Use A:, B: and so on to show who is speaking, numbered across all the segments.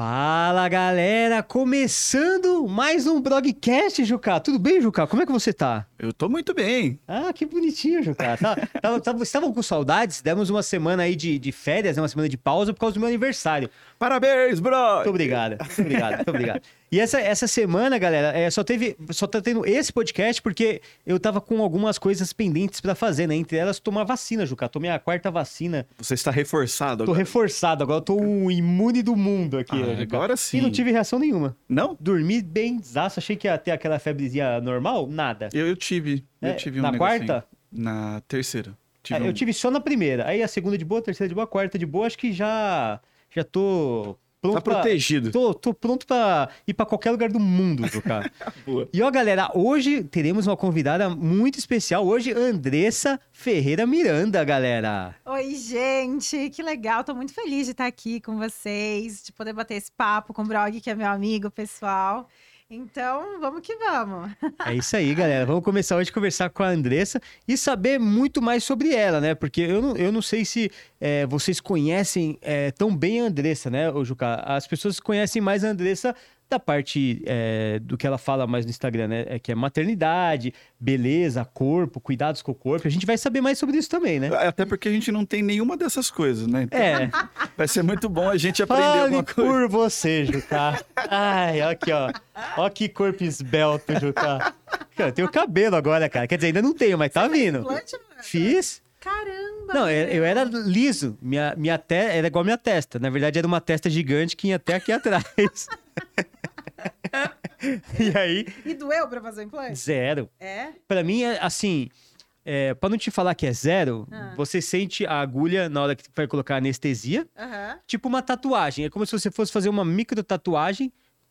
A: Fala galera, começando mais um broadcast, Juca. Tudo bem, Juca? Como é que você tá?
B: Eu tô muito bem.
A: Ah, que bonitinho, Juca. Tá, tava, tava, estavam com saudades? Demos uma semana aí de, de férias, né? uma semana de pausa por causa do meu aniversário.
B: Parabéns, bro!
A: Muito obrigado, muito obrigado, muito obrigado. E essa, essa semana, galera, é, só teve. Só tá tendo esse podcast porque eu tava com algumas coisas pendentes pra fazer, né? Entre elas, tomar vacina, Juca. Tomei a quarta vacina.
B: Você está reforçado
A: Tô
B: agora.
A: reforçado, agora eu tô um imune do mundo aqui.
B: Ah, agora sim.
A: E não tive reação nenhuma.
B: Não?
A: Dormi bem zaço, achei que ia ter aquela febrezinha normal, nada.
B: Eu, eu tive. Eu
A: É,
B: tive um
A: na quarta?
B: Na terceira. Tive
A: É,
B: um-
A: Eu tive só na primeira, aí a segunda de boa, a terceira de boa, a quarta de boa, acho que já já tô pronto
B: Tá
A: pra-
B: protegido.
A: Tô, tô pronto pra ir pra qualquer lugar do mundo, cara.
B: Boa.
A: e ó, galera, hoje teremos uma convidada muito especial. Hoje, Andressa Ferreira Miranda, galera.
C: Oi, gente, que legal. Tô muito feliz de estar aqui com vocês, de poder bater esse papo com o Brog, que é meu amigo pessoal. Então, vamos que vamos.
A: É isso aí, galera. Vamos começar hoje a conversar com a Andressa e saber muito mais sobre ela, né? Porque eu não, eu não sei se é, vocês conhecem é, tão bem a Andressa, né, Juca? As pessoas conhecem mais a Andressa da parte é, do que ela fala mais no Instagram, né? É que é maternidade, beleza, corpo, cuidados com o corpo. A gente vai saber mais sobre isso também, né?
B: Até porque a gente não tem nenhuma dessas coisas, né? Então
A: É,
B: vai ser muito bom a gente aprender
A: fale
B: alguma coisa.
A: por você, Juca. Ai, ó aqui, ó. Ó que corpo esbelto, Juca. Cara, Eu tenho cabelo agora, cara. Quer dizer, ainda não tenho, mas tá vindo. Fiz.
C: Caramba!
A: Não, eu, eu era liso. Minha, minha te... Era igual minha testa. Na verdade, era uma testa gigante que ia até aqui atrás. e aí,
C: E doeu pra fazer o implante?
A: zero.
C: É?
A: Pra mim, é assim. É, pra não te falar que é zero,
C: Ah.
A: você sente a agulha na hora que vai colocar anestesia,
C: Aham.
A: tipo uma tatuagem. É como se você fosse fazer uma micro tatuagem,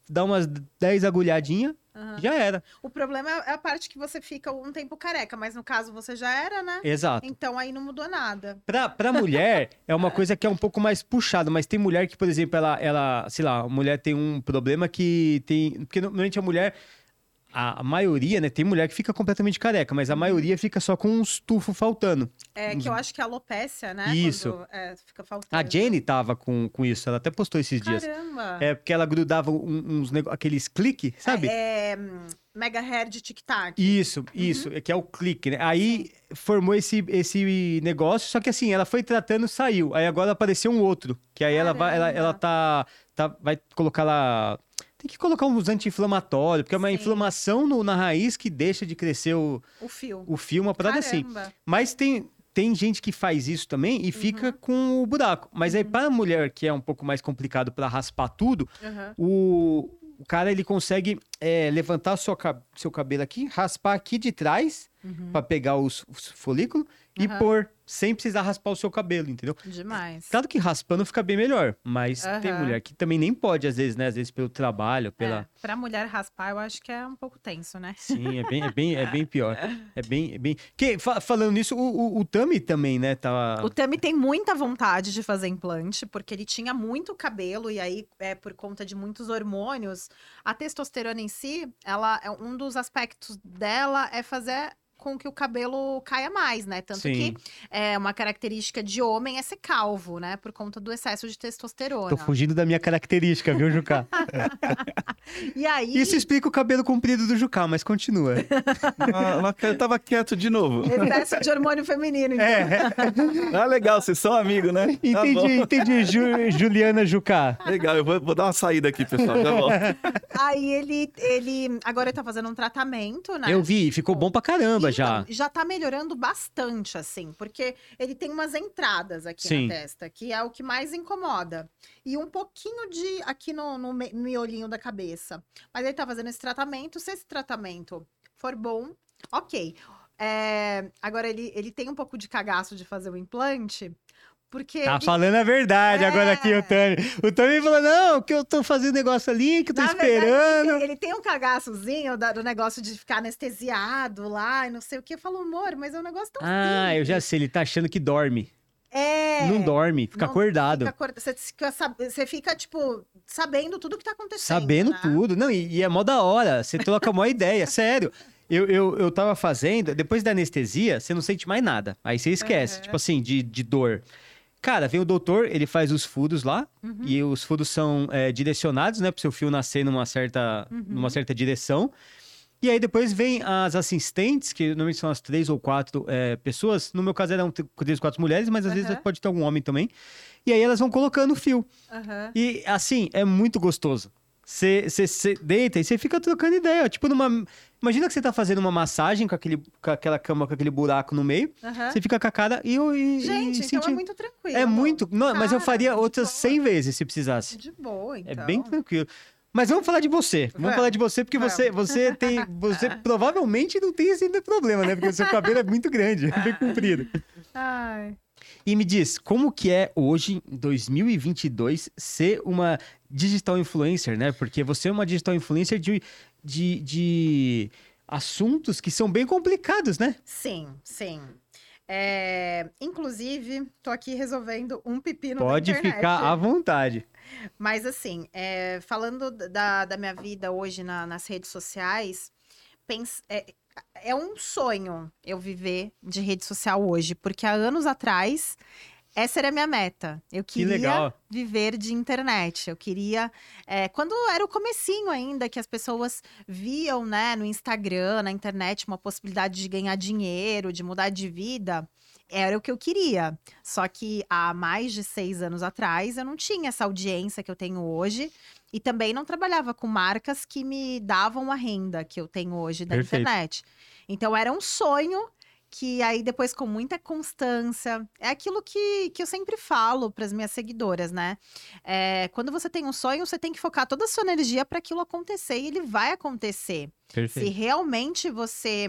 A: dar umas 10 agulhadinhas,
C: aham.
A: já era.
C: O problema é a parte que você fica um tempo careca, mas no caso você já era, né?
A: Exato.
C: Então aí não mudou nada.
A: Pra, pra mulher, é uma coisa que é um pouco mais puxada, mas tem mulher que, por exemplo, ela, ela, sei lá, a mulher tem um problema que tem. Porque normalmente a mulher. A, maioria, né? Tem mulher que fica completamente careca, mas a maioria fica só com uns tufos faltando.
C: É que eu acho que a alopecia, né?
A: Isso.
C: Quando, é, fica faltando.
A: A Jenny tava com, com isso, ela até postou esses dias.
C: Caramba!
A: É porque ela grudava um- uns nego... aqueles cliques, sabe?
C: É, é, hum, mega hair de tic-tac.
A: Isso, isso, é que é o clique, né? Aí formou esse, esse negócio, só que assim, ela foi tratando, saiu. Aí agora apareceu um outro, que aí ela vai, ela, ela tá, tá, vai colocar lá, tem que colocar uns anti-inflamatórios, porque é uma
C: Sim.
A: inflamação no- na raiz que deixa de crescer o,
C: O fio.
A: o fio, uma parada assim.
C: Caramba.
A: Mas tem, tem gente que faz isso também e fica com o buraco. Mas aí para a mulher, que é um pouco mais complicado para raspar tudo,
C: Aham.
A: o, o cara ele consegue é, levantar o seu, ca- seu cabelo aqui, raspar aqui de trás
C: Uhum.
A: pra pegar os, os folículos e pôr sem precisar raspar o seu cabelo, entendeu?
C: Demais.
A: Claro que raspando fica bem melhor, mas tem
C: Aham.
A: mulher que também nem pode às vezes, né? Às vezes pelo trabalho, pela
C: É, pra mulher raspar, eu acho que é um pouco tenso, né?
A: Sim, é bem, é bem, é bem pior. É bem, é bem. Que, fa- falando nisso, o, o, o Tami também, né? Tava.
C: O Tami tem muita vontade de fazer implante, porque ele tinha muito cabelo, e aí, é, por conta de muitos hormônios, a testosterona em si, ela é um dos aspectos dela é fazer com que o cabelo caia mais, né? Tanto
A: Sim.
C: que é uma característica de homem é ser calvo, né? Por conta do excesso de testosterona.
A: Tô fugindo da minha característica, viu, Jucá?
C: E aí,
A: Isso explica o cabelo comprido do Jucá, mas continua.
B: Ah, eu tava quieto de novo.
C: excesso de hormônio feminino. então.
A: É,
B: Ah, legal, vocês são amigos, né? Tá
A: entendi,
B: bom.
A: entendi, Ju- Juliana Jucá.
B: Legal, eu vou, vou dar uma saída aqui, pessoal. Já volto.
C: Aí ele, ele agora ele tá fazendo um tratamento, né?
A: Eu vi, ficou bom pra caramba já.
C: Então, já tá melhorando bastante, assim, porque ele tem umas entradas aqui
A: Sim.
C: na testa, que é o que mais incomoda. E um pouquinho de aqui no, no miolinho da cabeça. Mas ele tá fazendo esse tratamento. Se esse tratamento for bom, ok. É, agora, ele, ele tem um pouco de cagaço de fazer o implante, porque.
A: Tá
C: ele-
A: falando a verdade agora aqui,
C: É.
A: o Tami. O Tami falou, não, que eu tô fazendo negócio ali, que eu tô
C: Na verdade,
A: esperando.
C: ele, ele tem um cagaçozinho do negócio de ficar anestesiado lá e não sei o que. Eu falo, amor, mas é um negócio tão
A: Ah, eu já
C: simples."
A: sei, ele tá achando que dorme.
C: É.
A: Não dorme, fica
C: não
A: acordado.
C: Fica acorda- Você, fica, você fica, tipo, sabendo tudo que tá acontecendo.
A: Sabendo
C: né?
A: tudo. Não, e, e é mó da hora. Você troca a maior ideia, sério. Eu, eu, eu tava fazendo, depois da anestesia, você não sente mais nada. Aí você esquece,
C: Aham.
A: tipo assim, de, de dor. Cara, vem o doutor, ele faz os furos lá,
C: Uhum.
A: e os furos são é, direcionados, né? Pro seu fio nascer numa certa,
C: Uhum.
A: numa certa direção. E aí depois vem as assistentes, que normalmente são as três ou quatro é, pessoas. No meu caso eram três ou quatro mulheres, mas às vezes
C: Aham.
A: pode ter algum homem também. E aí elas vão colocando o fio. E assim, é muito gostoso. Você deita e você fica trocando ideia. Tipo, numa. Imagina que você tá fazendo uma massagem com, aquele, com aquela cama com aquele buraco no meio. Você fica com a cara e, e,
C: Gente,
A: e
C: então é
A: sentindo.
C: muito tranquilo.
A: É muito. Não, mas eu
C: Cara,
A: faria outras
C: boa.
A: 100 vezes se precisasse.
C: De boa, então.
A: É bem tranquilo. Mas vamos falar de você. Vamos
C: Vamos.
A: falar de você, porque você, você tem. Você provavelmente não tem esse problema, né? Porque o seu cabelo é muito grande, é bem comprido.
C: Ai.
A: E me diz, como que é hoje, em 2022, ser uma digital influencer, né? Porque você é uma digital influencer de, de, de assuntos que são bem complicados, né?
C: Sim, sim. É, inclusive, tô aqui resolvendo um pepino
A: Pode
C: da internet.
A: ficar à vontade.
C: Mas assim, é, falando da, da minha vida hoje na- nas redes sociais, pens- é, é um sonho eu viver de rede social hoje, porque há anos atrás essa era a minha meta. Eu
A: Que
C: queria
A: legal.
C: viver de internet. Eu queria, é, quando era o comecinho ainda que as pessoas viam, né, no Instagram, na internet, uma possibilidade de ganhar dinheiro, de mudar de vida. Era o que eu queria. Só que há mais de seis anos atrás eu não tinha essa audiência que eu tenho hoje. E também não trabalhava com marcas que me davam a renda que eu tenho hoje da
A: Perfeito.
C: internet. Então era um sonho que aí depois com muita constância é aquilo que, que eu sempre falo para as minhas seguidoras, né? É, quando você tem um sonho, você tem que focar toda a sua energia para aquilo acontecer e ele vai acontecer. Se
A: Perfeito.
C: realmente você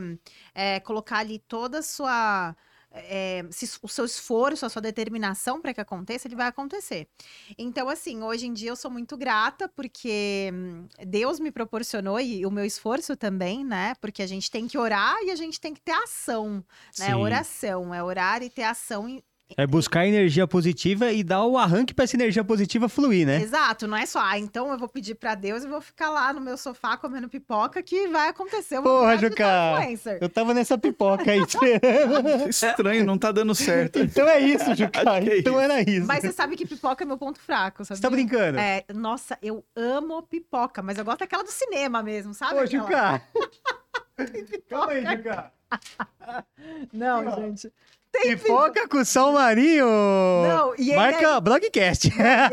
C: é, colocar ali toda a sua. É, se- o seu esforço, a sua determinação para que aconteça, ele vai acontecer. Então, assim, hoje em dia eu sou muito grata porque hum, Deus me proporcionou e o meu esforço também, né? Porque a gente tem que orar e a gente tem que ter ação, né?
A: Sim.
C: Oração, é orar e ter ação
A: É buscar energia positiva e dar o arranque para essa energia positiva fluir, né?
C: Exato, não é só, ah, então eu vou pedir pra Deus e vou ficar lá no meu sofá comendo pipoca que vai acontecer. Vou
A: Porra, Juca! Eu tava nessa pipoca aí esperando.
B: Estranho, não tá dando certo.
A: Então é isso, Juca.
B: É
A: Então era isso.
C: Mas você sabe que pipoca é meu ponto fraco, sabe?
A: Você tá brincando?
C: É, nossa, eu amo pipoca, mas eu gosto daquela do cinema mesmo, sabe?
A: Ô, Juca! Calma aí, Juca.
C: Não,
A: Ó.
C: gente.
A: Pipoca com sal marinho!
C: Não, e ele,
A: Marca Blogcast.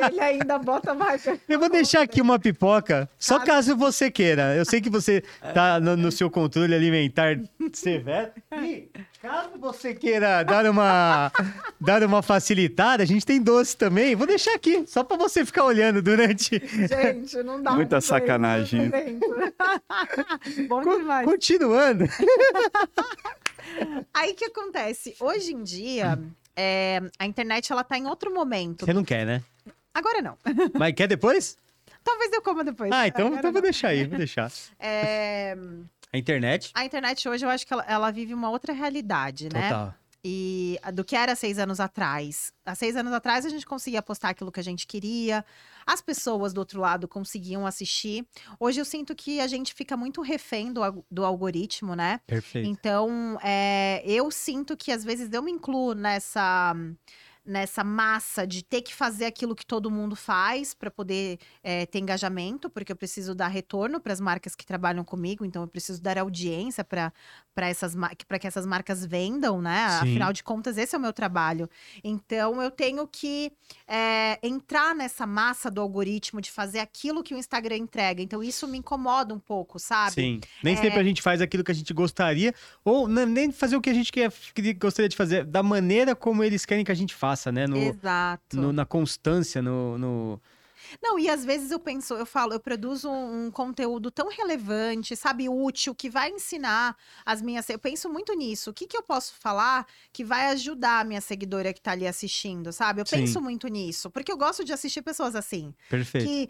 C: ele ainda bota marca.
A: Eu vou deixar aqui uma pipoca, só
C: Tá.
A: caso você queira. Eu sei que você tá no, no seu controle alimentar severo. E caso você queira dar uma, dar uma facilitada, a gente tem doce também. Vou deixar aqui, só pra você ficar olhando durante.
C: Gente, não dá.
B: Muita sacanagem.
C: tô Bom
A: Co-
C: demais.
A: Continuando.
C: Aí o que acontece? Hoje em dia, é, a internet ela tá em outro momento.
A: Você não quer, né?
C: Agora não.
A: Mas quer depois?
C: Talvez eu coma depois.
A: Ah, então,
C: Agora
A: então vou
C: não.
A: deixar aí, vou deixar.
C: É,
A: A internet?
C: a internet hoje eu acho que ela, ela vive uma outra realidade, né?
A: Total.
C: E a- do que era seis anos atrás. Há seis anos atrás a gente conseguia postar aquilo que a gente queria, as pessoas do outro lado conseguiam assistir. Hoje eu sinto que a gente fica muito refém do, do algoritmo, né?
A: Perfeito.
C: Então, é, eu sinto que às vezes eu me incluo nessa nessa massa de ter que fazer aquilo que todo mundo faz para poder é, ter engajamento, porque eu preciso dar retorno para as marcas que trabalham comigo, então eu preciso dar audiência para para essas para que essas marcas vendam, né?
A: Sim.
C: Afinal de contas, esse é o meu trabalho. Então eu tenho que é, entrar nessa massa do algoritmo de fazer aquilo que o Instagram entrega. Então isso me incomoda um pouco, sabe?
A: Sim. Nem
C: É.
A: sempre a gente faz aquilo que a gente gostaria, ou nem fazer o que a gente quer, que gostaria de fazer, da maneira como eles querem que a gente faça, né? No,
C: Exato.
A: no- na constância, no, no-
C: Não, e às vezes eu penso, eu falo, eu produzo um, um conteúdo tão relevante, sabe, útil, que vai ensinar as minhas. Eu penso muito nisso. O que, que eu posso falar que vai ajudar a minha seguidora que tá ali assistindo, sabe? Eu
A: Sim.
C: penso muito nisso. Porque eu gosto de assistir pessoas assim.
A: Perfeito.
C: Que.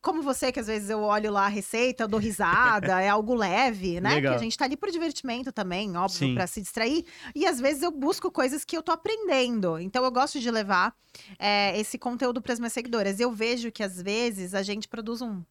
C: Como você, que às vezes eu olho lá a receita, eu dou risada, é algo leve, né?
A: Legal.
C: Que a gente tá ali por divertimento também, óbvio, pra se distrair. E às vezes eu busco coisas que eu tô aprendendo. Então eu gosto de levar é, esse conteúdo para as minhas seguidoras. Eu vejo que às vezes a gente produz um,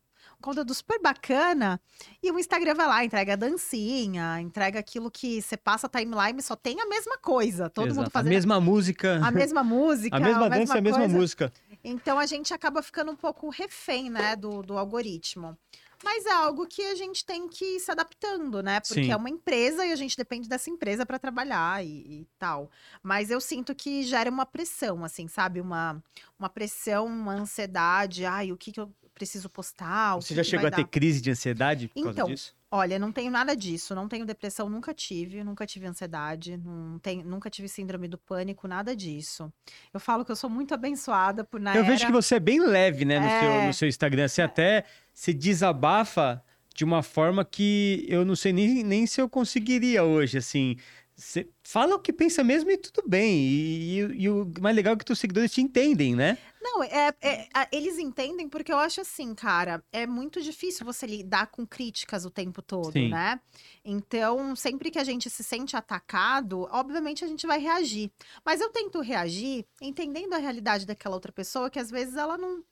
C: conteúdo super bacana. E o Instagram vai lá, entrega a dancinha, entrega aquilo que você passa a timeline, só tem a mesma coisa. Todo
A: Exato.
C: mundo fazendo
A: A mesma música.
C: a mesma música.
A: A mesma dança e a mesma
C: coisa.
A: música.
C: Então a gente acaba ficando um pouco refém, né, do, do algoritmo. Mas é algo que a gente tem que ir se adaptando, né? Porque
A: Sim.
C: é uma empresa e a gente depende dessa empresa para trabalhar e, e tal. Mas eu sinto que gera uma pressão, assim, sabe? Uma, uma pressão, uma ansiedade. Ai, o que, que eu preciso postar?
A: Você já chegou a ter
C: dar?
A: crise de ansiedade por
C: Então,
A: causa disso?
C: Olha, não tenho nada disso, não tenho depressão, nunca tive, nunca tive ansiedade, não tenho, nunca tive síndrome do pânico, nada disso. Eu falo que eu sou muito abençoada por na
A: Eu
C: era...
A: vejo que você é bem leve, né, no, seu,
C: É.
A: no seu Instagram. Você até se desabafa de uma forma que eu não sei nem, nem se eu conseguiria hoje, assim. Você fala o que pensa mesmo e tudo bem. E, e- e o mais legal é que os seguidores te entendem, né?
C: Não, é, é- eles entendem porque eu acho assim, cara, é muito difícil você lidar com críticas o tempo todo,
A: Sim.
C: né? Então, sempre que a gente se sente atacado, obviamente a gente vai reagir. Mas eu tento reagir entendendo a realidade daquela outra pessoa, que às vezes ela não.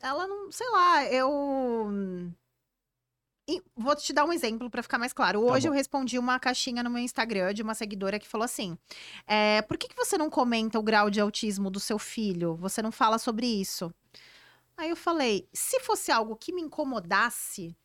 C: Ela não, sei lá, eu. E vou te dar um exemplo para ficar mais claro.
A: Tá
C: Hoje
A: bom.
C: eu respondi uma caixinha no meu Instagram de uma seguidora que falou assim: é, por que, que você não comenta o grau de autismo do seu filho? Você não fala sobre isso? Aí eu falei: se fosse algo que me incomodasse,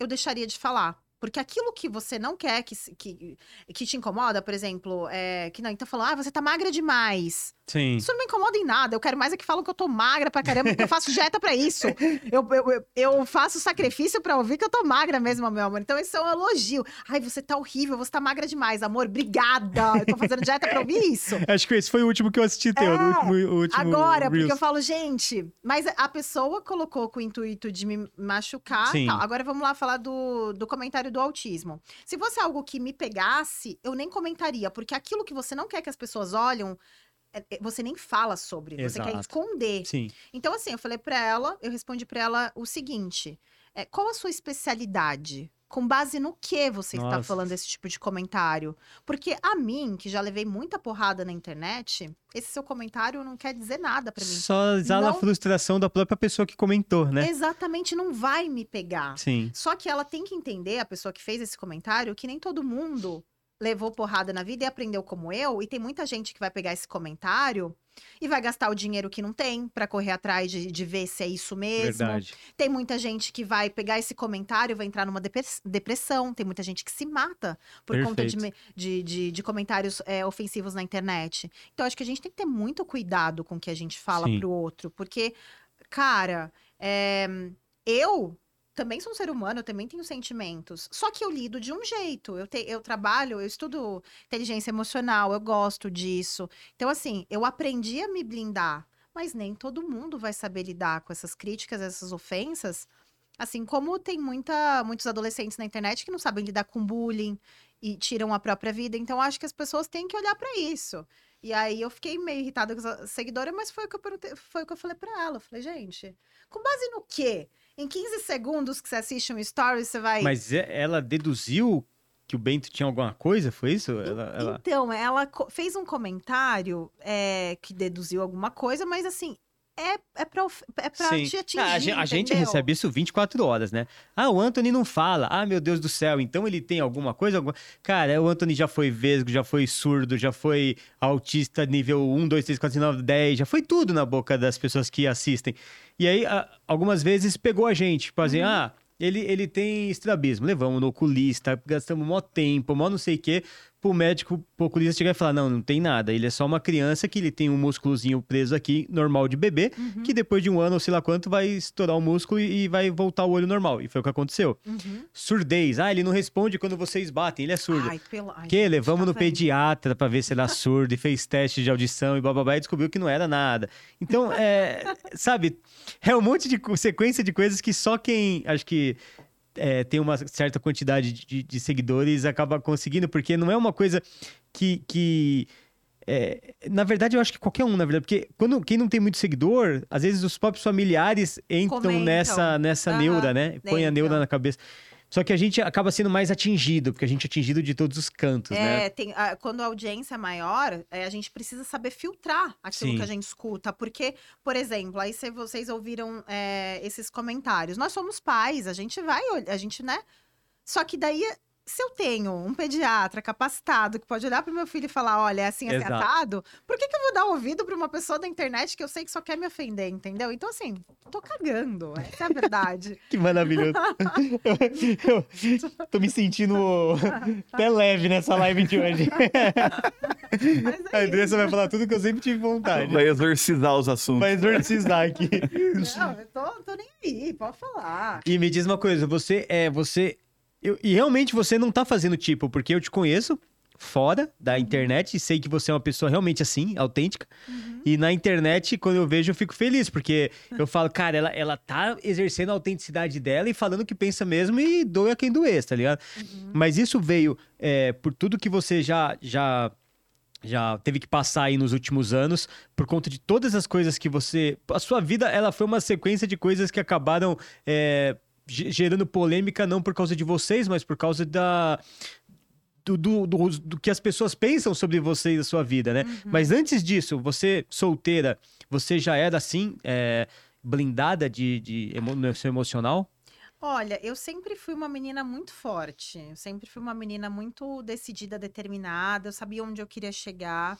C: eu deixaria de falar. Porque aquilo que você não quer que, que, que te incomoda, por exemplo, é, que não, então falou, ah, você tá magra demais.
A: Sim.
C: Isso não me incomoda em nada. Eu quero mais é que falam que eu tô magra pra caramba, porque eu faço dieta pra isso. Eu, eu, eu, faço sacrifício pra ouvir que eu tô magra mesmo, meu amor. Então, isso é um elogio. Ai, você tá horrível, você tá magra demais, amor. Obrigada. Eu tô fazendo dieta pra ouvir isso.
A: Acho que esse foi o último que eu assisti teu,
C: É,
A: último, último
C: Agora, porque
A: Reels.
C: eu falo, gente, mas a pessoa colocou com o intuito de me machucar
A: Sim.
C: tal. Agora vamos lá falar do, do comentário do autismo. Se fosse algo que me pegasse, eu nem comentaria, porque aquilo que você não quer que as pessoas olhem, é- é- você nem fala sobre, você quer
A: Exato.
C: esconder.
A: Sim.
C: Então, assim, eu falei pra ela, eu respondi pra ela o seguinte: é, qual a sua especialidade? Com base no que você está
A: Nossa.
C: falando esse tipo de comentário? Porque a mim, que já levei muita porrada na internet, esse seu comentário não quer dizer nada pra mim.
A: Só exala a
C: Não-
A: frustração da própria pessoa que comentou, né?
C: Exatamente, não vai me pegar.
A: Sim.
C: Só que ela tem que entender, a pessoa que fez esse comentário, que nem todo mundo levou porrada na vida e aprendeu como eu, e tem muita gente que vai pegar esse comentário e vai gastar o dinheiro que não tem pra correr atrás de, de ver se é isso mesmo.
A: Verdade.
C: Tem muita gente que vai pegar esse comentário e vai entrar numa depres- depressão. Tem muita gente que se mata por conta de, de, de- de comentários é, ofensivos na internet. Então, acho que a gente tem que ter muito cuidado com o que a gente fala
A: Sim.
C: pro outro. Porque, cara, é, eu também sou um ser humano, eu também tenho sentimentos. Só que eu lido de um jeito. Eu, te- eu trabalho, eu estudo inteligência emocional, eu gosto disso. Então, assim, eu aprendi a me blindar. Mas nem todo mundo vai saber lidar com essas críticas, essas ofensas. Assim como tem muita, muitos adolescentes na internet que não sabem lidar com bullying e tiram a própria vida. Então, acho que as pessoas têm que olhar para isso. E aí eu fiquei meio irritada com essa seguidora, mas foi o que eu foi o que eu falei para ela. Eu falei, gente, com base no quê? Em 15 segundos que você assiste um story, você vai.
A: Mas ela deduziu que o Bento tinha alguma coisa? Foi isso? Ela, ela-
C: Então, ela fez um comentário é, que deduziu alguma coisa, mas assim, é, é pra, é pra
A: Sim.
C: te atingir.
A: Ah, a, gen- a gente recebe isso 24 horas, né? Ah, o Anthony não fala. Ah, meu Deus do céu. Então ele tem alguma coisa? Alguma... Cara, o Anthony já foi vesgo, já foi surdo, já foi autista nível 1, 2, 3, 4, 5, 9, 10. Já foi tudo na boca das pessoas que assistem. E aí, algumas vezes pegou a gente. Tipo assim,
C: Uhum.
A: ah, ele, ele tem estrabismo. Levamos no oculista, gastamos mó tempo, mó não sei o quê. Pro médico, pro oculista chegar e falar, não, não tem nada. Ele é só uma criança que ele tem um músculozinho preso aqui, normal de bebê
C: Uhum,
A: que depois de um ano ou sei lá quanto vai estourar o músculo e e vai voltar o olho normal. E foi o que aconteceu.
C: uhum.
A: Surdez. Ah, ele não responde quando vocês batem, ele é surdo.
C: Ai, pelo... Ai,
A: que? Levamos
C: tá
A: no pediatra pra ver se ele era surdo e fez teste de audição e blá blá blá e descobriu que não era nada. Então, é, sabe, é um monte de sequência de coisas que só quem, acho que é, tem uma certa quantidade de, de seguidores acaba conseguindo, porque não é uma coisa que. que é, na verdade, eu acho que qualquer um, na verdade, porque quando quem não tem muito seguidor, às vezes os próprios familiares entram
C: Comentam.
A: nessa, nessa neura, né? Põe a neura na cabeça. Só que a gente acaba sendo mais atingido, porque a gente é atingido de todos os cantos, né?
C: É, tem, a- quando a audiência é maior, é, a gente precisa saber filtrar aquilo
A: Sim.
C: que a gente escuta. Porque, por exemplo, aí se vocês ouviram é, esses comentários. Nós somos pais, a gente vai, a gente, né? Só que daí, se eu tenho um pediatra capacitado que pode olhar pro meu filho e falar: olha, é assim, assim,
A: Exato.
C: assado, por que, que eu vou dar ouvido pra uma pessoa da internet que eu sei que só quer me ofender, entendeu? Então, assim, tô cagando. Essa é a verdade.
A: Que maravilhoso. eu, eu tô me sentindo até leve nessa live de hoje.
C: Mas
A: A
C: é
A: Andressa vai falar tudo que eu sempre tive vontade.
B: Vai exorcizar os assuntos.
A: Vai exorcizar aqui.
C: Não, eu tô, tô nem aí, pode falar.
A: E me diz uma coisa, você é. Você. Eu- e realmente você não tá fazendo tipo, porque eu te conheço fora da internet e sei que você é uma pessoa realmente assim, autêntica. E na internet, quando eu vejo, eu fico feliz, porque eu falo, cara, ela, ela tá exercendo a autenticidade dela e falando o que pensa mesmo e doa quem doer, tá ligado? Mas isso veio é, por tudo que você já. já já teve que passar aí nos últimos anos por conta de todas as coisas que você a sua vida ela foi uma sequência de coisas que acabaram é, gerando polêmica não por causa de vocês mas por causa da do, do, do, do que as pessoas pensam sobre você e da sua vida, né? Mas antes disso, você solteira, você já era assim, é, blindada de, de emo, emocional?
C: Olha, eu sempre fui uma menina muito forte. Eu sempre fui uma menina muito decidida, determinada. Eu sabia onde eu queria chegar.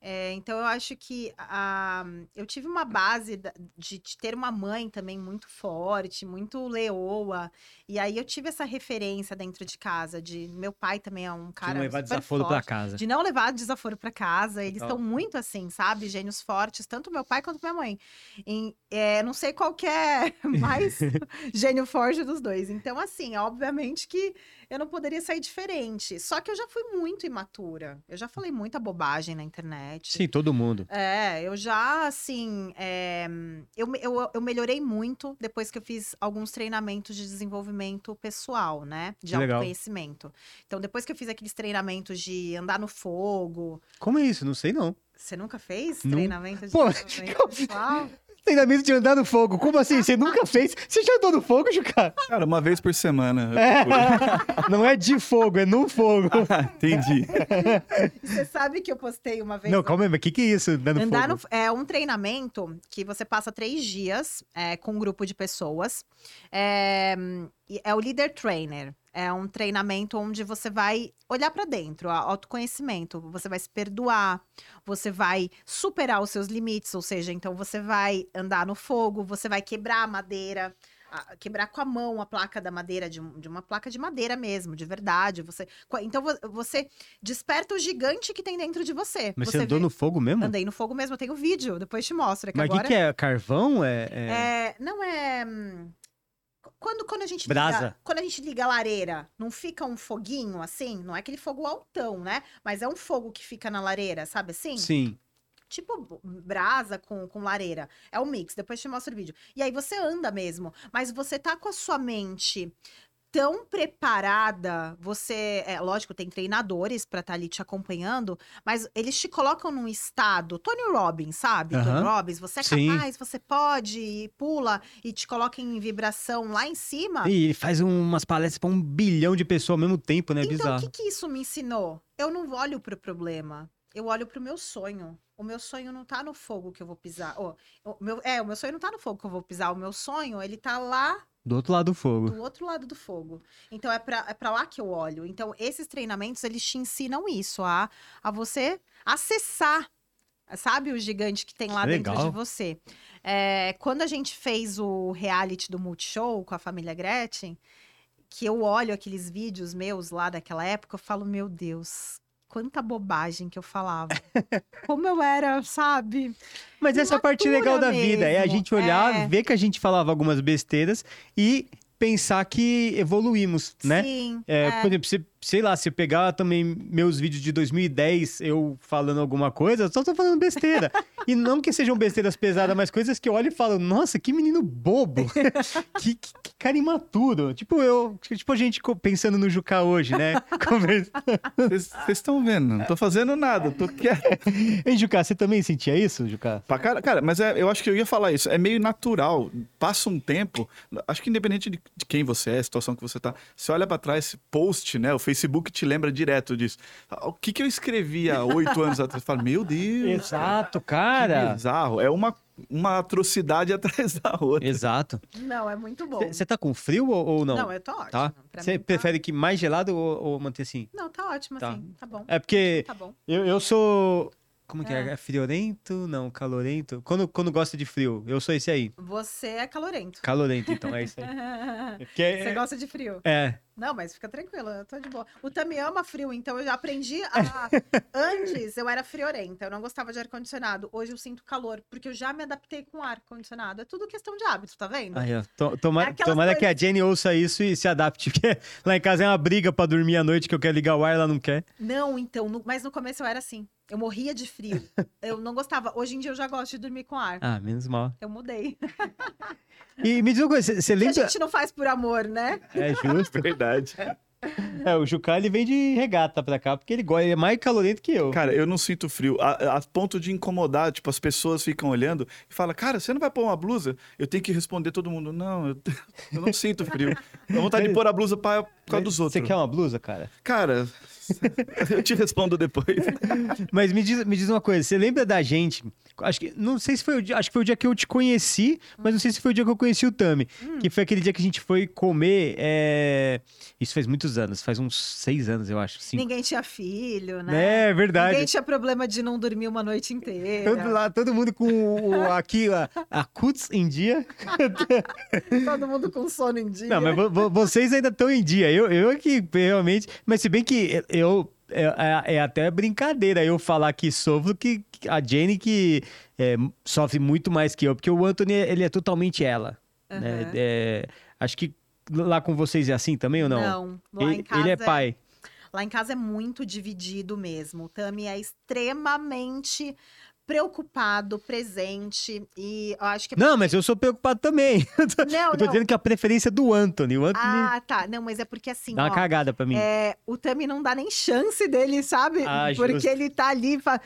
C: É, então, eu acho que a, eu tive uma base de, de ter uma mãe também muito forte, muito leoa. E aí eu tive essa referência dentro de casa. De meu pai também é um
A: De
C: cara
A: não levar desaforo pra
C: forte.
A: casa.
C: De não levar desaforo pra casa. Eles estão muito assim, sabe? Gênios fortes, tanto meu pai quanto minha mãe. Em- é, não sei qual que é mais gênio forte dos dois. Então, assim, obviamente que eu não poderia sair diferente. Só que eu já fui muito imatura. Eu já falei muita bobagem na internet.
A: Sim, todo mundo.
C: É, eu já, assim, é, eu, eu, eu melhorei muito depois que eu fiz alguns treinamentos de desenvolvimento pessoal, né? De
A: Que legal.
C: autoconhecimento. Então, depois que eu fiz aqueles treinamentos de andar no fogo.
A: Como é isso? Não sei não.
C: Você nunca fez
A: Não.
C: treinamento de
A: Pô,
C: desenvolvimento pessoal?
A: Treinamento de andar no fogo. Como assim? Você nunca fez? Você já andou no fogo, Juca?
B: Cara, uma vez por semana.
A: É. Não é de fogo, é no fogo.
B: Entendi.
C: E Você sabe que eu postei uma vez.
A: Não, calma aí, mas o que, que é isso? Andar no
C: Andar
A: fogo?
C: no, é um treinamento que você passa três dias é, com um grupo de pessoas. É, é o Leader Trainer. É um treinamento onde você vai olhar pra dentro, autoconhecimento. Você vai se perdoar, você vai superar os seus limites, ou seja, então você vai andar no fogo, você vai quebrar a madeira. a- quebrar com a mão a placa da madeira, de, de uma placa de madeira mesmo, de verdade. Você, então vo- você desperta o gigante que tem dentro de você.
A: Mas você
C: você
A: andou
C: vê-
A: no fogo mesmo?
C: Andei no fogo mesmo, eu tenho vídeo, depois te mostro. é que
A: Mas o que,
C: agora
A: que é? Carvão? É, é-
C: é, não é. Quando, quando a gente
A: Brasa.
C: liga, quando a gente liga a lareira, não fica um foguinho assim? Não é aquele fogo altão, né? Mas é um fogo que fica na lareira, sabe assim?
A: Sim.
C: Tipo brasa com, com lareira. É um mix, depois te mostro o vídeo. E aí você anda mesmo, mas você tá com a sua mente tão preparada, você, é lógico, tem treinadores pra estar ali te acompanhando, mas eles te colocam num estado, Tony Robbins, sabe? Tony
A: Aham.
C: Robbins, você é
A: Sim.
C: capaz, você pode, e pula e te coloca em vibração lá em cima.
A: E faz umas palestras pra um bilhão de pessoas ao mesmo tempo, né?
C: Então, o
A: Bizarro.
C: que, que isso me ensinou? Eu não olho pro problema. Eu olho pro meu sonho. O meu sonho não tá no fogo que eu vou pisar. Ó, o meu, é, o meu sonho não tá no fogo que eu vou pisar. O meu sonho, ele tá lá
A: Do outro lado do fogo.
C: do outro lado do fogo. Então, é pra, é pra lá que eu olho. Então, esses treinamentos, eles te ensinam isso, a, a você acessar, sabe, o gigante que tem lá dentro de você. É, quando a gente fez o reality do Multishow com a família Gretchen, que eu olho aqueles vídeos meus lá daquela época, eu falo, meu Deus, quanta bobagem que eu falava. Como eu era, sabe?
A: Mas essa é a parte legal da
C: Imatura
A: vida, é a
C: mesmo,
A: gente olhar,
C: é.
A: ver que a gente falava algumas besteiras e pensar que evoluímos, né?
C: Sim.
A: É, Por exemplo, se, sei lá, se eu pegar também meus vídeos de 2010, eu falando alguma coisa, eu só tô falando besteira. e não que sejam besteiras pesadas, mas coisas que eu olho e falo, nossa, que menino bobo. que, que, cara imaturo. Tipo, eu. Tipo, a gente pensando no Juca hoje, né?
B: Vocês estão vendo? Não tô fazendo nada, tô quieto.
A: Hein, Juca, você também sentia isso, Juca?
B: Pra cara, cara, mas é- eu acho que eu ia falar isso. É meio natural. Passa um tempo, acho que independente de, de quem você é, a situação que você tá, você olha pra trás, post, né? O Facebook te lembra direto disso. O que, que eu escrevi há oito anos atrás? Fala, meu Deus.
A: Exato,
B: Que
A: cara.
B: bizarro. É uma, uma atrocidade atrás da outra.
A: Exato.
C: Não, é muito bom.
A: Você tá com frio ou, ou não?
C: Não, eu tô.
A: Tá?
C: Pra
A: Você
C: mim, tá-
A: prefere que mais gelado ou, ou manter assim?
C: Não, tá ótimo
A: Tá.
C: assim. Tá bom.
A: É porque
C: Tá bom.
A: eu, eu sou. Como que é?
C: É.
A: É friorento? Não, calorento. Quando, quando gosta de frio, eu sou esse aí.
C: Você é calorento.
A: Calorento, então, é isso aí. É porque
C: Você
A: é,
C: gosta de frio.
A: é,
C: Não, mas fica tranquilo, eu tô de boa. O Tami ama frio, então eu já aprendi a. Antes eu era friorenta, eu não gostava de ar-condicionado. Hoje eu sinto calor, porque eu já me adaptei com ar-condicionado. É tudo questão de hábito, tá vendo?
A: Aí, ó. To- toma-
C: É
A: tomara que a
C: coisas-
A: Jenny ouça isso e se adapte. Porque lá em casa é uma briga pra dormir à noite que eu quero ligar o ar e ela não quer.
C: Não, então, no- mas no começo eu era assim. Eu morria de frio. Eu não gostava. Hoje em dia eu já gosto de dormir com ar.
A: Ah, menos mal.
C: Eu mudei.
A: E me diz uma coisa, você
C: E a
A: lembra.
C: gente não faz por amor, né?
A: É justo.
B: Verdade.
A: É, o Juca ele vem de regata pra cá, porque ele gosta, ele é mais calorento que eu.
B: Cara, eu não sinto frio. A, a ponto de incomodar, tipo, as pessoas ficam olhando e falam, cara, você não vai pôr uma blusa? Eu tenho que responder todo mundo, não, eu, eu não sinto frio. Dá vontade de pôr a blusa pra, por causa dos
A: Você
B: outros.
A: quer uma blusa, cara?
B: Cara, eu te respondo depois.
A: Mas me diz, me diz uma coisa, você lembra da gente? Acho que não sei se foi o dia, acho que foi o dia que eu te conheci, mas não sei se foi o dia que eu conheci o Tami, que foi aquele dia que a gente foi comer. é, Isso faz muitos anos, faz uns seis anos, eu acho. Cinco.
C: Ninguém tinha filho, né?
A: É verdade.
C: Ninguém tinha problema de não dormir uma noite inteira.
A: Todo, lá, todo mundo com o, aqui a, a cuts em dia.
C: Todo mundo com sono em dia.
A: Não, mas vo- vo- vocês ainda estão em dia. Eu, eu é que realmente. Mas se bem que eu. É, é- é até brincadeira eu falar que sofro que a Jenny que é, sofre muito mais que eu, porque o Anthony ele é totalmente ela. né?
C: Aham.
A: É, acho que lá com vocês é assim também ou não?
C: Não, lá
A: ele,
C: em casa
A: ele é pai.
C: Lá em casa é muito dividido mesmo. O Tami é extremamente preocupado, presente e eu acho que é
A: Não, mas eu sou preocupado também.
C: Não,
A: eu tô
C: não.
A: dizendo que a preferência é do Anthony. O Anthony
C: Ah, tá. Não, mas é porque assim,
A: dá uma
C: ó,
A: cagada pra mim.
C: é, o Tami não dá nem chance dele, sabe?
A: Ah,
C: porque
A: justo.
C: ele tá ali, fa...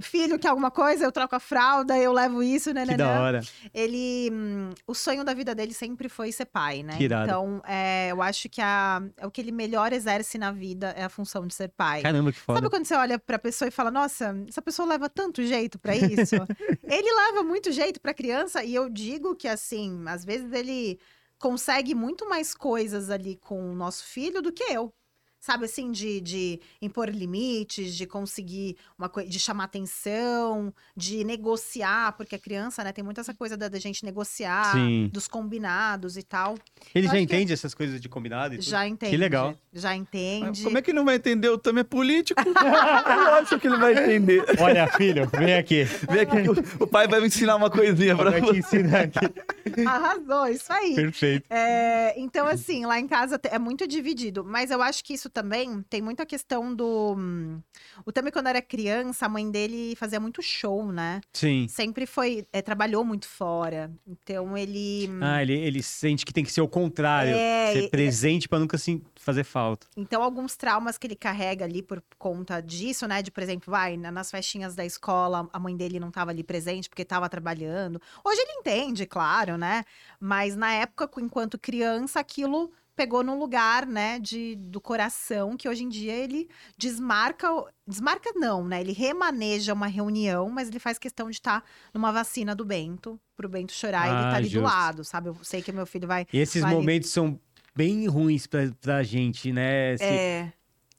C: filho, quer alguma coisa? Eu troco a fralda, eu levo isso, né,
A: que
C: né,
A: da
C: né.
A: hora.
C: Ele, hum, o sonho da vida dele sempre foi ser pai, né?
A: Que irado.
C: Então, é, eu acho que a, é o que ele melhor exerce na vida é a função de ser pai.
A: Caramba, que foda.
C: Sabe quando você olha pra pessoa e fala, nossa, essa pessoa leva tanto jeito pra isso? ele leva muito jeito pra criança e eu digo que assim, às vezes ele consegue muito mais coisas ali com o nosso filho do que eu. Sabe assim, de, de impor limites, de conseguir uma coisa, de chamar atenção, de negociar, porque a criança, né, tem muito essa coisa da, da gente negociar,
A: Sim.
C: dos combinados e tal.
A: Ele
C: eu
A: já
C: acho que-
A: entende essas coisas de combinado e tudo?
C: Já entende.
A: legal.
C: Já entende.
B: Como é que não vai entender? O Tami é político. Eu acho que ele vai entender.
A: Olha, filho, vem aqui.
B: Vem aqui que o, o pai vai me ensinar uma coisinha pra
A: Vai te
B: você.
A: ensinar aqui.
C: Arrasou, isso aí.
A: Perfeito.
C: É, então, assim, lá em casa é muito dividido. Mas eu acho que isso também tem muita questão do. hum, O Tami, quando era criança, a mãe dele fazia muito show, né?
A: Sim.
C: Sempre foi. é, trabalhou muito fora. Então, ele. hum,
A: Ah, ele, ele sente que tem que ser o contrário.
C: É,
A: ser
C: e-
A: presente pra nunca assim, fazer falta.
C: Então, alguns traumas que ele carrega ali por conta disso, né? De, por exemplo, vai, na- nas festinhas da escola, a mãe dele não estava ali presente porque estava trabalhando. Hoje ele entende, claro, né? Mas na época, enquanto criança, aquilo pegou num lugar, né, de, do coração, que hoje em dia ele desmarca, desmarca não, né? Ele remaneja uma reunião, mas ele faz questão de estar numa vacina do Bento, pro Bento chorar, e ele
A: Ah,
C: tá ali do
A: justo.
C: lado, sabe? Eu sei que meu filho vai...
A: E esses
C: Vale.
A: momentos são bem ruins pra, pra gente, né? Se-
C: É,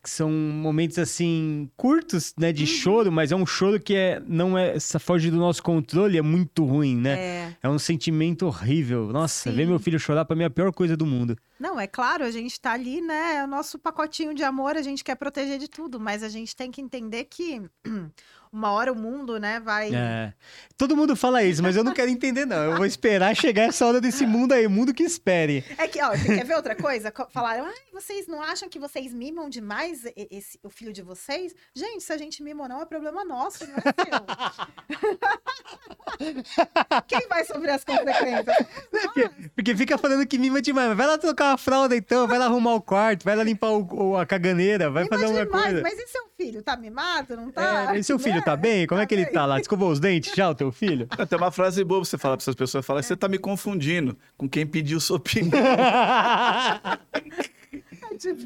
A: São momentos assim, curtos, né?
C: Uhum.
A: De choro, mas é um choro que é, não é. foge do nosso controle, é muito ruim, né?
C: é...
A: É um sentimento horrível. Nossa,
C: Sim.
A: ver meu filho chorar pra mim é a pior coisa do mundo.
C: Não, é claro, a gente tá ali, né? É o nosso pacotinho de amor, a gente quer proteger de tudo, mas a gente tem que entender que uma hora o mundo, né, vai.
A: É. Todo mundo fala isso, mas eu não quero entender, não. Eu vou esperar chegar essa hora desse mundo aí, mundo que espere.
C: É que, ó, você quer ver outra coisa? Co- Falaram, ai, vocês não acham que vocês mimam demais esse, o filho de vocês? Gente, se a gente mima ou não, é problema nosso, não é seu. Quem vai sofrer as consequências?
A: Porque, porque fica falando que mima demais. Vai lá trocar uma fralda então, vai lá arrumar o quarto, vai lá limpar o- a caganeira, vai fazer alguma
C: demais,
A: coisa.
C: mas e seu filho? Tá mimado? Não tá?
A: É, e seu filho tá bem? Como é que ele
C: bem.
A: tá lá? Escovou os dentes já, o teu filho?
B: Tem uma frase boa pra você falar pra essas pessoas. Fala, você tá me confundindo com quem pediu sua opinião.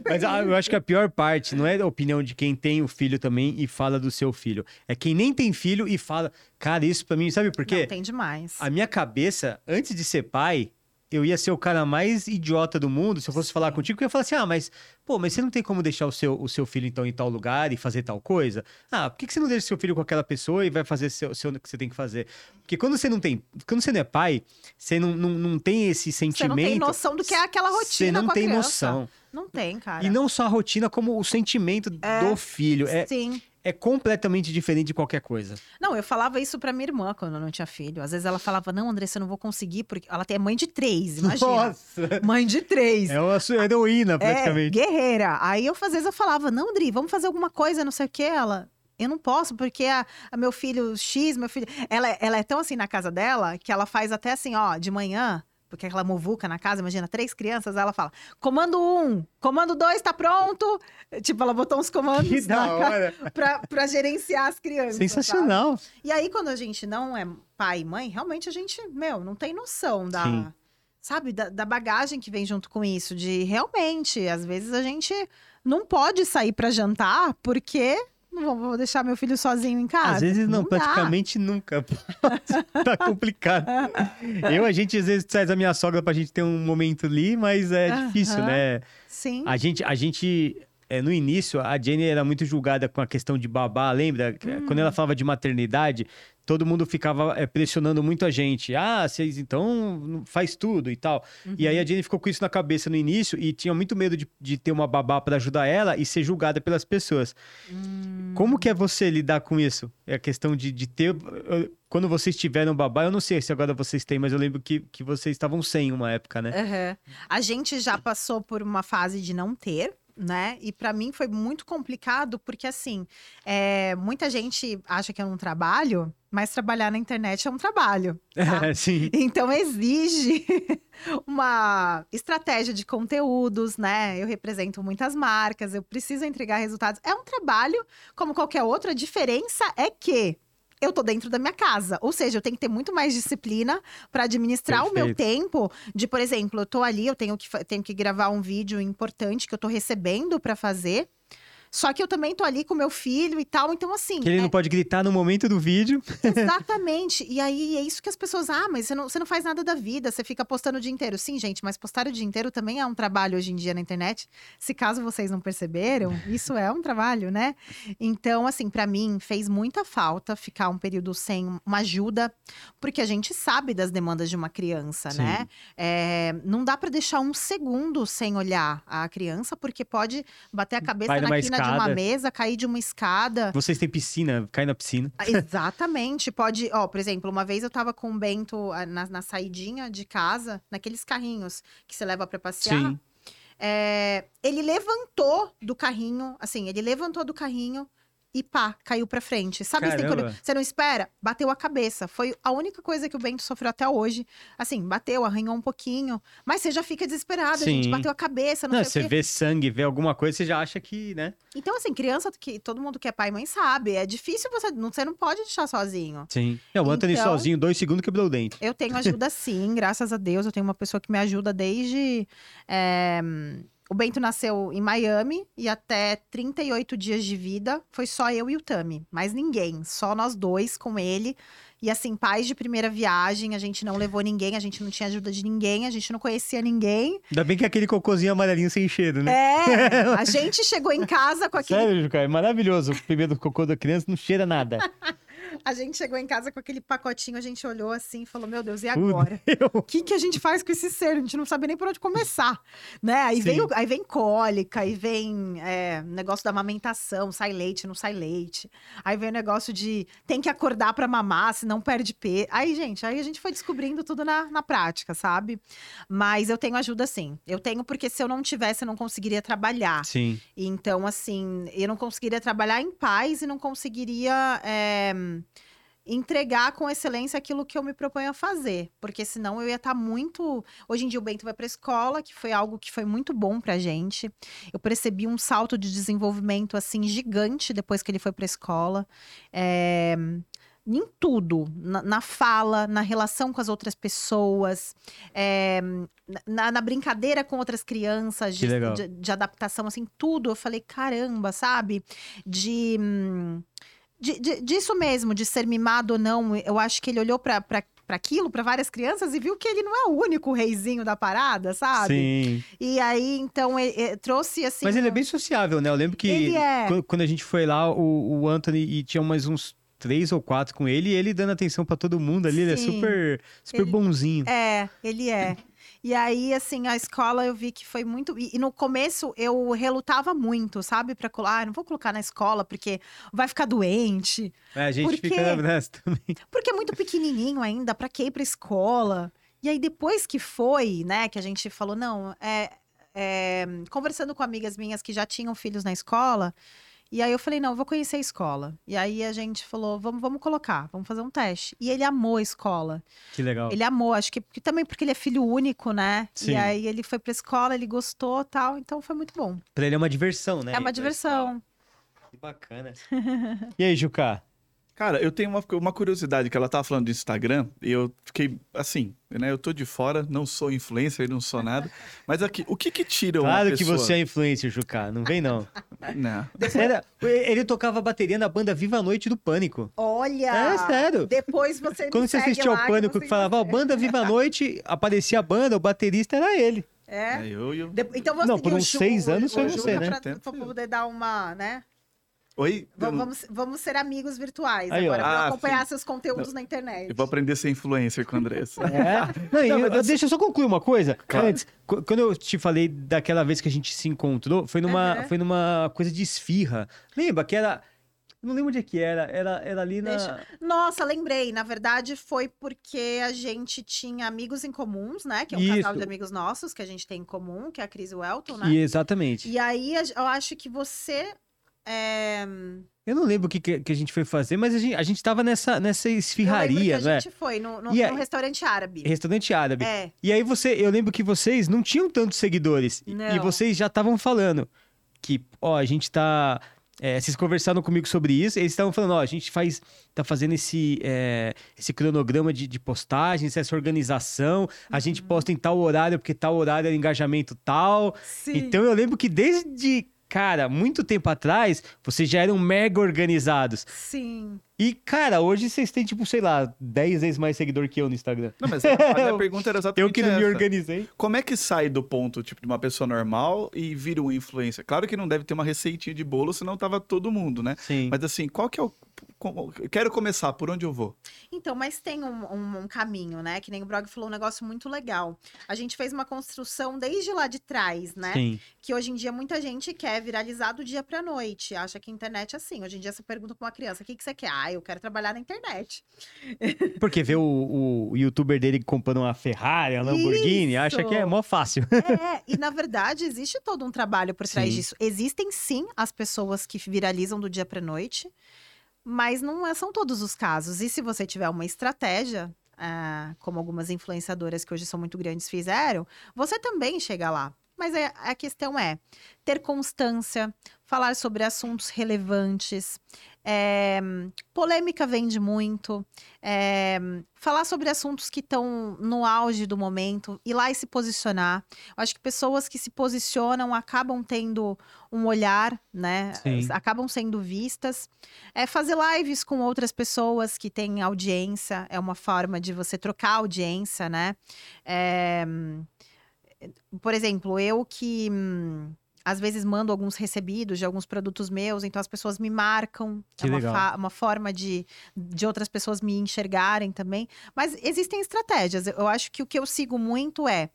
A: Mas ah, eu acho que a pior parte não é a opinião de quem tem o filho também e fala do seu filho. É quem nem tem filho e fala, cara, isso pra mim, sabe por quê?
C: Não, tem demais.
A: A minha cabeça, antes de ser pai, eu ia ser o cara mais idiota do mundo se eu fosse falar contigo, eu ia falar assim: ah, mas, pô, mas você não tem como deixar o seu, o seu filho, então, em tal lugar e fazer tal coisa? Ah, por que, que você não deixa seu filho com aquela pessoa e vai fazer seu, seu, o que você tem que fazer? Porque quando você não tem. Quando você não é pai, você não, não, não tem esse
C: Você
A: sentimento.
C: não tem noção do que é aquela rotina
A: Você não tem
C: criança.
A: noção.
C: Não tem, cara.
A: E não só a rotina, como o sentimento
C: É,
A: do filho. É,
C: Sim.
A: É completamente diferente de qualquer coisa.
C: Não, eu falava isso pra minha irmã quando eu não tinha filho. Às vezes ela falava, não, Andressa, eu não vou conseguir, porque ela tem é mãe de três, imagina.
A: Nossa!
C: Mãe de três.
A: É uma su- heroína,
C: É,
A: praticamente.
C: guerreira. Aí eu, às vezes, eu falava, não, Dri, vamos fazer alguma coisa, não sei o que. Ela, eu não posso, porque a, a meu filho X, meu filho. Ela, é- ela é tão assim na casa dela que ela faz até assim, ó, de manhã. Porque aquela muvuca na casa, imagina, três crianças, ela fala: comando um, comando dois, tá pronto. Tipo, ela botou uns comandos
A: Que da hora!
C: pra, pra gerenciar as crianças. sabe?
A: Sensacional.
C: E aí, quando a gente não é pai e mãe, realmente a gente, meu, não tem noção da.
A: Sim.
C: Sabe, da, da bagagem que vem junto com isso. De realmente, às vezes a gente não pode sair pra jantar porque não vou- deixar meu filho sozinho em casa.
A: Às vezes não,
C: dá.
A: praticamente nunca. tá complicado. Eu, a gente, às vezes, traz a minha sogra pra gente ter um momento ali, mas é
C: Aham.
A: difícil, né?
C: Sim.
A: A gente, a gente é, no início, a Jenny era muito julgada com a questão de babá, lembra? Quando ela falava de maternidade, todo mundo ficava é, pressionando muito a gente. Ah, vocês então faz tudo e tal. E aí a Jenny ficou com isso na cabeça no início e tinha muito medo de, de ter uma babá para ajudar ela e ser julgada pelas pessoas. Como que é você lidar com isso? É a questão de, de ter. Quando vocês tiveram babá, eu não sei se agora vocês têm, mas eu lembro que, que vocês estavam sem uma época, né?
C: Aham. A gente já passou por uma fase de não ter, né? E pra mim foi muito complicado, porque assim, é, muita gente acha que é um trabalho, mas trabalhar na internet é um trabalho. tá?
A: Sim.
C: Então exige uma estratégia de conteúdos, né? Eu represento muitas marcas, eu preciso entregar resultados. É um trabalho como qualquer outro, a diferença é que eu tô dentro da minha casa, ou seja, eu tenho que ter muito mais disciplina para administrar o meu
A: Perfeito.
C: tempo. De, por exemplo, eu tô ali, eu tenho que, tenho que gravar um vídeo importante que eu tô recebendo para fazer. Só que eu também tô ali com meu filho e tal, então assim.
A: Que ele
C: é-
A: não pode gritar no momento do vídeo.
C: Exatamente. E aí é isso que as pessoas. Ah, mas você não, você não faz nada da vida, você fica postando o dia inteiro. Sim, gente, mas postar o dia inteiro também é um trabalho hoje em dia na internet. Se caso vocês não perceberam, isso é um trabalho, né? Então, assim, pra mim fez muita falta ficar um período sem uma ajuda, porque a gente sabe das demandas de uma criança,
A: Sim.
C: né? É, não dá pra deixar um segundo sem olhar a criança, porque pode bater a cabeça
A: Vai
C: na
A: numa
C: quina de uma
A: escada.
C: mesa, cair de uma escada.
A: Vocês têm piscina, cai na piscina.
C: Ah, Exatamente. Pode, ó, por exemplo, uma vez eu tava com o Bento ah, na, na saidinha de casa, naqueles carrinhos que você leva pra passear.
A: Sim.
C: É, ele levantou do carrinho, assim, ele levantou do carrinho e pá, caiu pra frente. Sabe, assim, quando você não espera? Bateu a cabeça. Foi a única coisa que o Bento sofreu até hoje. Assim, bateu, arranhou um pouquinho. Mas você já fica desesperado, gente.
A: Sim.
C: Bateu a cabeça, não,
A: Não,
C: sei
A: você vê sangue, vê alguma coisa, você já acha que, né?
C: Então, assim, criança que todo mundo que é pai e mãe sabe. É difícil você. Não, você não pode deixar sozinho.
A: Sim. Não, o Anthony
C: Então-
A: sozinho, dois segundos, quebrou o dente.
C: Eu tenho ajuda sim, graças a Deus. Eu tenho uma pessoa que me ajuda desde. é, O Bento nasceu em Miami e até 38 dias de vida foi só eu e o Tami. Mais ninguém. Só nós dois com ele. E assim, pais de primeira viagem, a gente não levou ninguém, a gente não tinha ajuda de ninguém, a gente não conhecia ninguém.
A: Ainda bem que aquele cocôzinho amarelinho sem cheiro, né?
C: É, a gente chegou em casa com aquele
A: Sério, Juca, é maravilhoso. O primeiro cocô da criança não cheira nada.
C: A gente chegou em casa com aquele pacotinho, a gente olhou assim e falou: Meu Deus, e agora? O que, que a gente faz com esse ser? A gente não sabe nem por onde começar, né? Aí,
A: Sim.
C: vem, o- aí vem cólica, aí vem é, negócio da amamentação, sai leite, não sai leite. Aí vem o negócio de tem que acordar pra mamar, senão perde peso. Aí, gente, aí a gente foi descobrindo tudo na, na prática, sabe? Mas eu tenho ajuda sim. Eu tenho porque se eu não tivesse, eu não conseguiria trabalhar.
A: Sim.
C: Então, assim, eu não conseguiria trabalhar em paz e não conseguiria é, entregar com excelência aquilo que eu me proponho a fazer. Porque senão eu ia estar muito. Hoje em dia o Bento vai para a escola, que foi algo que foi muito bom pra gente. Eu percebi um salto de desenvolvimento, assim, gigante depois que ele foi para a escola. É, Em tudo, na, na fala, na relação com as outras pessoas, é, na, na brincadeira com outras crianças, de, de- de adaptação, assim, tudo. Eu falei, caramba, sabe? De. hum, de- de- disso mesmo, de ser mimado ou não. Eu acho que ele olhou pra, pra, pra aquilo, pra várias crianças, e viu que ele não é o único reizinho da parada, sabe?
A: Sim.
C: E aí, então, ele, ele trouxe assim.
A: Mas ele é
C: um-
A: bem sociável, né? Eu lembro que
C: Ele é.
A: quando, quando a gente foi lá, o, o Anthony e tinha mais uns três ou quatro com ele, e ele dando atenção pra todo mundo ali, ele é
C: Sim.
A: super, super
C: Ele-
A: bonzinho.
C: É, ele é. E aí, assim, a escola eu vi que foi muito. E, e no começo eu relutava muito, sabe? Pra colar. Ah, não vou colocar na escola porque vai ficar doente.
A: É, a gente
C: Por
A: fica nessa também.
C: Porque é muito pequenininho ainda, pra que ir pra escola? E aí, depois que foi, né, que a gente falou, não, é, é, conversando com amigas minhas que já tinham filhos na escola, e aí eu falei, não, eu vou conhecer a escola. E aí a gente falou, vamos, vamos colocar, vamos fazer um teste. E ele amou a escola.
A: Que legal.
C: Ele amou, acho que também porque ele é filho único, né?
A: Sim.
C: E aí ele foi pra escola, ele gostou tal, então foi muito bom.
A: Pra ele é uma diversão, né?
C: é uma diversão.
A: Que bacana. e aí, Juca?
B: Cara, eu tenho uma, uma curiosidade que ela tava falando do Instagram e eu fiquei assim, né? Eu tô de fora, não sou influencer, não sou nada. Mas aqui, o que que tira uma
A: Claro que
B: pessoa...
A: você é influencer, Juca. Não vem, não.
B: Não.
A: Era- Ele tocava bateria na banda Viva a Noite do Pânico.
C: Olha!
A: É sério.
C: Depois você
A: Quando você assistia ao Pânico
C: você
A: que falava, ó, banda Viva a Noite, aparecia a banda, o baterista era ele.
C: É.
B: É, eu, eu...
C: De- Então você
A: Não, por uns seis
C: o-
A: anos
C: o
A: foi você, né?
C: Pra, pra poder dar uma, né?
B: Oi?
C: Vamos,
B: não-
C: vamos, vamos ser amigos virtuais
A: Aí, ó.
C: agora, pra
B: Ah,
C: acompanhar
B: sim.
C: seus conteúdos na internet.
B: Eu vou aprender a ser influencer com a Andressa.
A: É. Não,
B: Não,
A: eu-
B: mas
A: Deixa eu só concluir uma coisa.
B: Claro.
A: Antes, qu- quando eu te falei daquela vez que a gente se encontrou, foi numa,
C: Aham.
A: foi numa coisa de esfirra. Lembra que era. Não lembro onde é que era. Era, era ali na.
C: Deixa- Nossa, lembrei. Na verdade, foi porque a gente tinha amigos em comuns, né? Que é um casal
A: Isso.
C: de amigos nossos que a gente tem em comum, que é a Cris e o Elton, né?
A: E exatamente.
C: E aí, eu acho que você. É,
A: Eu não lembro o que, que a gente foi fazer, mas a gente, a gente tava nessa, nessa esfirraria, né?
C: a gente foi no, no- no restaurante árabe.
A: Restaurante árabe.
C: É.
A: E aí você, eu lembro que vocês não tinham tantos seguidores. E- E
C: Não.
A: vocês já estavam falando que, ó, a gente tá. é, vocês conversaram comigo sobre isso, eles estavam falando, ó, a gente faz, tá fazendo esse, é, esse cronograma de, de postagens, essa organização, a gente
C: Uhum.
A: posta em tal horário, porque tal horário é engajamento tal.
C: Sim.
A: Então eu lembro que desde, cara, muito tempo atrás, vocês já eram mega organizados.
C: Sim.
A: E, cara, hoje vocês têm, tipo, sei lá, 10 vezes mais seguidor que eu no Instagram.
B: Não, mas a a minha pergunta era exatamente
A: Eu que não me
B: essa.
A: organizei.
B: Como é que sai do ponto, tipo, de uma pessoa normal e vira um influencer? Claro que não deve ter uma receitinha de bolo, senão tava todo mundo, né?
A: Sim.
B: Mas assim, qual que é o... Quero começar, por onde eu vou?
C: Então, mas tem um, um- um caminho, né? Que nem o Brog falou um negócio muito legal. A gente fez uma construção desde lá de trás, né?
A: Sim.
C: Que hoje em dia muita gente quer viralizar do dia pra noite. Acha que a internet é assim. Hoje em dia você pergunta pra uma criança: o que, que você quer? Ah, eu quero trabalhar na internet.
A: Porque vê o, o youtuber dele comprando uma Ferrari, uma Lamborghini, acha
C: Isso.
A: que é mó fácil.
C: É, e na verdade existe todo um trabalho por trás
A: Sim.
C: disso. Existem sim as pessoas que viralizam do dia pra noite, mas não é- são todos os casos. E se você tiver uma estratégia, ah, como algumas influenciadoras que hoje são muito grandes fizeram, você também chega lá. Mas a, a questão é ter constância, falar sobre assuntos relevantes. É, polêmica vende muito. é, falar sobre assuntos que estão no auge do momento, ir lá e se posicionar. Eu acho que pessoas que se posicionam acabam tendo um olhar, né?
A: Sim.
C: Acabam sendo vistas. É fazer lives com outras pessoas que têm audiência é uma forma de você trocar audiência, né? É, por exemplo, eu que hum, às vezes mando alguns recebidos de alguns produtos meus, então as pessoas me marcam.
A: Que
C: é uma, fa- uma forma de, de outras pessoas me enxergarem também. Mas existem estratégias. Eu acho que o que eu sigo muito é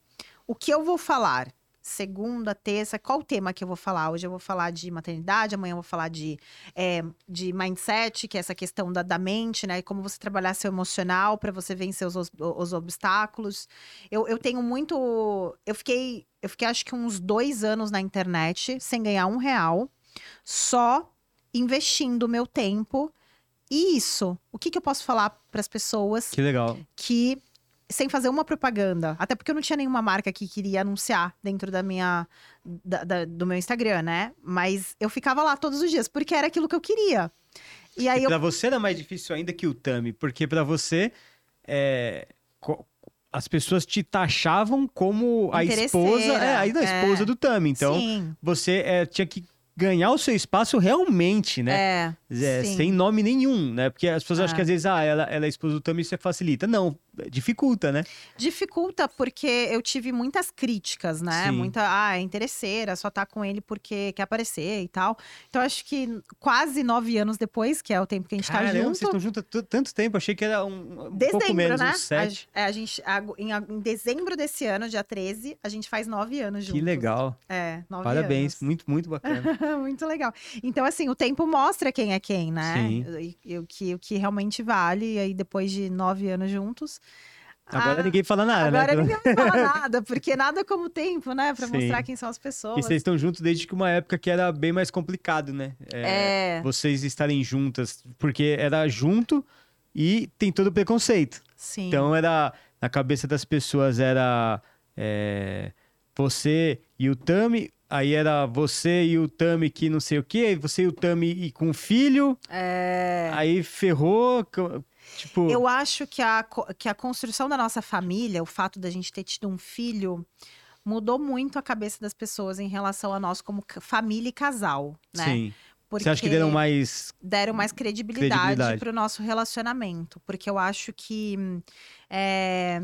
C: o que eu vou falar. Segunda, terça, qual o tema que eu vou falar? Hoje eu vou falar de maternidade, amanhã eu vou falar de, é, de mindset, que é essa questão da, da mente, né? E como você trabalhar seu emocional para você vencer os, os, os obstáculos. Eu, eu tenho muito. Eu fiquei, eu fiquei acho que uns dois anos na internet sem ganhar um real, só investindo o meu tempo. E isso, o que, que eu posso falar para as pessoas
A: Que legal.
C: que sem fazer uma propaganda, até porque eu não tinha nenhuma marca que queria anunciar dentro da minha da- da- do meu Instagram, né? Mas eu ficava lá todos os dias porque era aquilo que eu queria. E aí
A: E
C: eu
A: pra você era mais difícil ainda que o Tami, porque pra você é, as pessoas te taxavam como a esposa, é, ainda a
C: é.
A: esposa do Tami. Então
C: sim,
A: você é, tinha que ganhar o seu espaço realmente, né?
C: é,
A: É, sem nome nenhum, né? Porque as pessoas acham
C: É.
A: que às vezes, ah, ela, ela é esposa do Tami, isso é facilita. Não, dificulta, né?
C: dificulta porque eu tive muitas críticas, né?
A: Sim.
C: Muita, ah, é interesseira, só tá com ele porque quer aparecer e tal. Então acho que quase nove anos depois, que é o tempo que a gente tá
A: Caramba,
C: junto.
A: vocês estão juntos tanto tempo, achei que era um, um
C: Dezembro,
A: pouco menos,
C: né?
A: uns sete.
C: A, é, a gente, a- em, em dezembro desse ano, dia 13, a gente faz nove anos juntos.
A: Que legal.
C: É, nove
A: Parabéns,
C: anos.
A: muito, muito bacana.
C: Muito legal. Então, assim, o tempo mostra quem é quem, né?
A: Sim.
C: E, e o, que, o que realmente vale. E aí, depois de nove anos juntos.
A: Agora
C: ah,
A: ninguém fala nada,
C: Agora
A: né?
C: ninguém vai falar nada, porque nada como tempo, né? Pra
A: Sim.
C: mostrar quem são as
A: E
C: pessoas.
A: vocês estão juntos desde que uma época que era bem mais complicado, né? É,
C: É,
A: Vocês estarem juntas, porque era junto e tem todo o preconceito.
C: sim.
A: Então era na cabeça das pessoas era é, você e o Tami, aí era você e o Tami que não sei o quê, você e o Tami e com o filho,
C: É...
A: aí ferrou, tipo,
C: Eu acho que a, que a construção da nossa família, o fato da gente ter tido um filho, mudou muito a cabeça das pessoas em relação a nós como família e casal, né?
A: sim.
C: Porque
A: Você acha que deram mais
C: deram mais credibilidade, para o nosso relacionamento. Porque eu acho que é,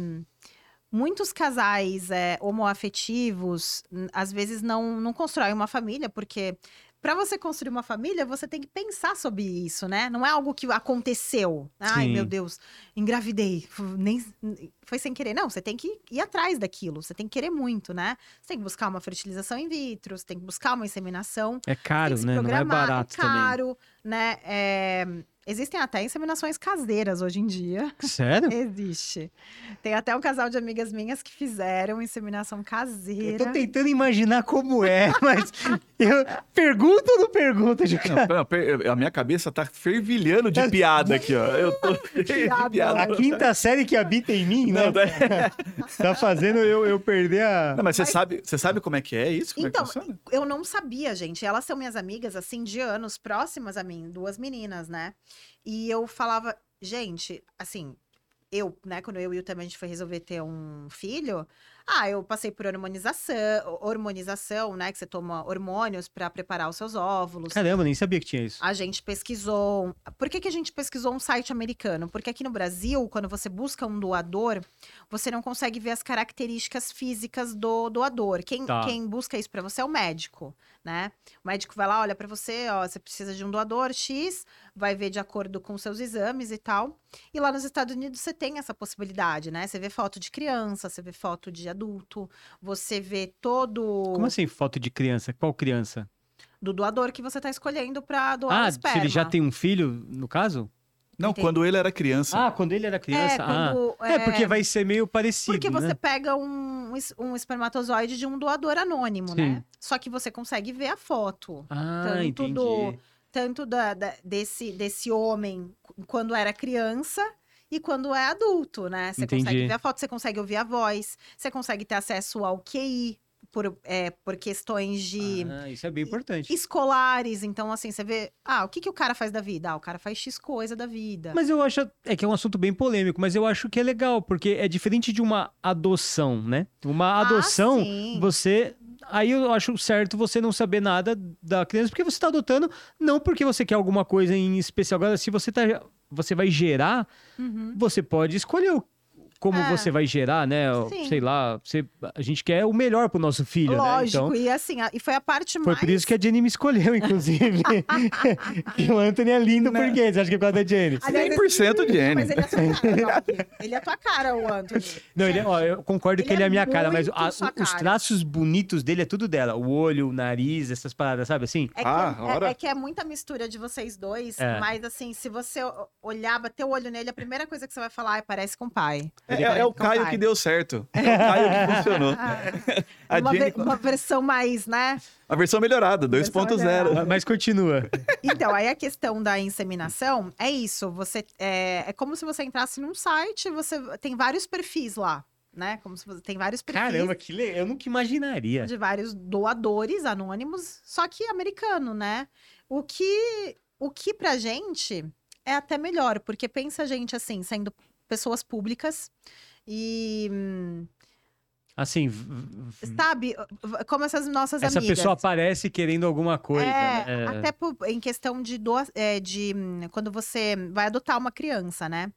C: muitos casais é, homoafetivos, às vezes, não, não constroem uma família, porque para você construir uma família, você tem que pensar sobre isso, né? Não é algo que aconteceu. Ai,
A: Sim.
C: meu Deus, engravidei. Nem, foi sem querer. Não, você tem que ir atrás daquilo. Você tem que querer muito, né? Você tem que buscar uma fertilização in vitro, você tem que buscar uma inseminação
A: é caro, né? Não é
C: programar,
A: barato
C: é caro, né? É, Existem até inseminações caseiras hoje em dia.
A: Sério?
C: Existe. Tem até um casal de amigas minhas que fizeram inseminação
A: Eu
C: caseira.
A: tô tentando imaginar como é, mas eu pergunto ou não pergunto, Juca?
B: Não, pera, a minha cabeça tá fervilhando de piada aqui, ó. Eu tô de
C: Piada.
A: A
B: piada.
A: quinta série que habita em mim, né?
B: Não, né?
A: Tá fazendo eu, eu perder a.
B: Não, mas você
C: Mas-
B: sabe, você sabe como é que é isso? Como
C: Então,
B: é que funciona?
C: eu não sabia, gente. Elas são minhas amigas, assim, de anos, próximas a mim, duas meninas, né? E eu falava, gente, assim, eu, né, quando eu e o também a gente foi resolver ter um filho, ah, eu passei por hormonização, hormonização, né, que você toma hormônios pra preparar os seus óvulos.
A: Caramba, nem sabia que tinha isso.
C: A gente pesquisou. Por que, que a gente pesquisou um site americano? Porque aqui no Brasil, quando você busca um doador, você não consegue ver as características físicas do doador. Quem,
A: Tá.
C: quem busca isso pra você é o médico, né? O médico vai lá, olha pra você, ó, você precisa de um doador X, vai ver de acordo com seus exames e tal. E lá nos Estados Unidos você tem essa possibilidade, né? Você vê foto de criança, você vê foto de adulto, você vê todo
A: Como assim, foto de criança? Qual criança?
C: do doador que você tá escolhendo pra doar o
A: Ah, se
C: esperma.
A: ele já tem um filho, no caso?
B: Não,
C: entendi.
B: quando ele era criança.
A: Ah, quando ele era criança?
C: É, quando,
A: ah. É, porque vai ser meio parecido,
C: Porque você
A: né?
C: pega um, um espermatozoide de um doador anônimo,
A: Sim.
C: né? Só que você consegue ver a foto.
A: Ah,
C: tanto
A: entendi.
C: do- Tanto da, da- desse, desse homem qu- quando era criança e quando é adulto, né? Você
A: Entendi.
C: consegue ver a foto, você consegue ouvir a voz, você consegue ter acesso ao QI por, é, por questões de
A: Ah, isso é bem importante.
C: escolares. Então, assim, você vê, ah, o que, que o cara faz da vida? Ah, o cara faz X coisa da vida.
A: Mas eu acho. É que é um assunto bem polêmico, mas eu acho que é legal, porque é diferente de uma adoção, né? Uma
C: Ah,
A: adoção,
C: sim.
A: você. Aí eu acho certo você não saber nada da criança, porque você tá adotando, não porque você quer alguma coisa em especial. Agora, se você tá. Você vai gerar,
C: Uhum.
A: você pode escolher o- como
C: É.
A: você vai gerar, né?
C: Sim.
A: Sei lá, você, a gente quer o melhor pro nosso filho, né?
C: Lógico,
A: Então,
C: e assim, a- e foi a parte
A: foi
C: mais...
A: por isso que a Jenny me escolheu, inclusive. que o Anthony é lindo por quê? Você acha que é por causa da Jenny?
C: Aliás,
B: 100% Jenny.
C: Mas ele é a tua cara. Ele é a tua cara, o Anthony.
A: Não, ele é, ó, eu concordo
C: Ele
A: que ele é
C: é
A: a minha cara, mas a-
C: sua
A: os
C: cara.
A: traços bonitos dele é tudo dela. O olho, o nariz, essas paradas, sabe assim?
C: É que,
B: Ah,
C: é-
B: ora.
C: é, que é muita mistura de vocês dois,
A: É.
C: mas assim, se você olhar, bater o olho nele, a primeira coisa que você vai falar é parece com o pai.
B: É, É
C: parece
B: o Caio
C: pai.
B: que deu certo. É o Caio que funcionou. A,
C: uma,
B: Jenny-
C: ve- uma versão mais, né?
B: a versão melhorada,
C: Versão
B: 2.0.
C: melhorada.
A: Mas continua.
C: Então, aí a questão da inseminação é isso. Você é, é como se você entrasse num site, você tem vários perfis lá, né? Como se você tem vários perfis
A: Caramba, que legal. Eu nunca imaginaria.
C: de vários doadores anônimos, só que americano, né? O que o que pra gente é até melhor, porque pensa a gente assim, sendo pessoas públicas e
A: Assim,
C: sabe, como essas nossas
A: essa
C: amigas.
A: pessoa aparece querendo alguma coisa.
C: É,
A: né? É.
C: até por- em questão de, doa, é, de hum, quando você vai adotar uma criança, né?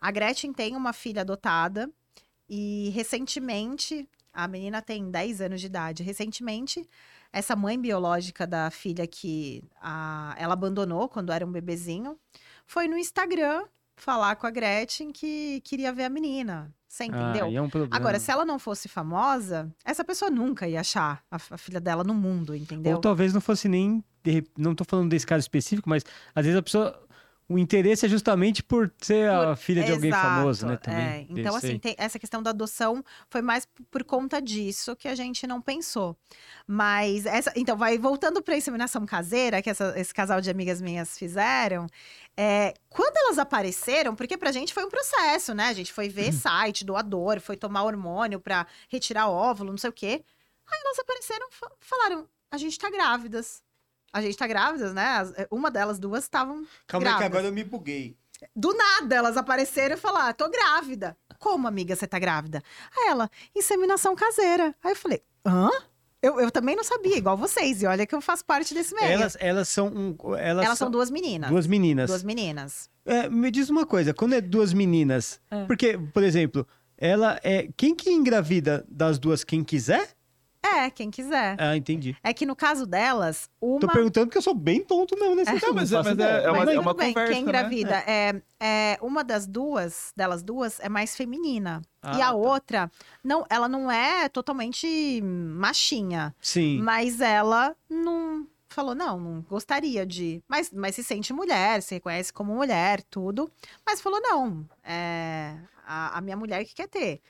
C: A Gretchen tem uma filha adotada e recentemente, a menina tem 10 anos de idade, recentemente, essa mãe biológica da filha que a- ela abandonou quando era um bebezinho, foi no Instagram falar com a Gretchen que queria ver a menina. Você entendeu?
A: Ah, é um.
C: Agora, se ela não fosse famosa, essa pessoa nunca ia achar a, a filha dela no mundo, entendeu?
A: Ou talvez não fosse nem. de Não tô falando desse caso específico, mas às vezes a pessoa. O interesse é justamente por ser a
C: Por-
A: filha de alguém
C: Exato,
A: famoso, né? Também.
C: é. Então, assim, tem- essa questão da adoção foi mais por conta disso que a gente não pensou. Mas, essa, então, vai voltando para a inseminação caseira, que essa- esse casal de amigas minhas fizeram. é, quando elas apareceram, porque pra gente foi um processo, né? A gente foi
A: Uhum.
C: ver site, doador, foi tomar hormônio pra retirar óvulo, não sei o quê. Aí elas apareceram e fa- falaram: a gente tá grávidas. A gente tá grávidas, né? As- Uma delas, duas, estavam
A: Calma aí que
C: grávidas.
A: agora eu me buguei.
C: do nada, elas apareceram e falaram: ah, tô grávida. Como, amiga, você tá grávida? Aí ela, inseminação caseira. Aí eu falei: hã? Eu, eu também não sabia, igual vocês. E olha que eu faço parte desse meio.
A: Elas, elas são. um- elas,
C: Elas são duas meninas.
A: duas meninas.
C: Duas meninas.
A: É, me diz uma coisa, quando é duas meninas,
C: É.
A: porque, por exemplo, ela é. Quem que engravida das duas? Quem quiser?
C: É, quem quiser.
A: Ah, entendi.
C: É que no caso delas, uma.
A: Tô perguntando porque eu sou bem tonto mesmo nesse
C: É.
B: Não, mas é- mas é- é uma-
C: Mas
B: é uma
C: bem,
B: conversa,
C: quem
B: né?
C: engravida é. é uma das duas, delas duas, é mais feminina.
A: Ah,
C: e a
A: tá.
C: outra, não, ela não é totalmente machinha.
A: Sim.
C: Mas ela não falou, não, não gostaria de. Mas, mas se sente mulher, se reconhece como mulher, tudo. Mas falou, não, é a, a minha mulher que quer ter,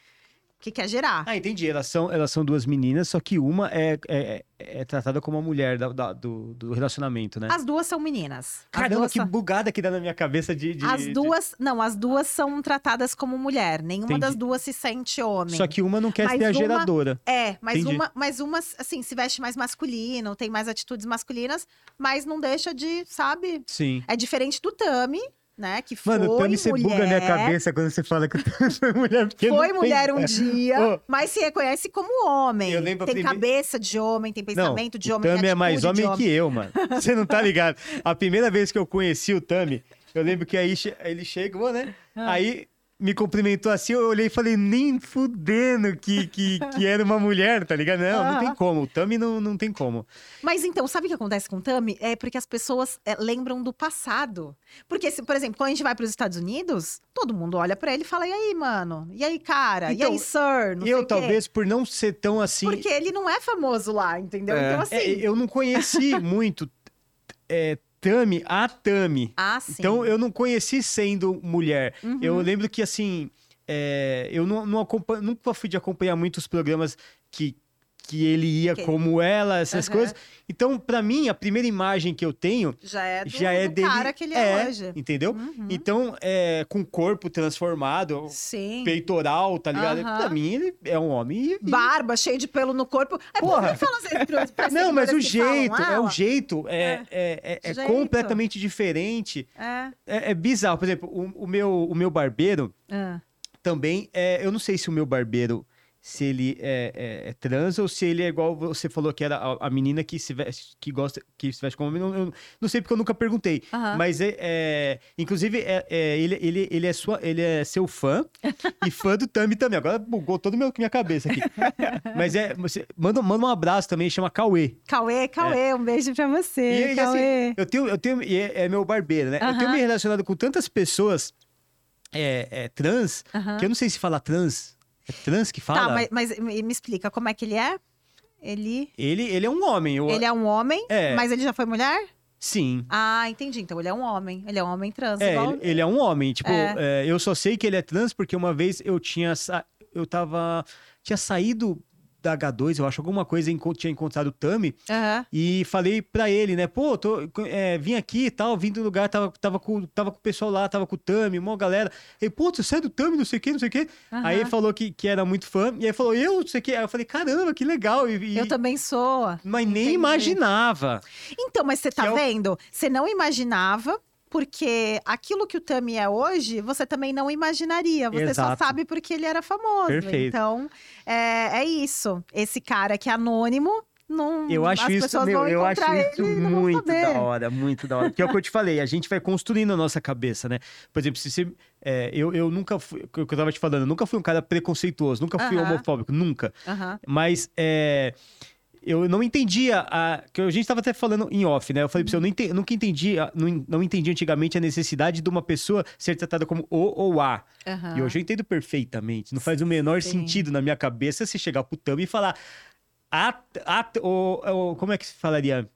C: que quer gerar.
A: Ah, entendi. Elas são, elas são duas meninas, só que uma é, é, é tratada como a mulher da- da- do, do relacionamento, né?
C: As duas são meninas. As
A: Caramba, que
C: são-
A: bugada que dá na minha cabeça de. de-
C: As
A: de-
C: duas, não, as duas são tratadas como mulher. Nenhuma
A: Entendi.
C: das duas se sente homem.
A: Só que uma não quer
C: Mas
A: ser a
C: uma-
A: geradora.
C: É, mas
A: Entendi.
C: uma, mas uma, assim, se veste mais masculino, tem mais atitudes masculinas, mas não deixa de, sabe?
A: Sim.
C: É diferente do Tami, né? Que foi
A: Mano, o Tami, você
C: mulher.
A: buga a minha cabeça quando você fala que o Tami foi mulher. Porque
C: Foi
A: não
C: mulher
A: tem...
C: um dia,
A: Ô.
C: mas se reconhece como homem.
A: Eu lembro
C: tem
A: prime-
C: cabeça de homem, tem
A: Não,
C: pensamento de
A: o
C: homem, tem
A: Tami é mais
C: de
A: homem que eu, mano. Você não tá ligado. A primeira vez que eu conheci o Tami, eu lembro que aí ele chegou, né?
C: Ah.
A: Aí me cumprimentou assim, eu olhei e falei, nem fudendo que, que, que era uma mulher, tá ligado? Não, não
C: Ah.
A: tem como. O Tami não, não tem como.
C: Mas então, sabe o que acontece com o Tami? É porque as pessoas é, lembram do passado. Porque, se, por exemplo, quando a gente vai para os Estados Unidos, todo mundo olha para ele e fala: e aí, mano? E aí, cara?
A: Então,
C: e aí, sir? Não
A: eu,
C: o quê."
A: talvez, por não ser tão assim.
C: Porque ele não é famoso lá, entendeu?
B: É.
C: Então, assim.
A: É, eu não conheci muito é, Tami, a Tami.
C: Ah, sim.
A: Então eu não conheci sendo mulher.
C: Uhum.
A: Eu lembro que assim, é, eu não, não nunca fui de acompanhar muitos programas que, que ele ia
C: Que-
A: como ela, essas
C: Aham.
A: coisas. Então, pra mim, a primeira imagem que eu tenho
C: Já é do,
A: já é
C: do
A: dele.
C: cara que ele é, hoje.
A: Entendeu?
C: Uhum.
A: Então, é, com o corpo transformado,
C: Sim.
A: peitoral, tá ligado?
C: Aham.
A: Pra mim, ele é um homem. e-
C: Barba, cheio de pelo no corpo. É
A: Porra.
C: Porra. fala assim
A: Não, mas o
C: que falam,
A: jeito, é o
C: "Ah,
A: jeito, é, é, é- é
C: Jeito.
A: completamente diferente.
C: É.
A: É, é bizarro. Por exemplo, o, o meu, o meu barbeiro
C: Ah.
A: também, é, eu não sei se o meu barbeiro, se ele é, é- é trans ou se ele é igual você falou que era a, a menina que se veste, que gosta, que se veste como homem. Não, eu não sei porque eu nunca perguntei.
C: Aham.
A: Mas é, é- inclusive, é, é- ele, ele, ele, é sua, ele é seu fã e fã do Tami também. Agora bugou toda a minha, minha cabeça aqui. Mas é. Você, manda, manda um abraço também, chama Cauê.
C: Cauê, Cauê, um beijo pra você,
A: E, e, assim,
C: Cauê.
A: eu tenho, eu tenho, e é, é meu barbeiro, né? Eu tenho me relacionado com tantas pessoas é, é, trans,
C: Aham.
A: que eu não sei se fala trans. É trans que fala?
C: Tá, mas, mas me me explica, como é que ele é? Ele,
A: Ele, ele é um homem. Eu,
C: ele é um homem,
A: É.
C: mas ele já foi mulher?
A: Sim.
C: Ah, entendi. Então ele é um homem. Ele é um homem trans.
A: É,
C: igual...
A: ele, ele é um homem. Tipo,
C: É.
A: é, eu só sei que ele é trans porque uma vez eu tinha. sa- Eu tava. Tinha saído da H2, eu acho, alguma coisa, tinha encontrado o Tami
C: Aham.
A: e falei pra ele, né? Pô, tô, é, vim aqui e tal, vim do lugar, tava, tava, com, tava com o pessoal lá, tava com o Tami, uma galera. Ele, pô, você é do Tami, não sei o que, não sei o que.
C: aham.
A: Aí ele falou que, que era muito fã, e aí falou, eu, não sei o que. Aí eu falei, caramba, que legal. E, e-
C: Eu também sou.
A: Mas nem
C: Entendi.
A: imaginava.
C: Então, mas você tá
A: é
C: vendo? Você não imaginava, porque aquilo que o Tami é hoje, você também não imaginaria. Você
A: Exato.
C: só sabe porque ele era famoso.
A: Perfeito.
C: Então, é, é isso. Esse cara que é anônimo, não.
A: Eu acho isso, meu, eu acho isso muito da hora, muito da hora. Que é o que eu te falei, a gente vai construindo a nossa cabeça, né? Por exemplo, se você. é, eu, eu nunca fui, o que eu tava te falando, eu nunca fui um cara preconceituoso, nunca fui
C: Aham.
A: homofóbico, nunca.
C: Aham.
A: Mas é, eu não entendia a. Que a gente tava até falando em off, né? Eu falei pra você, eu, não ente- eu nunca entendi, não, não entendi antigamente a necessidade de uma pessoa ser tratada como o ou a.
C: aham.
A: E hoje eu entendo perfeitamente. Não faz o menor.
C: Sim.
A: sentido na minha cabeça se chegar pro Tami e falar. A, a, o, o- como é que se falaria?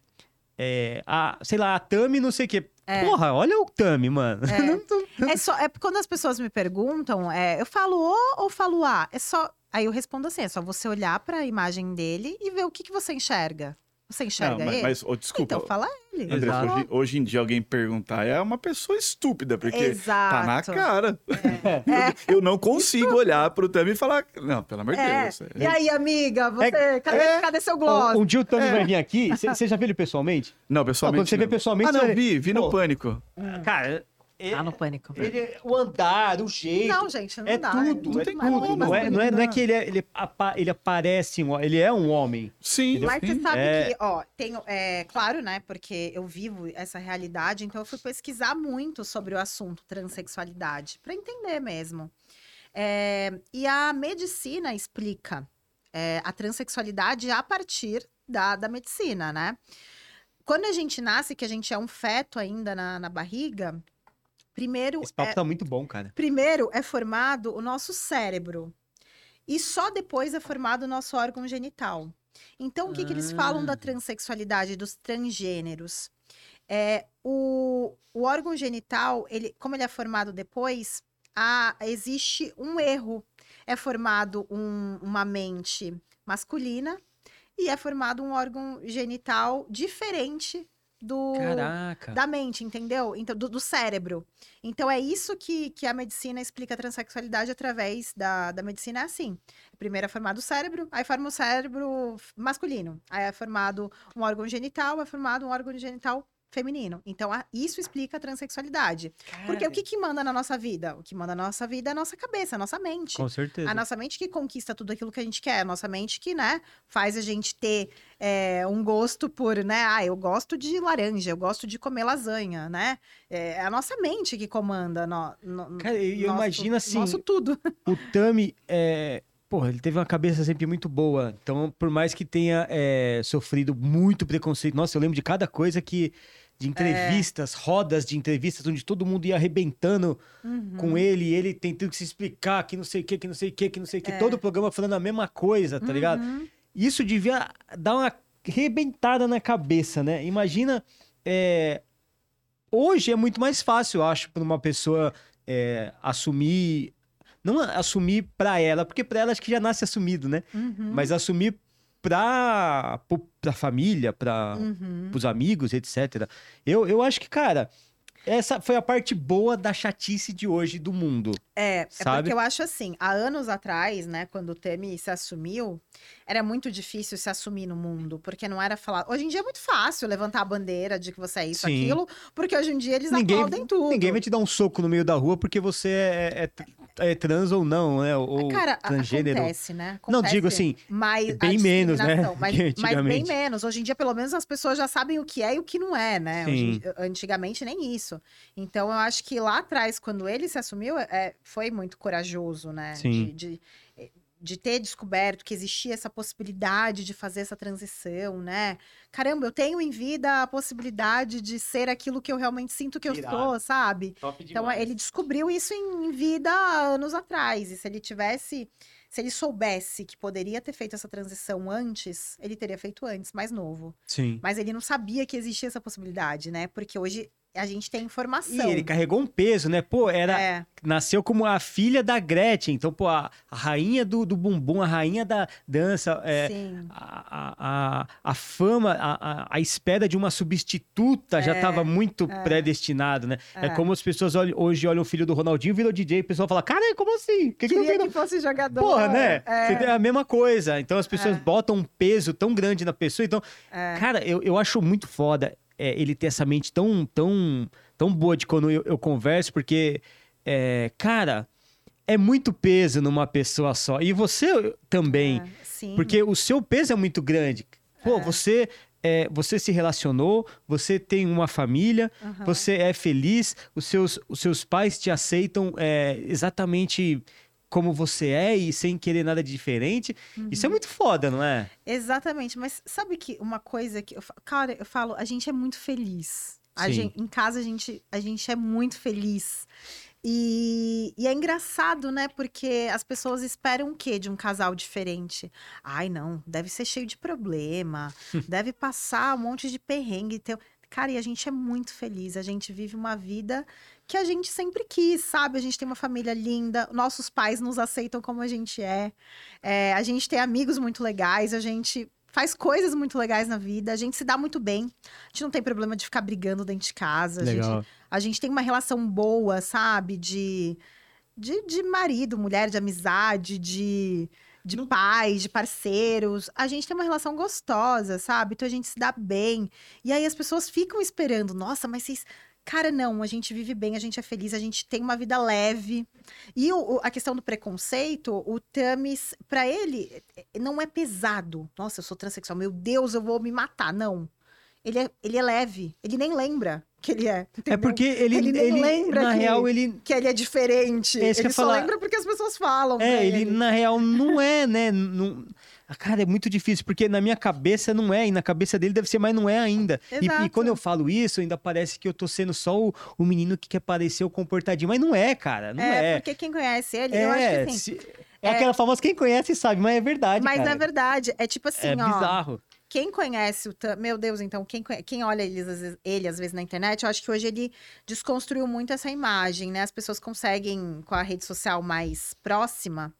A: É, a, sei lá, a Tami, não sei o quê.
C: É.
A: Porra, olha o Tami, mano.
C: É. É só, é quando as pessoas me perguntam, é, eu falo o ou falo a? É só, aí eu respondo assim, é só você olhar para a imagem dele e ver o que, que você enxerga. Você enxerga
B: Não, mas,
C: ele?
B: mas, ô, desculpa.
C: Então fala ele.
B: André,
A: Exato.
B: hoje, hoje em dia alguém perguntar é uma pessoa estúpida, porque
C: Exato.
B: tá na cara. Eu não consigo olhar pro Tami e falar. Não, pelo amor de
C: É.
B: Deus.
C: E aí, amiga, você,
A: É-
C: cadê,
B: é.
C: cadê seu gloss?
A: Um, um dia o Tami vai vir aqui. Você já viu ele pessoalmente?
B: Não, pessoalmente.
A: quando você vê
B: não.
A: pessoalmente,
B: Ah, não,
A: você
B: vi, vi no
A: Pô.
B: pânico.
A: Cara, ele,
C: Tá no pânico.
A: ele- o andar, o jeito.
C: Não, gente, não
A: é
C: dá.
A: tudo,
B: não
A: é
B: tem
A: tudo.
B: como,
A: Não é,
B: não
A: é, não é que ele, é- ele, apa- ele aparece, um- ele é um homem.
B: Sim.
C: Mas você sabe
A: É.
C: que, ó, tenho, é claro, né? Porque eu vivo essa realidade, então eu fui pesquisar muito sobre o assunto transexualidade, para entender mesmo. É, e a medicina explica é, a transexualidade a partir da, da medicina, né? Quando a gente nasce, que a gente é um feto ainda na, na barriga, primeiro
A: Esse papo
C: é,
A: tá muito bom, cara.
C: Primeiro é formado o nosso cérebro. E só depois é formado o nosso órgão genital. Então, o que, que eles falam da
A: Ah.
C: transexualidade, dos transgêneros? É, o, o órgão genital, ele, como ele é formado depois, há- existe um erro. É formado um- uma mente masculina e é formado um órgão genital diferente do,
A: Caraca.
C: da mente, entendeu? Então, do, do cérebro. Então, é isso que, que a medicina explica a transexualidade através da, da medicina, é assim. Primeiro é formado o cérebro, aí forma o cérebro masculino. Aí é formado um órgão genital, é formado um órgão genital feminino. Então, a- isso explica a transexualidade. Porque o que, que manda na nossa vida? O que manda na nossa vida é a nossa cabeça, a nossa mente.
A: Com certeza.
C: A nossa mente que conquista tudo aquilo que a gente quer, a nossa mente que, né, faz a gente ter é, um gosto por, né, ah, eu gosto de laranja, eu gosto de comer lasanha, né? É a nossa mente que comanda no, no,
A: Cara, eu- eu
C: nosso-
A: imagino assim,
C: Nosso tudo.
A: O Tami, é... Porra, ele teve uma cabeça sempre muito boa. Então, por mais que tenha é, sofrido muito preconceito... Nossa, eu lembro de cada coisa que... De entrevistas, rodas de entrevistas, onde todo mundo ia arrebentando
C: Uhum.
A: com ele, e ele tentando se explicar que não sei o que, que não sei o que, que não sei o que.
C: É.
A: Todo o programa falando a mesma coisa, tá ligado?
C: Uhum.
A: Isso devia dar uma arrebentada na cabeça, né? Imagina. é, Hoje é muito mais fácil, eu acho, para uma pessoa é, assumir. Não assumir pra ela, porque pra ela acho que já nasce assumido, né?
C: Uhum.
A: Mas assumir pra, pro- pra família, pra,
C: Uhum.
A: pros amigos, etc. Eu, eu acho que, cara, essa foi a parte boa da chatice de hoje do mundo.
C: É, é
A: Sabe?
C: porque eu acho assim, há anos atrás, né, quando o Temi se assumiu, era muito difícil se assumir no mundo, porque não era falar. Hoje em dia é muito fácil levantar a bandeira de que você é isso,
A: Sim.
C: aquilo, porque hoje em dia eles
A: Ninguém-
C: aplaudem tudo.
A: Ninguém vai te dar um soco no meio da rua porque você é, é- é trans ou não, né? Ou
C: Cara, a-
A: transgênero.
C: acontece, né?
A: Não,
C: Acontece,
A: digo assim,
C: mas a
A: bem menos, né,
C: Mas, mas bem menos. Hoje em dia, pelo menos, as pessoas já sabem o que é e o que não é, né? Hoje- antigamente, nem isso. Então, eu acho que lá atrás, quando ele se assumiu, é, foi muito corajoso, né?
A: Sim.
C: De, de, de ter descoberto que existia essa possibilidade de fazer essa transição, né? Caramba, eu tenho em vida a possibilidade de ser aquilo que eu realmente sinto que eu
A: Irado.
C: sou, sabe?
A: Top
C: Então, ele descobriu isso em em vida há anos atrás. E se ele tivesse, se ele soubesse que poderia ter feito essa transição antes, ele teria feito antes, mais novo.
A: Sim.
C: Mas ele não sabia que existia essa possibilidade, né? Porque hoje a gente tem
A: E
C: informação.
A: ele carregou um peso, né? Pô, era,
C: É,
A: nasceu como a filha da Gretchen. Então, pô, a, a rainha do, do bumbum, a rainha da dança, é,
C: sim.
A: a, a, a, fama, a, a, espera de uma substituta já estava muito predestinado, né? É.
C: é.
A: como as pessoas olham- hoje olham o filho do Ronaldinho, virou DJ, e o pessoal fala, cara, como assim? Que que
C: Queria
A: vi
C: que fosse jogador.
A: Porra, né?
C: É,
A: a mesma coisa. Então as pessoas
C: É.
A: botam um peso tão grande na pessoa. Então,
C: é.
A: cara, eu, eu acho muito foda é, ele ter essa mente tão, tão, tão boa de quando eu, eu converso, porque, é, cara, é muito peso numa pessoa só. E você também.
C: É, sim.
A: Porque o seu peso é muito grande. Pô, você, é, você se relacionou, você tem uma família,
C: Aham.
A: você é feliz, os seus, os seus pais te aceitam é, exatamente como você é e sem querer nada de diferente. Isso
C: Uhum.
A: é muito foda, não é?
C: Exatamente, mas sabe que uma coisa que eu, fa- cara, eu falo, a gente é muito feliz. A gente, em casa a gente, a gente é muito feliz. E, e é engraçado, né? Porque as pessoas esperam o quê de um casal diferente? Ai, não, deve ser cheio de problema, deve passar um monte de perrengue. Ter... Cara, e a gente é muito feliz. A gente vive uma vida que a gente sempre quis, sabe? A gente tem uma família linda, nossos pais nos aceitam como a gente é. É, a gente tem amigos muito legais, a gente faz coisas muito legais na vida, a gente se dá muito bem. A gente não tem problema de ficar brigando dentro de casa. A gente, a gente tem uma relação boa, sabe? De, de, de marido, mulher, de amizade, de, de pais, de parceiros. A gente tem uma relação gostosa, sabe? Então a gente se dá bem. E aí as pessoas ficam esperando, nossa, mas vocês. Cara, não, a gente vive bem, a gente é feliz, a gente tem uma vida leve. E o- a questão do preconceito, o Tamis, pra ele, eh, não é pesado. Nossa, eu sou transexual, meu Deus, eu vou me matar. Não. Ele é, ele é leve, ele nem lembra que ele é.
A: É
C: entendeu?
A: porque ele,
C: Ele
A: ele,
C: lembra
A: na
C: que-
A: real, ele.
C: Que ele é diferente.
A: É
C: ele só
A: falar.
C: lembra porque as pessoas falam.
A: É, ele, na real, não é, né? Não... Cara, é muito difícil, porque na minha cabeça não é, e na cabeça dele deve ser, mas não é ainda. E- E, quando eu falo isso, ainda parece que eu tô sendo só o, o menino que quer parecer o comportadinho, mas não é, cara, não
C: é,
A: é.
C: porque quem conhece ele, eu acho
A: É,
C: que assim.
A: se- é aquela famosa, quem conhece sabe, mas é verdade,
C: Mas
A: cara.
C: é verdade. É tipo assim,
A: É
C: ó.
A: bizarro.
C: Quem conhece o meu Deus, então, quem, quem olha ele às, vezes, ele, às vezes, na internet, eu acho que hoje ele desconstruiu muito essa imagem, né? As pessoas conseguem, com a rede social mais próxima,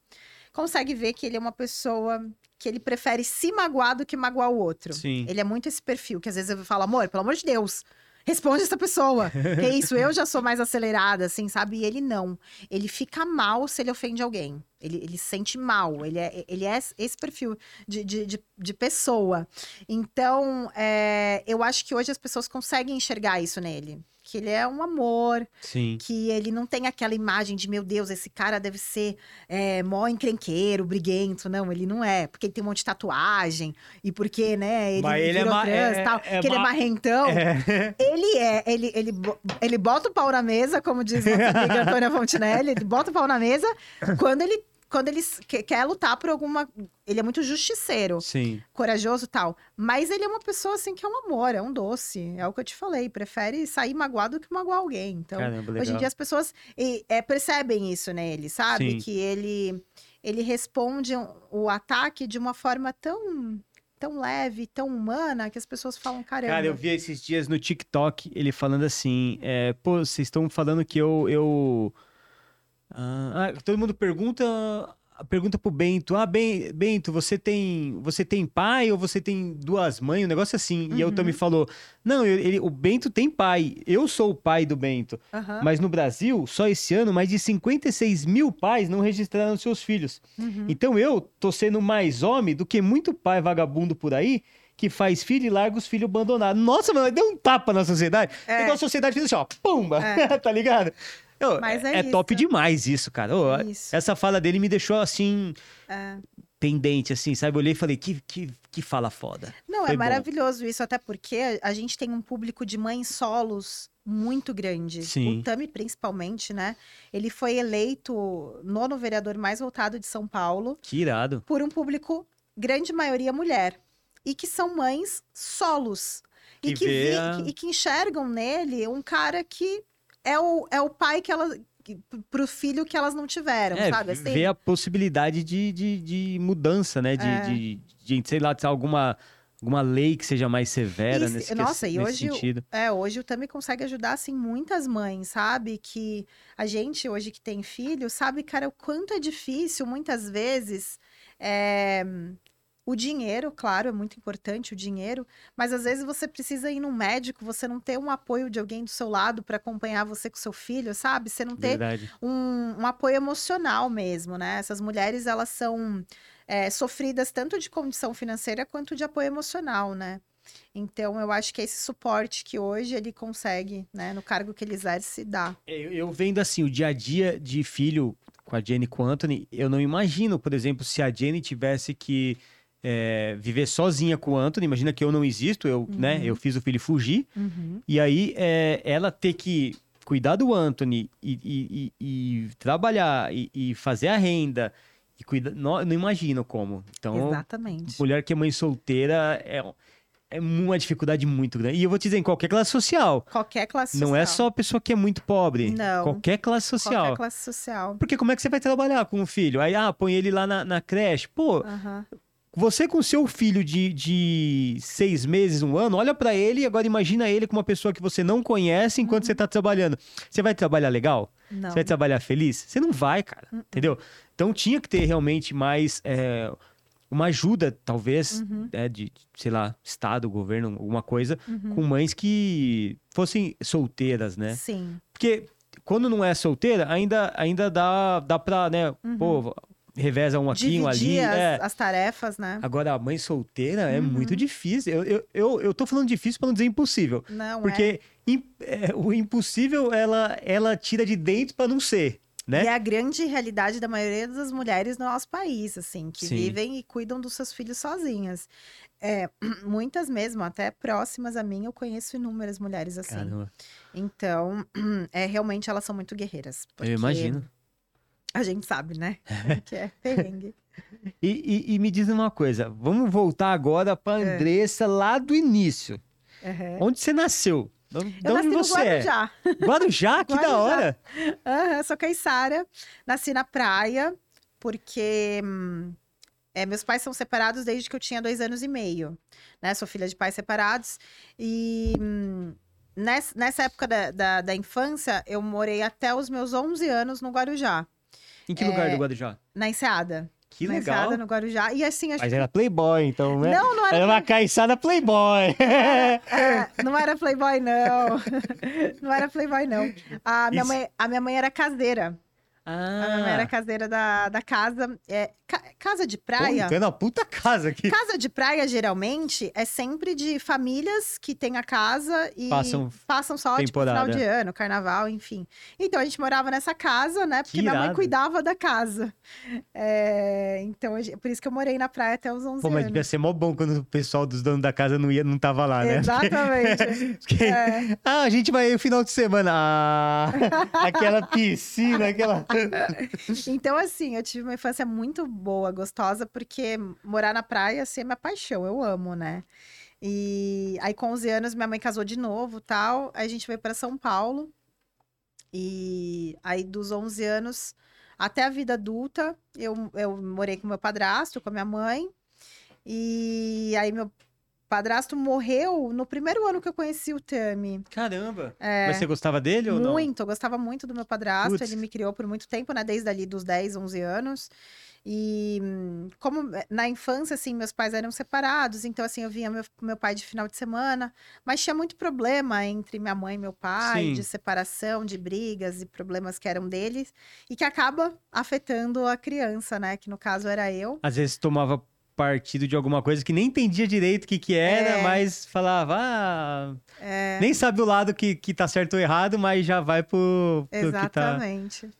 C: consegue ver que ele é uma pessoa que ele prefere se magoar do que magoar o outro.
A: Sim.
C: Ele é muito esse perfil, que às vezes eu falo, amor, pelo amor de Deus, responde essa pessoa. que isso, eu já sou mais acelerada, assim, sabe? E ele não. Ele fica mal se ele ofende alguém. Ele, ele se sente mal. Ele é, ele é esse perfil de, de, de, de pessoa. Então, é, eu acho que hoje as pessoas conseguem enxergar isso nele. Que ele é um amor,
A: Sim.
C: que ele não tem aquela imagem de, meu Deus, esse cara deve ser é, mó encrenqueiro, briguento. Não, ele não é. Porque ele tem um monte de tatuagem. E porque, né, ele,
A: Mas ele é
C: trans
A: é-
C: tal.
A: é
C: que ele é
A: ma-
C: marrentão.
A: É.
C: Ele é, ele, ele, ele bota o pau na mesa, como diz nossa amiga Antônia Fontinelli, ele bota o pau na mesa quando ele, quando ele quer lutar por alguma. Ele é muito justiceiro,
A: Sim.
C: corajoso e tal. Mas ele é uma pessoa assim que é um amor, é um doce. É o que eu te falei. Prefere sair magoado do que magoar alguém. Então,
A: Caramba, legal.
C: hoje em dia as pessoas e, é, percebem isso nele, sabe?
A: Sim.
C: Que ele, ele responde o ataque de uma forma tão. Tão leve, tão humana, que as pessoas falam, caramba.
A: Cara, eu vi esses dias no TikTok ele falando assim: é, pô, vocês estão falando que eu. eu... Ah, todo mundo pergunta pergunta pro Bento: Ah, Ben- Bento, você tem, você tem pai ou você tem duas mães? Um negócio assim. E aí o
C: Uhum.
A: Tami falou: Não, ele, o Bento tem pai. Eu sou o pai do Bento.
C: Aham.
A: Mas no Brasil, só esse ano, mais de 56 mil pais não registraram seus filhos.
C: Uhum.
A: Então eu tô sendo mais homem do que muito pai vagabundo por aí que faz filho e larga os filhos abandonados. Nossa, mano, deu um tapa na sociedade.
C: É.
A: Igual a sociedade fez assim, ó, pumba,
C: É.
A: tá ligado? Ô,
C: Mas
A: é
C: é
A: top
C: isso.
A: demais isso, cara.
C: Isso.
A: Essa fala dele me deixou assim,
C: É.
A: pendente, assim, sabe? Eu olhei e falei, que, que, que fala foda.
C: Não,
A: Foi
C: é
A: bom.
C: maravilhoso isso, até porque a gente tem um público de mães solos muito grande.
A: Sim.
C: O Tami, principalmente, né? Ele foi eleito nono vereador mais votado de São Paulo
A: Que irado.
C: por um público, grande maioria mulher. E que são mães solos. E
A: Que
C: que,
A: vê
C: vi-
A: a-
C: e que enxergam nele um cara que é o, é o pai que elas. que- Pro filho que elas não tiveram,
A: É,
C: sabe? Assim,
A: ver a possibilidade de, de, de mudança, né? De,
C: É.
A: de, de, sei lá, alguma, alguma lei que seja mais severa
C: E se-
A: nesse,
C: nossa, e
A: nesse
C: hoje
A: sentido.
C: É, hoje o Tami consegue ajudar, assim, muitas mães, sabe? Que a gente, hoje que tem filho, sabe, cara, o quanto é difícil, muitas vezes, é, O dinheiro, claro, é muito importante o dinheiro, mas às vezes você precisa ir num médico, você não ter um apoio de alguém do seu lado para acompanhar você com seu filho, sabe? Você não ter um, um apoio emocional mesmo, né? Essas mulheres, elas são é, sofridas tanto de condição financeira quanto de apoio emocional, né? Então, eu acho que esse suporte que hoje ele consegue, né, no cargo que ele exerce, dá.
A: Eu, eu vendo assim, o dia a dia de filho com a Jenny e com o Anthony, eu não imagino, por exemplo, se a Jenny tivesse que é, viver sozinha com o Anthony. Imagina que eu não existo, eu, né?
C: Uhum.
A: Eu fiz o filho fugir. E aí, é, ela ter que cuidar do Anthony e, e- e- e trabalhar e, fazer a renda e cuidar. Não, não imagino como. Então,
C: Exatamente.
A: mulher que é mãe solteira é, é uma dificuldade muito grande. E eu vou te dizer, em qualquer classe social.
C: Qualquer classe
A: Não
C: social.
A: é só a pessoa que é muito pobre.
C: Não.
A: Qualquer classe social.
C: Qualquer classe social.
A: Porque como é que você vai trabalhar com o filho? Aí, ah, põe ele lá na, na creche. Pô,
C: Aham.
A: Você com seu filho de, de seis meses, um ano, olha pra ele e agora imagina ele com uma pessoa que você não conhece enquanto você tá trabalhando. Você vai trabalhar legal?
C: Não.
A: Você vai trabalhar feliz? Você não vai, cara. Entendeu? Então tinha que ter realmente mais é, uma ajuda, talvez,
C: Uhum,
A: né, de, sei lá, Estado, governo, alguma coisa,
C: uhum.
A: com mães que fossem solteiras, né?
C: Sim.
A: Porque quando não é solteira, ainda, ainda dá, dá pra, né?
C: Uhum.
A: Pô, reveza um aqui, um ali.
C: As,
A: é.
C: as tarefas, né?
A: Agora, a mãe solteira é
C: Uhum.
A: muito difícil. Eu, eu, eu, eu tô falando difícil pra não dizer impossível.
C: Não é.
A: Porque é, o impossível, ela, ela tira de dentro pra não ser, né?
C: E é a grande realidade da maioria das mulheres no nosso país, assim, que
A: Sim.
C: vivem e cuidam dos seus filhos sozinhas. É, muitas mesmo, até próximas a mim, eu conheço inúmeras mulheres assim.
A: Caramba,
C: Então, é realmente elas são muito guerreiras. porque
A: eu imagino.
C: A gente sabe, né? Como que é perrengue.
A: E, e- e me diz uma coisa, vamos voltar agora pra
C: É.
A: Andressa lá do início.
C: Uhum.
A: Onde você nasceu? De onde
C: Eu nasci
A: você é?
C: Guarujá.
A: Guarujá? Que da
C: Guarujá.
A: hora!
C: Aham, sou caiçara, nasci na praia, porque hum, é, meus pais são separados desde que eu tinha dois anos e meio, né? Sou filha de pais separados. E hum, nessa, nessa época da, da, da infância, eu morei até os meus 11 anos no Guarujá,
A: Em que lugar do Guarujá?
C: na Enseada.
A: Que
C: na
A: legal.
C: Enseada, no Guarujá. E assim, acho
A: Mas era playboy, então, né?
C: Não, não era
A: Era uma caiçada playboy.
C: É, não era playboy, não. Não era playboy, não. A minha,
A: Isso.
C: mãe, a minha mãe era caseira. A minha mãe era
A: ah,
C: caseira da, da casa. É, ca- casa de
A: pô,
C: praia.
A: então é uma puta casa aqui.
C: Casa de praia, geralmente, é sempre de famílias que têm a casa e
A: Passam
C: passam só, tipo, final
A: temporada.
C: de ano, carnaval, enfim. Então, a gente morava nessa casa, né? Porque
A: Que
C: minha mãe cuidava da casa. É, então, a gente- por isso que eu morei na praia até os 11
A: Pô, mas
C: anos.
A: devia ser mó bom quando o pessoal dos donos da casa não ia, não tava lá, né?
C: Exatamente.
A: Porque-
C: É.
A: Ah, a gente vai no final de semana. Ah, aquela piscina, aquela.
C: Então, assim, eu tive uma infância muito boa, gostosa, porque morar na praia, assim, é minha paixão, eu amo, né? E aí, com 11 anos, minha mãe casou de novo, tal, aí a gente veio para São Paulo, e aí dos 11 anos até a vida adulta, eu, eu morei com meu padrasto, com a minha mãe, e aí meu padrasto morreu no primeiro ano que eu conheci o Tami.
A: Caramba. Mas você gostava dele ou não?
C: Muito, eu gostava muito do meu padrasto. Ele me criou por muito tempo, né? Desde ali dos 10, 11 anos. E hum, como eh, na infância, assim, meus pais eram separados, então, assim, eu via meu, meu pai de final de semana, mas tinha muito problema entre minha mãe e meu pai,
A: Sim.
C: de separação, de brigas e problemas que eram deles, e que acaba afetando a criança, né? Que no caso era eu.
A: Às vezes tomava partido de alguma coisa que nem entendia direito o que que era,
C: É.
A: mas falava, ah, nem sabe o lado que, que tá certo ou errado, mas já vai pro, pro que tá...
C: Exatamente.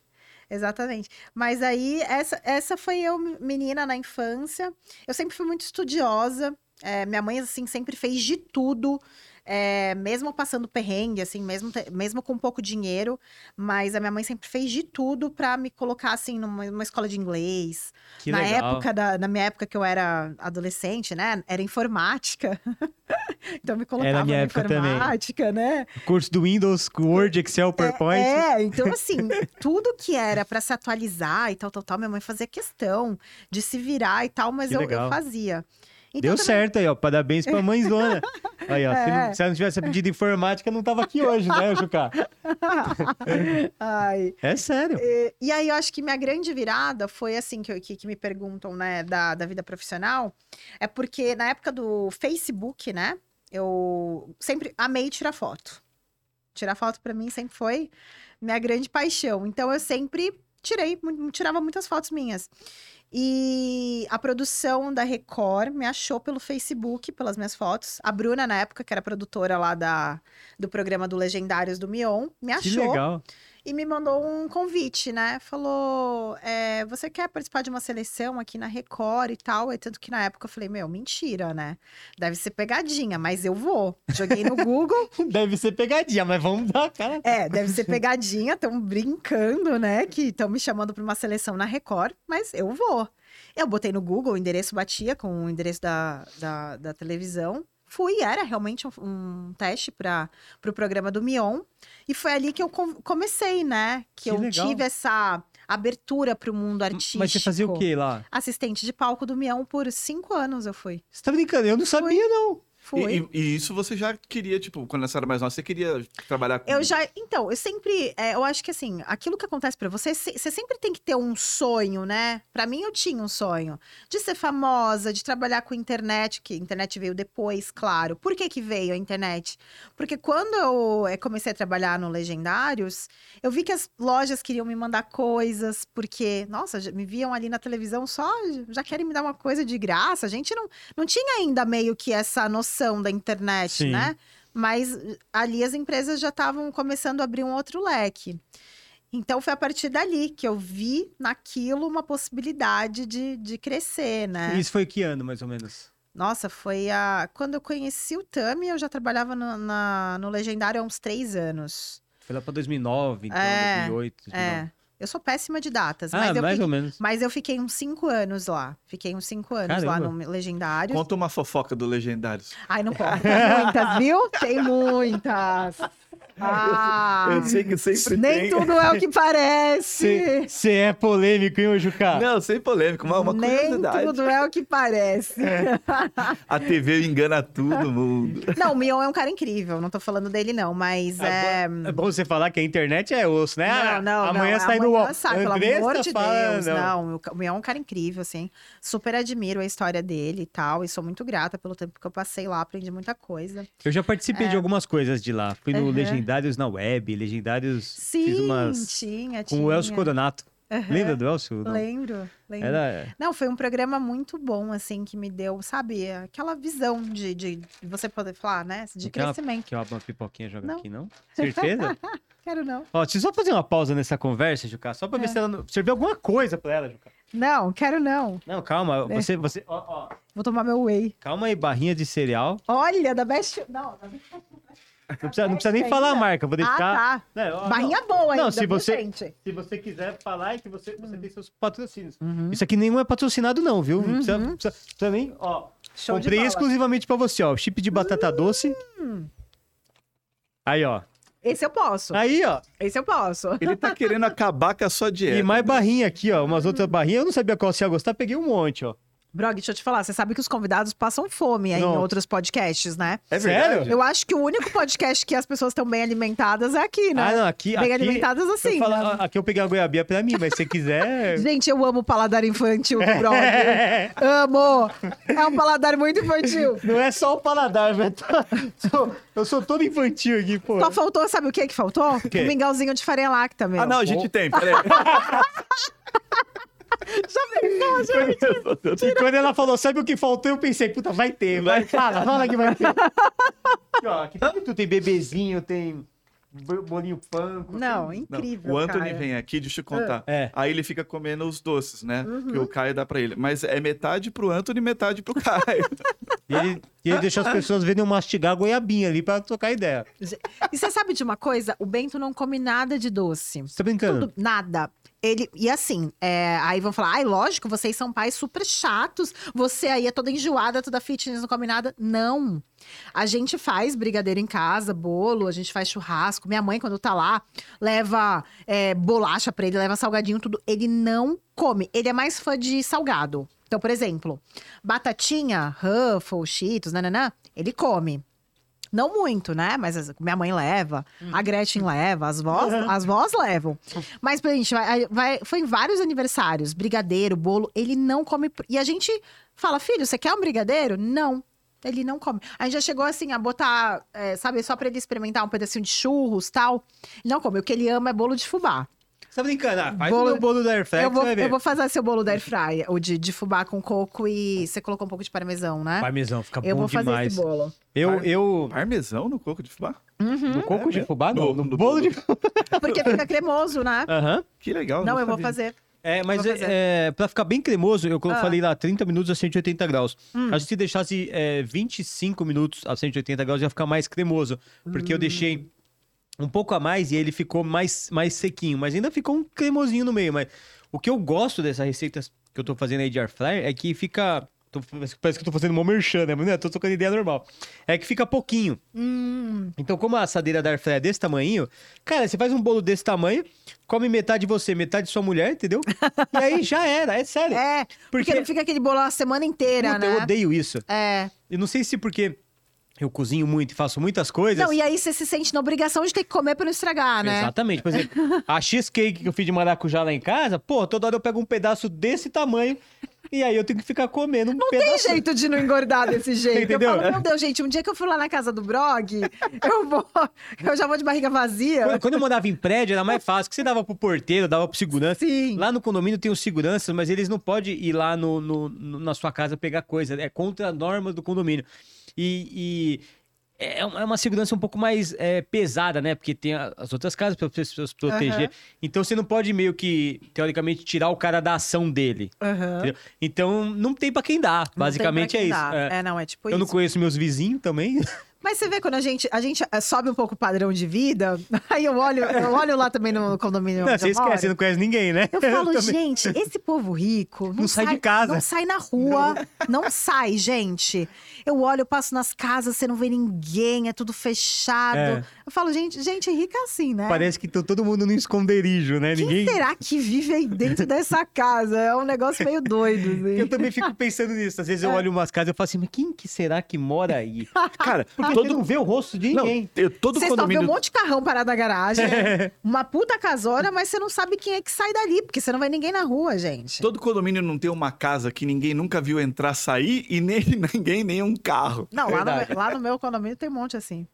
C: Exatamente. Mas aí, essa, essa foi eu, menina, na infância. Eu sempre fui muito estudiosa. É, minha mãe, assim, sempre fez de tudo. É, mesmo passando perrengue, assim, mesmo, mesmo com pouco dinheiro. Mas a minha mãe sempre fez de tudo pra me colocar, assim, numa, numa escola de inglês.
A: Que
C: na
A: legal.
C: época, da, na minha época que eu era adolescente, né? Era informática. então me colocava na
A: época também.
C: informática, né?
A: Curso do Windows, Word, Excel, PowerPoint.
C: É, então assim, tudo que era pra se atualizar e tal, tal, tal, minha mãe fazia questão de se virar e tal, mas eu, eu fazia. Então,
A: Deu
C: também-
A: certo aí, ó. Parabéns pra mãezona. Aí, ó. Se, não,
C: É.
A: se ela não tivesse aprendido informática, não tava aqui hoje, né, Juca?
C: Ai.
A: É sério.
C: E, e aí eu acho que minha grande virada foi assim que, que, que me perguntam, né, da, da vida profissional, é porque na época do Facebook, né, eu sempre amei tirar foto. Tirar foto pra mim sempre foi minha grande paixão. Então eu sempre tirei, tirava muitas fotos minhas. E a produção da Record me achou pelo Facebook, pelas minhas fotos. A Bruna, na época, que era produtora lá da, do programa do Legendários do Mion, me
A: Que
C: achou
A: legal.
C: E me mandou um convite, né? Falou: é, você quer participar de uma seleção aqui na Record e tal? E tanto que na época eu falei: meu, mentira, né? Deve ser pegadinha, mas eu vou. Joguei no Google.
A: Deve ser pegadinha, mas vamos dar, cara.
C: É, deve ser pegadinha, estão brincando, né? Que estão me chamando para uma seleção na Record, mas eu vou. Eu botei no Google, o endereço batia com o endereço da, da, da televisão. Fui, era realmente um, um teste para o pro programa do Mion. E foi ali que eu com- comecei, né? Que,
A: Que
C: eu
A: legal.
C: tive essa abertura para o mundo artístico.
A: Mas você fazia o quê lá?
C: Assistente de palco do Mion por cinco anos eu fui.
A: Você tá brincando? Eu não sabia, não.
C: Fui.
B: E, e- isso você já queria, tipo, quando você era mais nova, você queria trabalhar com.
C: Eu já, então, eu sempre, é, eu acho que assim, aquilo que acontece pra você, você sempre tem que ter um sonho, né? Pra mim, eu tinha um sonho de ser famosa, de trabalhar com internet, que a internet veio depois, claro. Por que que veio a internet? Porque quando eu eh, comecei a trabalhar no Legendários, eu vi que as lojas queriam me mandar coisas, porque, nossa, me viam ali na televisão só, já querem me dar uma coisa de graça. A gente não, não tinha ainda meio que essa noção da internet,
A: Sim.
C: né? Mas eh, ali as empresas já estavam começando a abrir um outro leque. Então foi a partir dali que eu vi naquilo uma possibilidade de, de crescer, né?
A: Isso foi que ano, mais ou menos?
C: Nossa, foi a. Quando eu conheci o Tami, eu já trabalhava no, na- no Legendário há uns três anos.
A: Foi lá pra 2009, então,
C: É,
A: 2008. 2009.
C: É. Eu sou péssima de datas,
A: Ah,
C: mas, eu
A: mais
C: fiquei,
A: ou menos.
C: mas eu fiquei uns cinco anos lá. Fiquei uns cinco anos lá
A: Caramba.
C: no Legendário.
B: Conta uma fofoca do Legendários.
C: Ai, não pode. Tem muitas, viu? Tem muitas. Ah,
B: eu sei que sempre
C: nem
B: tem.
C: tudo é o que parece.
A: Você é polêmico, hein, Juca?
B: Não, sem polêmica, uma, uma
C: nem
B: curiosidade.
C: tudo é o que parece.
B: A TV engana todo mundo.
C: Não, o Mion é um cara incrível. Não tô falando dele, não, mas é.
A: É bom você falar que a internet é osso, né?
C: Não, não,
A: Amanhã
C: não.
A: sai no UOL.
C: sai, pelo amor de
A: fala,
C: Deus. Não, o Mion é um cara incrível, assim. Super admiro a história dele e tal. E sou muito grata pelo tempo que eu passei lá, aprendi muita coisa.
A: Eu já participei de algumas coisas de lá. Fui no
C: É. Aham.
A: Legendários na web, Legendários. fiz
C: Sim,
A: umas.
C: tinha,
A: Com o Elcio
C: tinha.
A: Coronato.
C: Aham.
A: Lembra do Elcio? Não.
C: Lembro, lembro.
A: Era.
C: Não, foi um programa muito bom, assim, que me deu, sabe, aquela visão de, de você poder falar, né? De
A: Aquela-
C: crescimento.
A: Que uma pipoquinha joga
C: Não.
A: aqui, não? Certeza?
C: Quero não.
A: Ó, deixa eu só fazer uma pausa nessa conversa, Juca, só pra ver
C: É.
A: se ela não... serviu alguma coisa pra ela, Juca.
C: Não, quero não.
A: Não, calma,
C: É.
A: você, você, ó, ó,
C: Vou tomar meu whey.
A: calma aí, barrinha de cereal.
C: Olha, da Best... Não, da Best...
A: Não precisa, não precisa nem falar a marca, vou
C: Ah,
A: deixar...
C: tá.
A: Né, ó,
C: Barrinha boa ainda,
A: Não, se
C: viu,
A: você-
C: gente?
A: Se você quiser falar, é que você, você tem seus patrocínios.
C: Uhum.
A: Isso aqui nenhum é patrocinado não, viu? Não precisa,
C: Uhum.
A: precisa- precisa nem, ó.
C: Show de
A: comprei exclusivamente pra você, ó. Chip de batata doce. Aí, ó.
C: Esse eu posso.
A: Aí, ó.
C: Esse eu posso.
B: Ele tá querendo acabar com a sua dieta.
A: E mais barrinha aqui, ó. Umas outras barrinhas. Eu não sabia qual você ia gostar, peguei um monte, ó.
C: Brog, deixa eu te falar, você sabe que os convidados passam fome aí em outros podcasts, né?
B: É
A: Sério?
B: verdade.
C: Eu acho que o único podcast que as pessoas estão bem alimentadas é aqui, né?
A: Ah, não, aqui.
C: bem
A: aqui,
C: alimentadas assim.
A: eu falo-
C: né?
A: Aqui eu peguei a goiabinha pra mim, mas se você quiser.
C: Gente, eu amo o paladar infantil do Brog. amo! É um paladar muito infantil.
A: Não é só o paladar, velho. Eu sou todo infantil aqui, pô.
C: Só faltou, sabe o que que faltou?
A: quê?
C: Um mingauzinho de farinha láctea, meu.
B: Ah, não, a gente tem. Peraí.
A: E quando ela falou, sabe o que faltou? Eu pensei, puta, vai ter. Vai, fala, fala que vai ter. Aqui, ó, aqui tem tudo. Tem bebezinho, tem bo- bolinho panko.
C: Não,
B: Não,
C: incrível,
B: o Anthony
C: cara.
B: vem aqui, deixa eu te contar.
A: É.
B: Aí ele fica comendo os doces, né?
C: Uhum.
B: Que o Caio dá pra ele. Mas é metade pro Anthony e metade pro Caio.
A: E ele, ele deixou as pessoas verem eu mastigar a goiabinha ali pra trocar ideia.
C: E você sabe de uma coisa? O Bento não come nada de doce.
A: Você tá brincando?
C: Tudo, nada. Ele, e assim, é, aí vão falar, ai, lógico, vocês são pais super chatos, você aí é toda enjoada, toda fitness, não come nada. Não. A gente faz brigadeiro em casa, bolo, a gente faz churrasco. Minha mãe, quando tá lá, leva é, bolacha pra ele, leva salgadinho, tudo. Ele não come. Ele é mais fã de salgado. Então, por exemplo, batatinha, Ruffles, Cheetos, nananã, ele come. Não muito, né? Mas as- minha mãe leva, a Gretchen leva, as vós, as vós levam. Mas gente, vai, vai- foi em vários aniversários, brigadeiro, bolo, ele não come. E a gente fala, filho, você quer um brigadeiro? Não. Ele não come. A gente já chegou assim a botar, é, sabe, só pra ele experimentar um pedacinho de churros tal. Ele não come. O que ele ama é bolo de fubá.
A: Você tá brincando? Ah, faz
C: Bolo-
A: o meu bolo da Airfryer
C: eu, vou,
A: você vai ver.
C: eu vou fazer seu bolo da air fryer, o de, de fubá com coco e você colocou um pouco de parmesão, né?
A: Parmesão, fica
C: eu
A: bom
C: vou fazer
A: demais.
C: esse bolo.
A: Eu,
B: Par-
A: eu...
B: Parmesão no coco de fubá?
A: No coco
B: É
A: de fubá? Não,
B: No-
A: no,
B: no
A: bolo
B: bolo.
A: de...
C: Porque fica cremoso, né?
A: Aham.
B: Que legal.
C: Não, eu vou fazer.
A: É, mas é, é, pra ficar bem cremoso, eu
C: Ah.
A: falei lá 30 minutos a 180 graus.
C: Hum.
A: Acho que se deixasse é, 25 minutos a 180 graus ia ficar mais cremoso. Porque
C: Hum.
A: eu deixei um pouco a mais e ele ficou mais, mais sequinho. Mas ainda ficou um cremosinho no meio. Mas o que eu gosto dessa receita que eu tô fazendo aí de air fryer é que fica... tô- parece que eu tô fazendo uma merchan, né? Mas não é, tô trocando ideia normal. É que fica pouquinho.
C: Hum,
A: Então, como a assadeira da Airfryer é desse tamanho, cara, você faz um bolo desse tamanho, come metade você, metade sua mulher, entendeu? e aí já era, é sério.
C: é, porque,
A: Porque-
C: não fica aquele bolo a semana inteira,
A: Puta,
C: né?
A: eu odeio isso.
C: É.
A: Eu não sei se porque eu cozinho muito e faço muitas coisas.
C: Não, e aí você se sente na obrigação de ter que comer pra não estragar, né?
A: Exatamente. Por exemplo, a cheesecake que eu fiz de maracujá lá em casa, pô, toda hora eu pego um pedaço desse tamanho e aí eu tenho que ficar comendo um
C: Não tem
A: pedaço.
C: jeito de não engordar desse jeito.
A: Entendeu?
C: Eu falo, meu Deus, gente, um dia que eu for lá na casa do Brog, eu vou. Eu já vou de barriga vazia.
A: Quando- Quando eu morava em prédio, era mais fácil, que você dava pro porteiro, dava pro segurança.
C: Sim.
A: Lá no condomínio tem os seguranças, mas eles não podem ir lá no, no- no- na sua casa pegar coisa. É contra a norma do condomínio. E, e é uma é uma segurança um pouco mais é, pesada, né? Porque tem as outras casas para as pessoas proteger.
C: Aham.
A: Então você não pode meio que, teoricamente, tirar o cara da ação dele. Entendeu? Então não tem pra quem dar.
C: Não
A: Basicamente é isso. É.
C: É, não, é tipo
A: Eu
C: isso.
A: não conheço meus vizinhos também.
C: Mas você vê quando a gente, a gente eh, sobe um pouco o padrão de vida, aí eu olho, eu olho lá também no condomínio.
A: Não, você
C: eu
A: esquece, você não conhece ninguém, né?
C: Eu falo,
A: também.
C: gente, esse povo rico não,
A: Não sai de casa.
C: Não sai na rua, não. sai, gente. Eu olho, eu passo nas casas, você não vê ninguém, é tudo fechado.
A: É.
C: Eu falo, gente, gente rica é assim, né?
A: Parece que tá todo mundo no esconderijo, né?
C: Quem
A: Ninguém.
C: será que vive aí dentro dessa casa? É um negócio meio doido, assim.
A: Eu também fico pensando nisso. Às vezes
C: É.
A: eu olho umas casas e eu falo assim, mas quem que será que mora aí?
B: Cara,
A: Porque
B: todo,
A: você não vê o rosto de
B: não,
A: ninguém.
B: eu- todo
C: Você só vê
B: condomínio.
C: um monte de carrão parado na garagem, uma puta casona, mas você não sabe quem é que sai dali, porque você não vê ninguém na rua, gente.
B: Todo condomínio não tem uma casa que ninguém nunca viu entrar, sair e nem ninguém nem um carro.
C: Não, lá no, lá no meu condomínio tem um monte assim.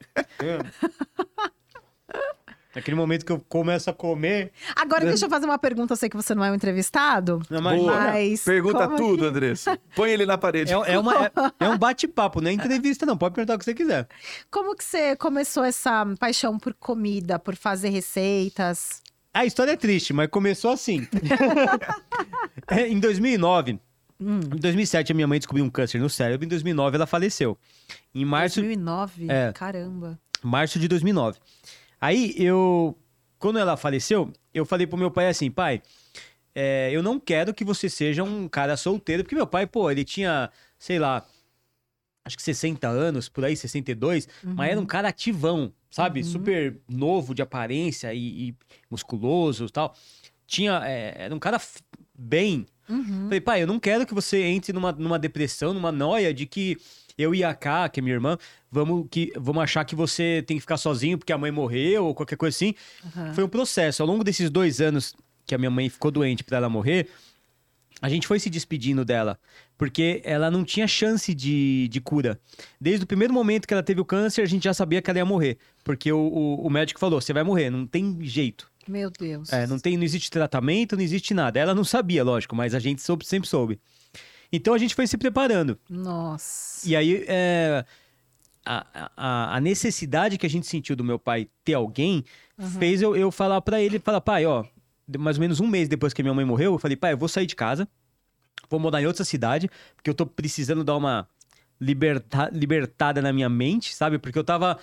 A: Naquele momento que eu começo a comer.
C: Agora, deixa eu fazer uma pergunta. Eu sei que você não é um entrevistado.
A: Não,
B: Boa.
A: imagina.
C: Mas
B: Pergunta
C: como
B: tudo, Andressa. Põe ele na parede.
A: É, é, uma, é, é um bate-papo, não é entrevista, não. Pode perguntar o que você quiser.
C: Como que você começou essa paixão por comida, por fazer receitas?
A: A história é triste, mas começou assim. É, em 2009,
C: Hum,
A: em 2007, a minha mãe descobriu um câncer no cérebro. Em 2009, ela faleceu. Em março,
C: 2009?
A: É.
C: Caramba.
A: março de 2009. Aí eu, quando ela faleceu, eu falei pro meu pai assim, pai, é, eu não quero que você seja um cara solteiro, porque meu pai, pô, ele tinha, sei lá, acho que 60 anos, por aí, 62, mas era um cara ativão, sabe?
C: Uhum.
A: Super novo de aparência e, e musculoso e tal. Tinha, é, era um cara bem,
C: Uhum.
A: Falei, pai, eu não quero que você entre numa, numa depressão, numa noia de que eu e a K, que é minha irmã, vamos, que, vamos achar que você tem que ficar sozinho porque a mãe morreu ou qualquer coisa assim.
C: Aham.
A: Foi um processo. Ao longo desses dois anos que a minha mãe ficou doente pra ela morrer, a gente foi se despedindo dela, porque ela não tinha chance de, de cura. Desde o primeiro momento que ela teve o câncer, a gente já sabia que ela ia morrer, porque o, o, o médico falou: você vai morrer, não tem jeito.
C: Meu Deus.
A: É, não, tem, não existe tratamento, não existe nada. Ela não sabia, lógico, mas a gente soube, sempre soube. Então a gente foi se preparando.
C: Nossa.
A: E aí, é, a, a, a necessidade que a gente sentiu do meu pai ter alguém fez eu, eu falar pra ele, falar, pai, ó, mais ou menos um mês depois que minha mãe morreu, eu falei, pai, eu vou sair de casa, vou morar em outra cidade, porque eu tô precisando dar uma liberta, libertada na minha mente, sabe? Porque eu tava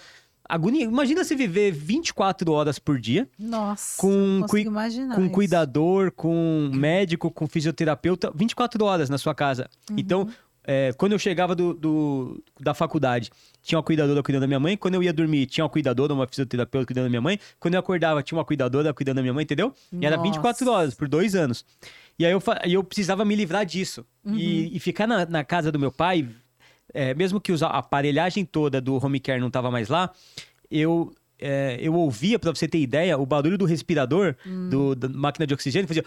A: agonia. Imagina você viver 24 horas por dia,
C: Nossa.
A: com cui- com
C: isso.
A: cuidador, com médico, com fisioterapeuta, 24 horas na sua casa. Então, é, quando eu chegava do, do- da faculdade, tinha uma cuidadora cuidando da minha mãe. Quando eu ia dormir, tinha uma cuidadora, uma fisioterapeuta cuidando da minha mãe. Quando eu acordava, tinha uma cuidadora cuidando da minha mãe, entendeu? E era 24
C: Nossa.
A: horas, por dois anos. E aí eu, eu precisava me livrar disso. E, e ficar na, na casa do meu pai, é, mesmo que a aparelhagem toda do home care não tava mais lá, eu, é, eu ouvia, pra você ter ideia, o barulho do respirador do, da máquina de oxigênio fazia.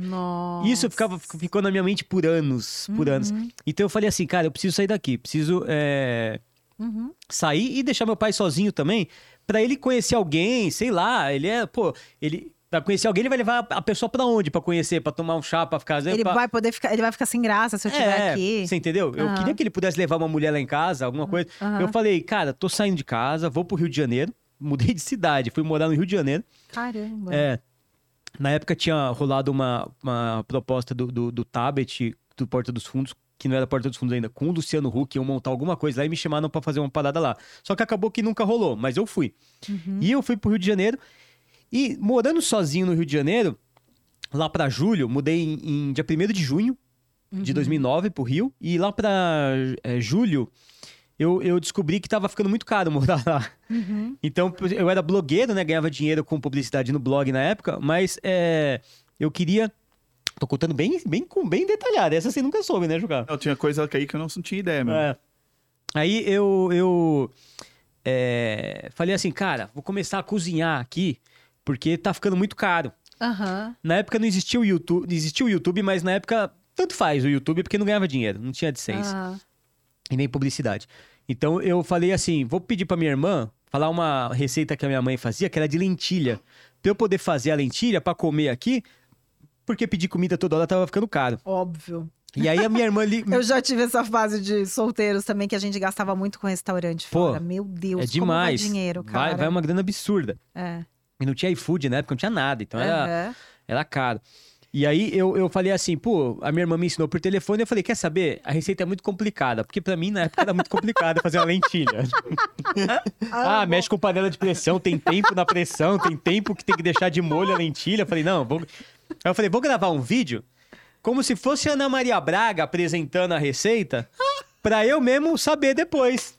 C: Nossa.
A: Isso ficava, ficou na minha mente por anos, por anos. Então eu falei assim, cara, eu preciso sair daqui, preciso é,
C: Uhum.
A: sair e deixar meu pai sozinho também, pra ele conhecer alguém, sei lá, ele é, pô, ele pra conhecer alguém, ele vai levar a pessoa pra onde pra conhecer, pra tomar um chá, pra ficar,
C: Ele
A: pra-
C: vai poder ficar, ele vai ficar sem graça se eu estiver
A: é,
C: aqui.
A: Você entendeu? Eu
C: Aham.
A: queria que ele pudesse levar uma mulher lá em casa, alguma coisa.
C: Aham.
A: Eu falei, cara, tô saindo de casa, vou pro Rio de Janeiro. Mudei de cidade, fui morar no Rio de Janeiro.
C: Caramba.
A: É, na época tinha rolado uma, uma proposta do, do, do Tabet, do Porta dos Fundos, que não era Porta dos Fundos ainda, com o Luciano Huck, iam montar alguma coisa lá e me chamaram pra fazer uma parada lá. Só que acabou que nunca rolou, mas eu fui. E eu fui pro Rio de Janeiro. E morando sozinho no Rio de Janeiro, lá pra julho, mudei em, em dia 1 de junho de 2009 pro Rio. E lá pra é, julho, eu, eu descobri que tava ficando muito caro morar lá.
C: Uhum.
A: Então, eu era blogueiro, né? Ganhava dinheiro com publicidade no blog na época, mas é, eu queria. Tô contando bem, bem, com- bem detalhado. Essa você nunca soube, né, Juca?
B: Não, tinha coisa aí que eu não tinha ideia, meu.
A: É. Aí eu, eu é, falei assim, cara, vou começar a cozinhar aqui, porque tá ficando muito caro.
C: Aham.
A: Na época não existia o YouTube, existia o YouTube, mas na época tanto faz o YouTube, porque não ganhava dinheiro, não tinha AdSense
C: Ah,
A: e nem publicidade. Então eu falei assim, vou pedir pra minha irmã falar uma receita que a minha mãe fazia, que era de lentilha. Pra eu poder fazer a lentilha pra comer aqui, porque pedir comida toda hora tava ficando caro.
C: óbvio.
A: E aí a minha irmã li...
C: Eu já tive essa fase de solteiros também, que a gente gastava muito com restaurante
A: Pô,
C: fora. Meu Deus,
A: é demais.
C: dinheiro, cara.
A: Vai, vai uma grana absurda.
C: É.
A: E não tinha iFood na época, não tinha nada. Então era,
C: Aham.
A: era caro. E aí eu, eu falei assim, pô, a minha irmã me ensinou por telefone, eu falei, quer saber? A receita é muito complicada, porque pra mim na época era muito complicado fazer uma lentilha. ah, mexe com panela de pressão, tem tempo na pressão, tem tempo que tem que deixar de molho a lentilha. Eu falei, não, vou... Aí eu falei, vou gravar um vídeo como se fosse a Ana Maria Braga apresentando a receita, pra eu mesmo saber depois.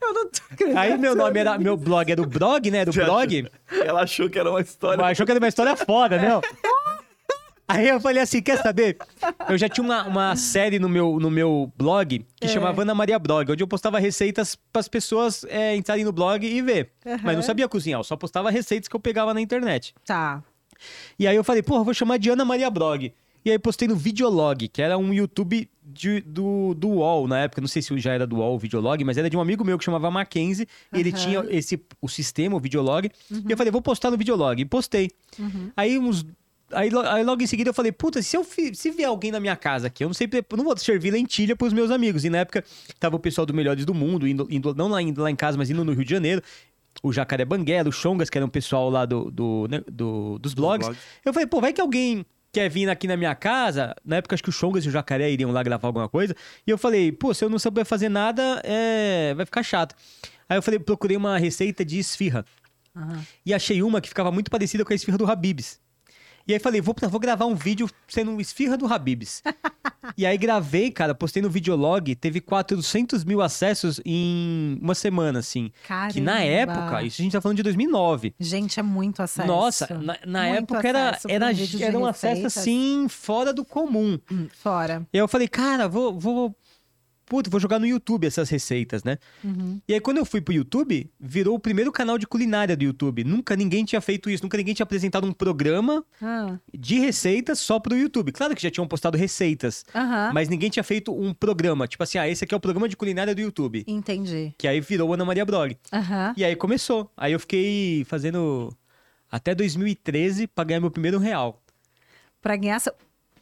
C: Eu não tô acreditando.
A: Aí meu nome era, meu blog era o blog, né, do
B: Você
A: blog.
B: Ela achou que era uma história.
A: Mas achou que era uma história foda, né? Aí eu falei assim, quer saber? Eu já tinha uma, uma série no meu, no meu blog que
C: É.
A: chamava Ana Maria Blog, onde eu postava receitas para as pessoas é, entrarem no blog e ver. Mas não sabia cozinhar, eu só postava receitas que eu pegava na internet.
C: Tá.
A: E aí eu falei, porra, vou chamar de Ana Maria Blog. E aí postei no Videolog, que era um YouTube de- do, do UOL na época. Não sei se já era do UOL o Videolog, mas era de um amigo meu que chamava Mackenzie. E ele tinha esse, o sistema, o Videolog. E eu falei, vou postar no Videolog. E postei. Aí uns. Aí, aí logo em seguida eu falei, puta, se eu fi- se vier alguém na minha casa aqui, eu não sei, eu não vou servir lentilha pros meus amigos. E na época tava o pessoal do Melhores do Mundo, indo, indo- não lá, indo lá em casa, mas indo no Rio de Janeiro. O Jacaré Banguela, o Chongas, que era um pessoal lá do, do, né, do- dos blogs.
B: blogs.
A: Eu falei, pô, vai que alguém quer vir aqui na minha casa. Na época, acho que o Chongas e o Jacaré iriam lá gravar alguma coisa. E eu falei, pô, se eu não souber fazer nada, é... vai ficar chato. Aí eu falei, procurei uma receita de esfirra.
C: Aham.
A: E achei uma que ficava muito parecida com a esfirra do Habibs. E aí falei, vou, vou gravar um vídeo sendo um esfirra do Habibs. e aí gravei, cara, postei no Videolog, teve 400 mil acessos em uma semana, assim.
C: Caramba.
A: Que na época, isso a gente tá falando de 2009.
C: Gente, é muito acesso.
A: Nossa, na, na época era, era, era um acesso assim, fora do comum.
C: Hum, Fora.
A: E aí eu falei, cara, vou, vou, puta, vou jogar no YouTube essas receitas, né?
C: Uhum.
A: E aí quando eu fui pro YouTube, virou o primeiro canal de culinária do YouTube. Nunca ninguém tinha feito isso, nunca ninguém tinha apresentado um programa
C: Ah,
A: de receitas só pro YouTube. Claro que já tinham postado receitas,
C: Aham.
A: mas ninguém tinha feito um programa, tipo assim, ah, esse aqui é o programa de culinária do YouTube.
C: Entendi.
A: Que aí virou Ana Maria Blog.
C: Aham.
A: E aí começou. Aí eu fiquei fazendo até 2013 pra ganhar meu primeiro real.
C: Pra ganhar.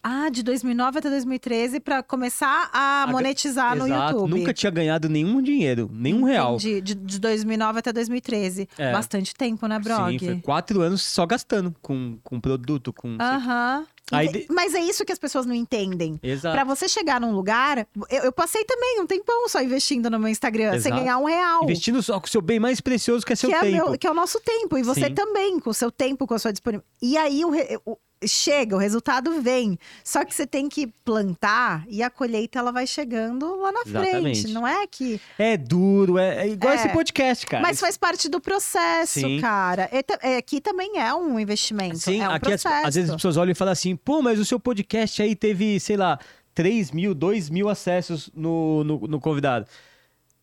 C: Ah, de 2009 até 2013 pra começar a
A: A-
C: monetizar no
A: Exato.
C: YouTube.
A: Nunca tinha ganhado nenhum dinheiro, nenhum real.
C: Entendi. De, de 2009 até 2013.
A: É.
C: Bastante tempo, né, Brog?
A: Sim, foi quatro anos só gastando com, com produto, com...
C: Aham. Ente-
A: de-
C: Mas é isso que as pessoas não entendem.
A: Exato.
C: Pra você chegar num lugar, eu, eu passei também um tempão só investindo no meu Instagram, sem
A: Exato.
C: ganhar um real.
A: Investindo só com o seu bem mais precioso, que é seu
C: que, é
A: tempo.
C: meu- que é o nosso tempo. E você
A: Sim.
C: também, com o seu tempo, com a sua disponibilidade. E aí o o- chega, o resultado vem. Só que você tem que plantar e a colheita ela vai chegando lá na
A: Exatamente.
C: frente. Não é que.
A: É duro, é, é igual
C: É.
A: esse podcast, cara.
C: Mas faz parte do processo,
A: Sim.
C: cara. E é, aqui também é um investimento.
A: Sim,
C: é um
A: aqui as-
C: processo.
A: às vezes as pessoas olham e falam assim, pô, mas o seu podcast aí teve, sei lá, 3 mil, 2 mil acessos no, no, no convidado.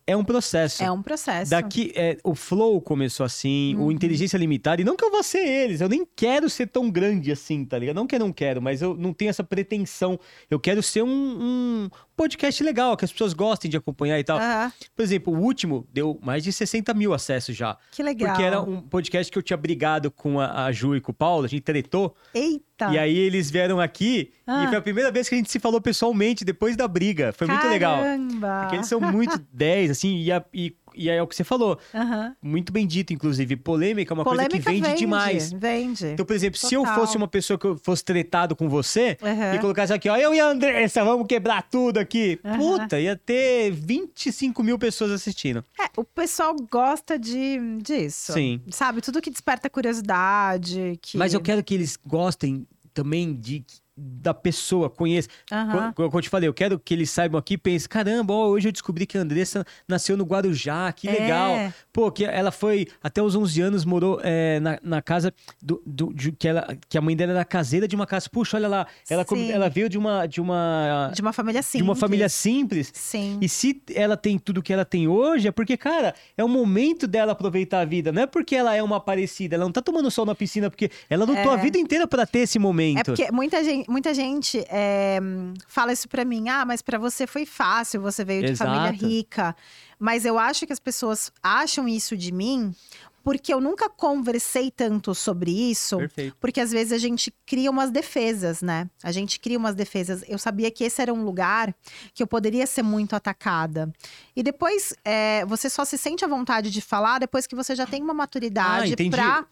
A: É um processo.
C: É um processo.
A: Daqui, é, o Flow começou assim,
C: Uhum.
A: o Inteligência Limitada, e não que eu vou ser eles, eu nem quero ser tão grande assim, tá ligado? Não que eu não quero, mas eu não tenho essa pretensão. Eu quero ser um, um podcast legal, que as pessoas gostem de acompanhar e tal.
C: Aham,
A: Por exemplo, o último deu mais de 60 mil acessos já.
C: que legal.
A: Porque era um podcast que eu tinha brigado com a, a Ju e com o Paulo, a gente tretou.
C: Eita!
A: E aí eles vieram aqui
C: Ah.
A: e foi a primeira vez que a gente se falou pessoalmente depois da briga. Foi muito legal.
C: Caramba!
A: Porque eles são muito 10, assim, e, a- e, e aí é o que você falou.
C: Aham.
A: Muito bem dito, inclusive. Polêmica é uma
C: Polêmica
A: coisa que vende, demais.
C: Vende.
A: Então, por exemplo, se eu
C: Total.
A: fosse uma pessoa que eu fosse tretado com você
C: Aham.
A: e colocasse aqui, ó, eu e a Andressa, vamos quebrar tudo aqui.
C: Aham.
A: Puta, ia ter 25 mil pessoas assistindo.
C: É, o pessoal gosta de, disso.
A: Sim.
C: Sabe? Tudo que desperta curiosidade. Que...
A: Mas eu quero que eles gostem também de da pessoa, conheça.
C: Aham.
A: Como eu te falei, eu quero que eles saibam aqui e pensem, caramba, ó, hoje eu descobri que a Andressa nasceu no Guarujá, que
C: É.
A: legal. Pô, que ela foi, até os 11 anos, morou é, na, na casa do, do- de- que, ela, que a mãe dela era caseira de uma casa. Puxa, olha lá, ela,
C: Sim.
A: ela veio de uma, de uma,
C: De uma família simples.
A: de uma família simples.
C: Sim.
A: E se ela tem tudo que ela tem hoje, é porque, cara, é o momento dela aproveitar a vida. Não é porque ela é uma parecida, ela não tá tomando sol na piscina, porque ela lutou
C: É.
A: a vida inteira pra ter esse momento.
C: É porque muita gente, muita gente é, fala isso pra mim. Ah, mas pra você foi fácil, você veio de família
A: Exato.
C: rica. Mas eu acho que as pessoas acham isso de mim porque eu nunca conversei tanto sobre isso.
A: Perfeito.
C: Porque às vezes a gente cria umas defesas, né? A gente cria umas defesas. Eu sabia que esse era um lugar que eu poderia ser muito atacada. E depois é, você só se sente à vontade de falar depois que você já tem uma
A: Ah,
C: maturidade
A: entendi.
C: pra.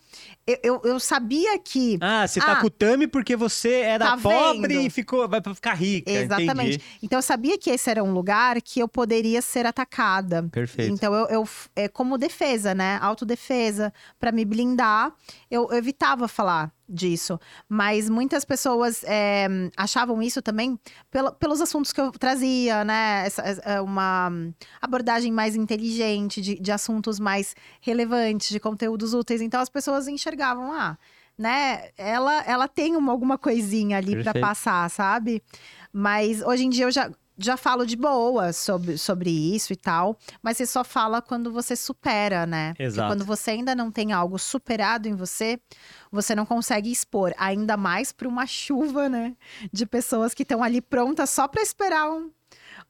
C: Eu, eu, eu sabia que.
A: Ah, você tá
C: Ah,
A: com o Tami porque você era
C: tá
A: pobre
C: vendo?
A: e ficou, vai pra ficar rica.
C: Exatamente.
A: Entendi.
C: Então eu sabia que esse era um lugar que eu poderia ser atacada.
A: Perfeito.
C: Então eu, eu é como defesa, né? Autodefesa Pra me blindar, eu, eu evitava falar disso. Mas muitas pessoas é, achavam isso também pelo- pelos assuntos que eu trazia, né? Essa, essa- uma abordagem mais inteligente de, de assuntos mais relevantes, de conteúdos úteis. Então as pessoas enxergavam, ah, né? Ela, ela tem uma, alguma coisinha ali
A: Perfeito.
C: passar, sabe? Mas hoje em dia eu já, já falo de boa sobre, sobre isso e tal. Mas você só fala quando você supera, né? Porque
A: Exato.
C: Quando você ainda não tem algo superado em você, você não consegue expor. Ainda mais para uma chuva, né? De pessoas que estão ali prontas só para esperar um-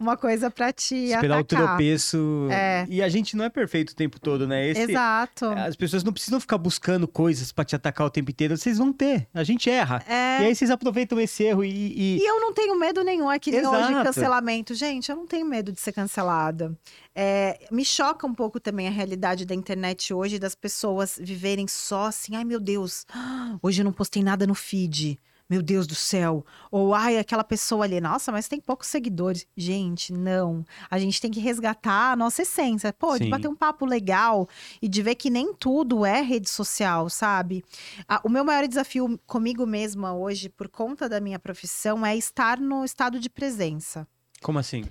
C: uma coisa para te
A: Esperar o
C: atacar.
A: tropeço.
C: É.
A: E a gente não é perfeito o tempo todo, né? Esse-
C: Exato.
A: As pessoas não precisam ficar buscando coisas pra te atacar o tempo inteiro. Vocês vão ter. A gente erra.
C: É.
A: E aí vocês aproveitam esse erro e. e-
C: E eu não tenho medo nenhum. É que nem hoje cancelamento. Gente, eu não tenho medo de ser cancelada. É, me choca um pouco também a realidade da internet hoje, das pessoas viverem só assim, ai meu Deus, hoje eu não postei nada no feed. Meu Deus do céu. Ou, ai, aquela pessoa ali, nossa, mas tem poucos seguidores. Gente, não. A gente tem que resgatar a nossa essência. Pô, de
A: Sim.
C: bater um papo legal e de ver que nem tudo é rede social, sabe? O meu maior desafio comigo mesma hoje, por conta da minha profissão, é estar no estado de presença.
A: Como assim?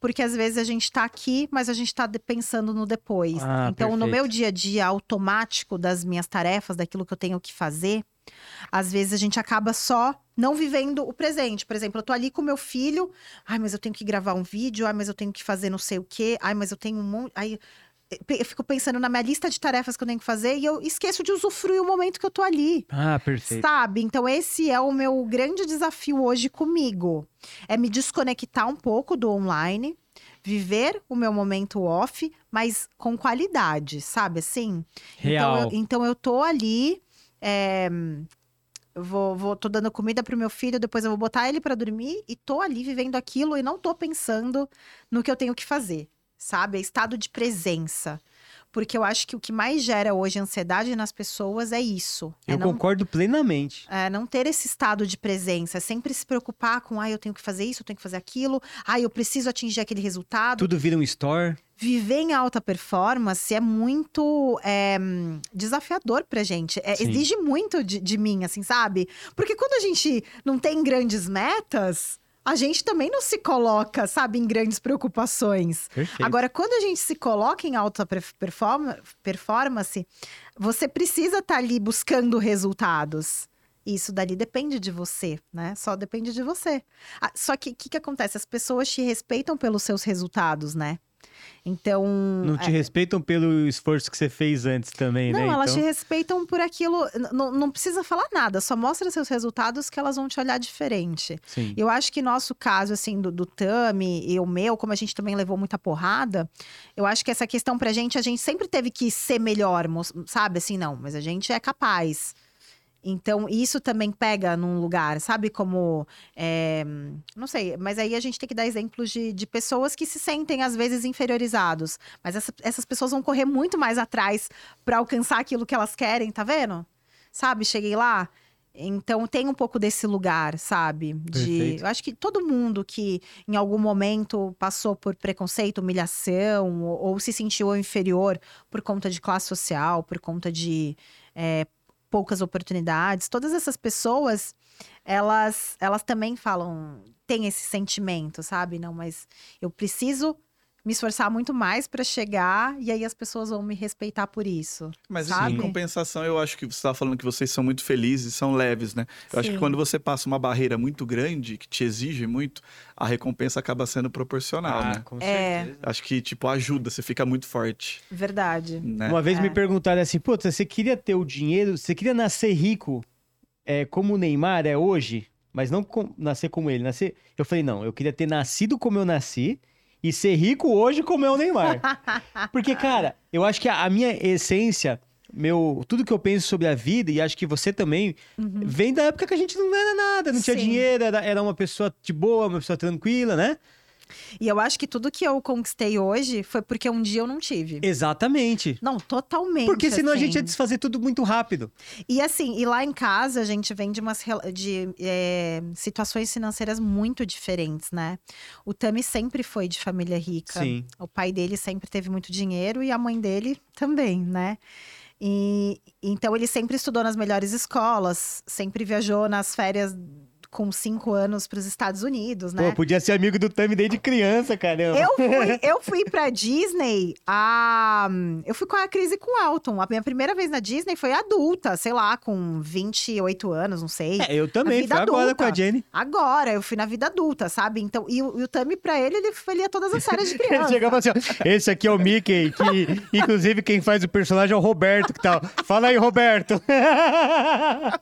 C: Porque às vezes a gente tá aqui, mas a gente tá de- pensando no depois.
A: Ah,
C: então, no
A: perfeito.
C: meu dia a dia automático das minhas tarefas, daquilo que eu tenho que fazer, às vezes a gente acaba só não vivendo o presente. Por exemplo, eu tô ali com meu filho, ai, mas eu tenho que gravar um vídeo, ai, mas eu tenho que fazer não sei o quê, ai, mas eu tenho um monte. Aí eu fico pensando na minha lista de tarefas que eu tenho que fazer e eu esqueço de usufruir o momento que eu tô ali.
A: Ah, perfeito.
C: Sabe? Então, esse é o meu grande desafio hoje comigo. É me desconectar um pouco do online, viver o meu momento off, mas com qualidade, sabe assim?
A: Real.
C: Então, eu, então eu tô ali. É, vou, vou, tô dando comida pro meu filho, depois eu vou botar ele pra dormir e tô ali vivendo aquilo e não tô pensando no que eu tenho que fazer, sabe? É estado de presença. Porque eu acho que o que mais gera hoje ansiedade nas pessoas é isso. É
A: Eu
C: não
A: concordo plenamente.
C: é, não ter esse estado de presença, é sempre se preocupar com, ah, eu tenho que fazer isso, eu tenho que fazer aquilo, ah, eu preciso atingir aquele resultado.
A: Tudo vira um store.
C: Viver em alta performance é muito é, desafiador pra gente. É, exige muito de, de mim, assim, sabe? Porque quando a gente não tem grandes metas, a gente também não se coloca, sabe, em grandes preocupações.
A: Perfeito.
C: Agora, quando a gente se coloca em alta performance, você precisa estar ali buscando resultados. Isso dali depende de você, né? Só depende de você. Ah, Só que o que, que acontece? As pessoas te respeitam pelos seus resultados, né? Então.
A: Não te
C: é,
A: respeitam pelo esforço que você fez antes também,
C: não,
A: né?
C: elas
A: então...
C: te respeitam por aquilo. Não, não precisa falar nada, só mostra seus resultados que elas vão te olhar diferente.
A: Sim.
C: Eu acho que nosso caso, assim, do, do Tami e o meu, como a gente também levou muita porrada, eu acho que essa questão pra gente, a gente sempre teve que ser melhor, sabe? Assim, não, mas a gente é capaz. Então, isso também pega num lugar, sabe? Como. é, não sei, mas aí a gente tem que dar exemplos de, de pessoas que se sentem, às vezes, inferiorizados. Mas essa- essas pessoas vão correr muito mais atrás pra alcançar aquilo que elas querem, tá vendo? Sabe? Cheguei lá. Então tem um pouco desse lugar, sabe? De, eu acho que todo mundo que em algum momento passou por preconceito, humilhação ou, ou se sentiu inferior por conta de classe social, por conta de é, poucas oportunidades, todas essas pessoas, elas, elas também falam, têm esse sentimento, sabe? Não, mas eu preciso me esforçar muito mais para chegar e aí as pessoas vão me respeitar por isso.
B: Mas
C: Sabe?
B: em compensação, eu acho que você estava falando que vocês são muito felizes, são leves, né? Eu acho que
C: Sim.
B: quando você passa uma barreira muito grande, que te exige muito, a recompensa acaba sendo proporcional,
A: Ah,
B: né?
A: com
C: É.
A: certeza.
B: Acho que, tipo, ajuda, você fica muito forte,
C: Verdade.
B: né?
A: Uma vez
C: É.
A: me perguntaram assim, puta, você queria ter o dinheiro, você queria nascer rico é, como o Neymar é hoje, mas não com- nascer como ele, nascer... Eu falei, não, eu queria ter nascido como eu nasci e ser rico hoje como é o Neymar. Porque, cara, eu acho que a, minha essência, meu, tudo que eu penso sobre a vida, e acho que você também, vem da época que a gente não era nada, não tinha
C: Uhum. Sim.
A: dinheiro, era, era uma pessoa de boa, uma pessoa tranquila, né?
C: E eu acho que tudo que eu conquistei hoje foi porque um dia eu não tive.
A: Exatamente.
C: Não, totalmente.
A: Porque senão a
C: assim.
A: gente ia desfazer tudo muito rápido.
C: E assim, e lá em casa a gente vem de umas de, é, situações financeiras muito diferentes, né? O Tami sempre foi de família rica.
A: Sim.
C: O pai dele sempre teve muito dinheiro e a mãe dele também, né? E então ele sempre estudou nas melhores escolas, sempre viajou nas férias com cinco anos para os Estados Unidos, né?
A: Pô, podia ser amigo do Tami desde criança, caramba.
C: Eu fui, eu fui pra Disney, a, eu fui com a Cris e com o Elton. A minha primeira vez na Disney foi adulta, sei lá, com 28 anos, não sei.
A: É, eu também,
C: vida
A: foi agora
C: adulta.
A: com a Jenny.
C: Agora, eu fui na vida adulta, sabe? Então, e, o- e o Tami, pra ele, ele, ele ia todas as férias de
A: Ele
C: criança.
A: chegava assim, ó, esse aqui é o Mickey, que inclusive quem faz o personagem é o Roberto, que tal? Fala aí, Roberto.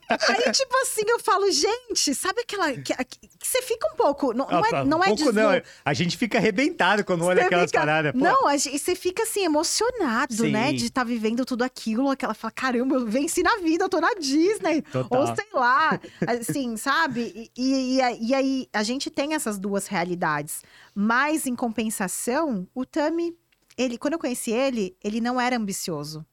C: Aí, tipo assim, eu falo, gente, sabe aquela. Que, que- que você fica um pouco. Não, não é, não é
A: Pouco não, a gente fica arrebentado quando olha
C: Você
A: aquelas
C: fica-
A: paradas. pô.
C: Não, gente- você fica assim, emocionado,
A: Sim.
C: né? De estar vivendo tudo aquilo. Aquela fala, caramba, eu venci na vida, eu tô na Disney.
A: Total.
C: Ou sei lá, assim, sabe? E, e- e aí, a gente tem essas duas realidades. Mas, em compensação, o Tami, ele, quando eu conheci ele, ele não era ambicioso.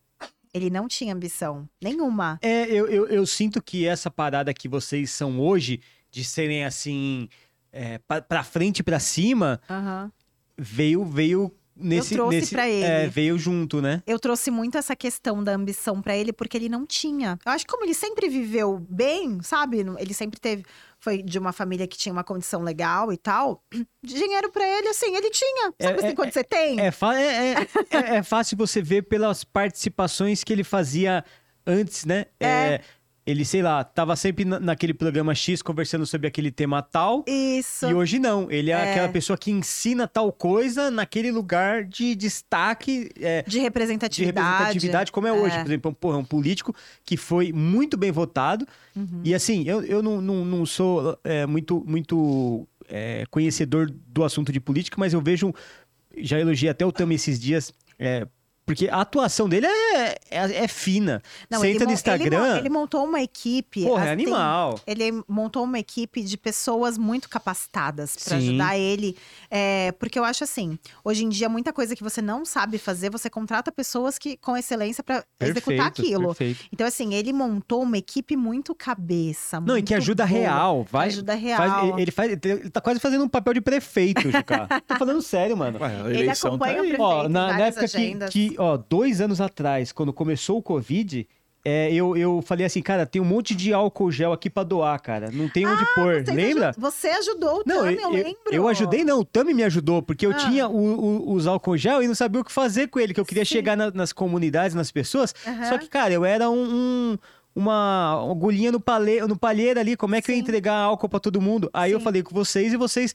C: Ele não tinha ambição nenhuma.
A: É, eu, eu, eu sinto que essa parada que vocês são hoje, de serem assim, é, pra, pra frente e pra cima,
C: Aham.
A: veio, veio nesse.
C: trouxe
A: nesse
C: pra ele.
A: É, veio junto, né?
C: Eu trouxe muito essa questão da ambição pra ele porque ele não tinha. Eu acho que como ele sempre viveu bem, sabe? Ele sempre teve foi de uma família que tinha uma condição legal e tal. Dinheiro pra ele assim, ele tinha. Sabe
A: É,
C: assim
A: é,
C: quando você tem?
A: É, é, é, é- é fácil você ver pelas participações que ele fazia antes, né?
C: É.
A: ele, sei lá, tava sempre na- naquele programa X conversando sobre aquele tema tal.
C: Isso.
A: E hoje não. Ele é,
C: É.
A: aquela pessoa que ensina tal coisa naquele lugar de destaque. é,
C: De
A: de
C: representatividade.
A: representatividade, como é, hoje. Por exemplo, porra, um político que foi muito bem votado.
C: Uhum.
A: E assim, eu, eu não, não, não sou é, muito, muito é, conhecedor do assunto de política, mas eu vejo. Já elogiei até o Tami esses dias. Porque a atuação dele é, é, é fina.
C: Não,
A: Você
C: ele
A: entra no
C: mon- ele
A: Instagram.
C: Ele, montou uma equipe.
A: porra, é
C: assim,
A: animal.
C: Ele montou uma equipe de pessoas muito capacitadas para ajudar ele. é, porque eu acho assim, hoje em dia, muita coisa que você não sabe fazer, você contrata pessoas que com excelência para executar aquilo.
A: perfeito.
C: Então, assim, ele montou uma equipe muito cabeça.
A: Não, e que
C: muito
A: ajuda
C: boa,
A: real. Vai,
C: que ajuda real.
A: faz- ele, faz, ele tá quase fazendo um papel de prefeito, Juca. Tô falando sério, mano.
B: Ué, a
C: Ele
B: eleição tá
C: acompanha o
B: aí.
C: prefeito.
A: Ó, na, na época que,
C: agendas.
A: Ó, dois anos atrás, quando começou o Covid, é, eu, eu falei assim, cara, tem um monte de álcool gel aqui pra doar, cara. Não tem onde pôr.
C: Ah, Você
A: Lembra?
C: Você ajudou o
A: Não,
C: Tami,
A: eu,
C: eu,
A: eu,
C: lembro.
A: eu ajudei, não. O Tami me ajudou, porque eu
C: Ah.
A: tinha o- o- os álcool gel e não sabia o que fazer com ele, que eu queria
C: Sim.
A: chegar na- nas comunidades, nas pessoas.
C: Aham.
A: Só que, cara, eu era um. um- uma agulhinha no, palhe, no palheiro ali, como é que eu ia
C: Sim.
A: entregar álcool pra todo mundo? Aí eu
C: Sim.
A: falei com vocês e vocês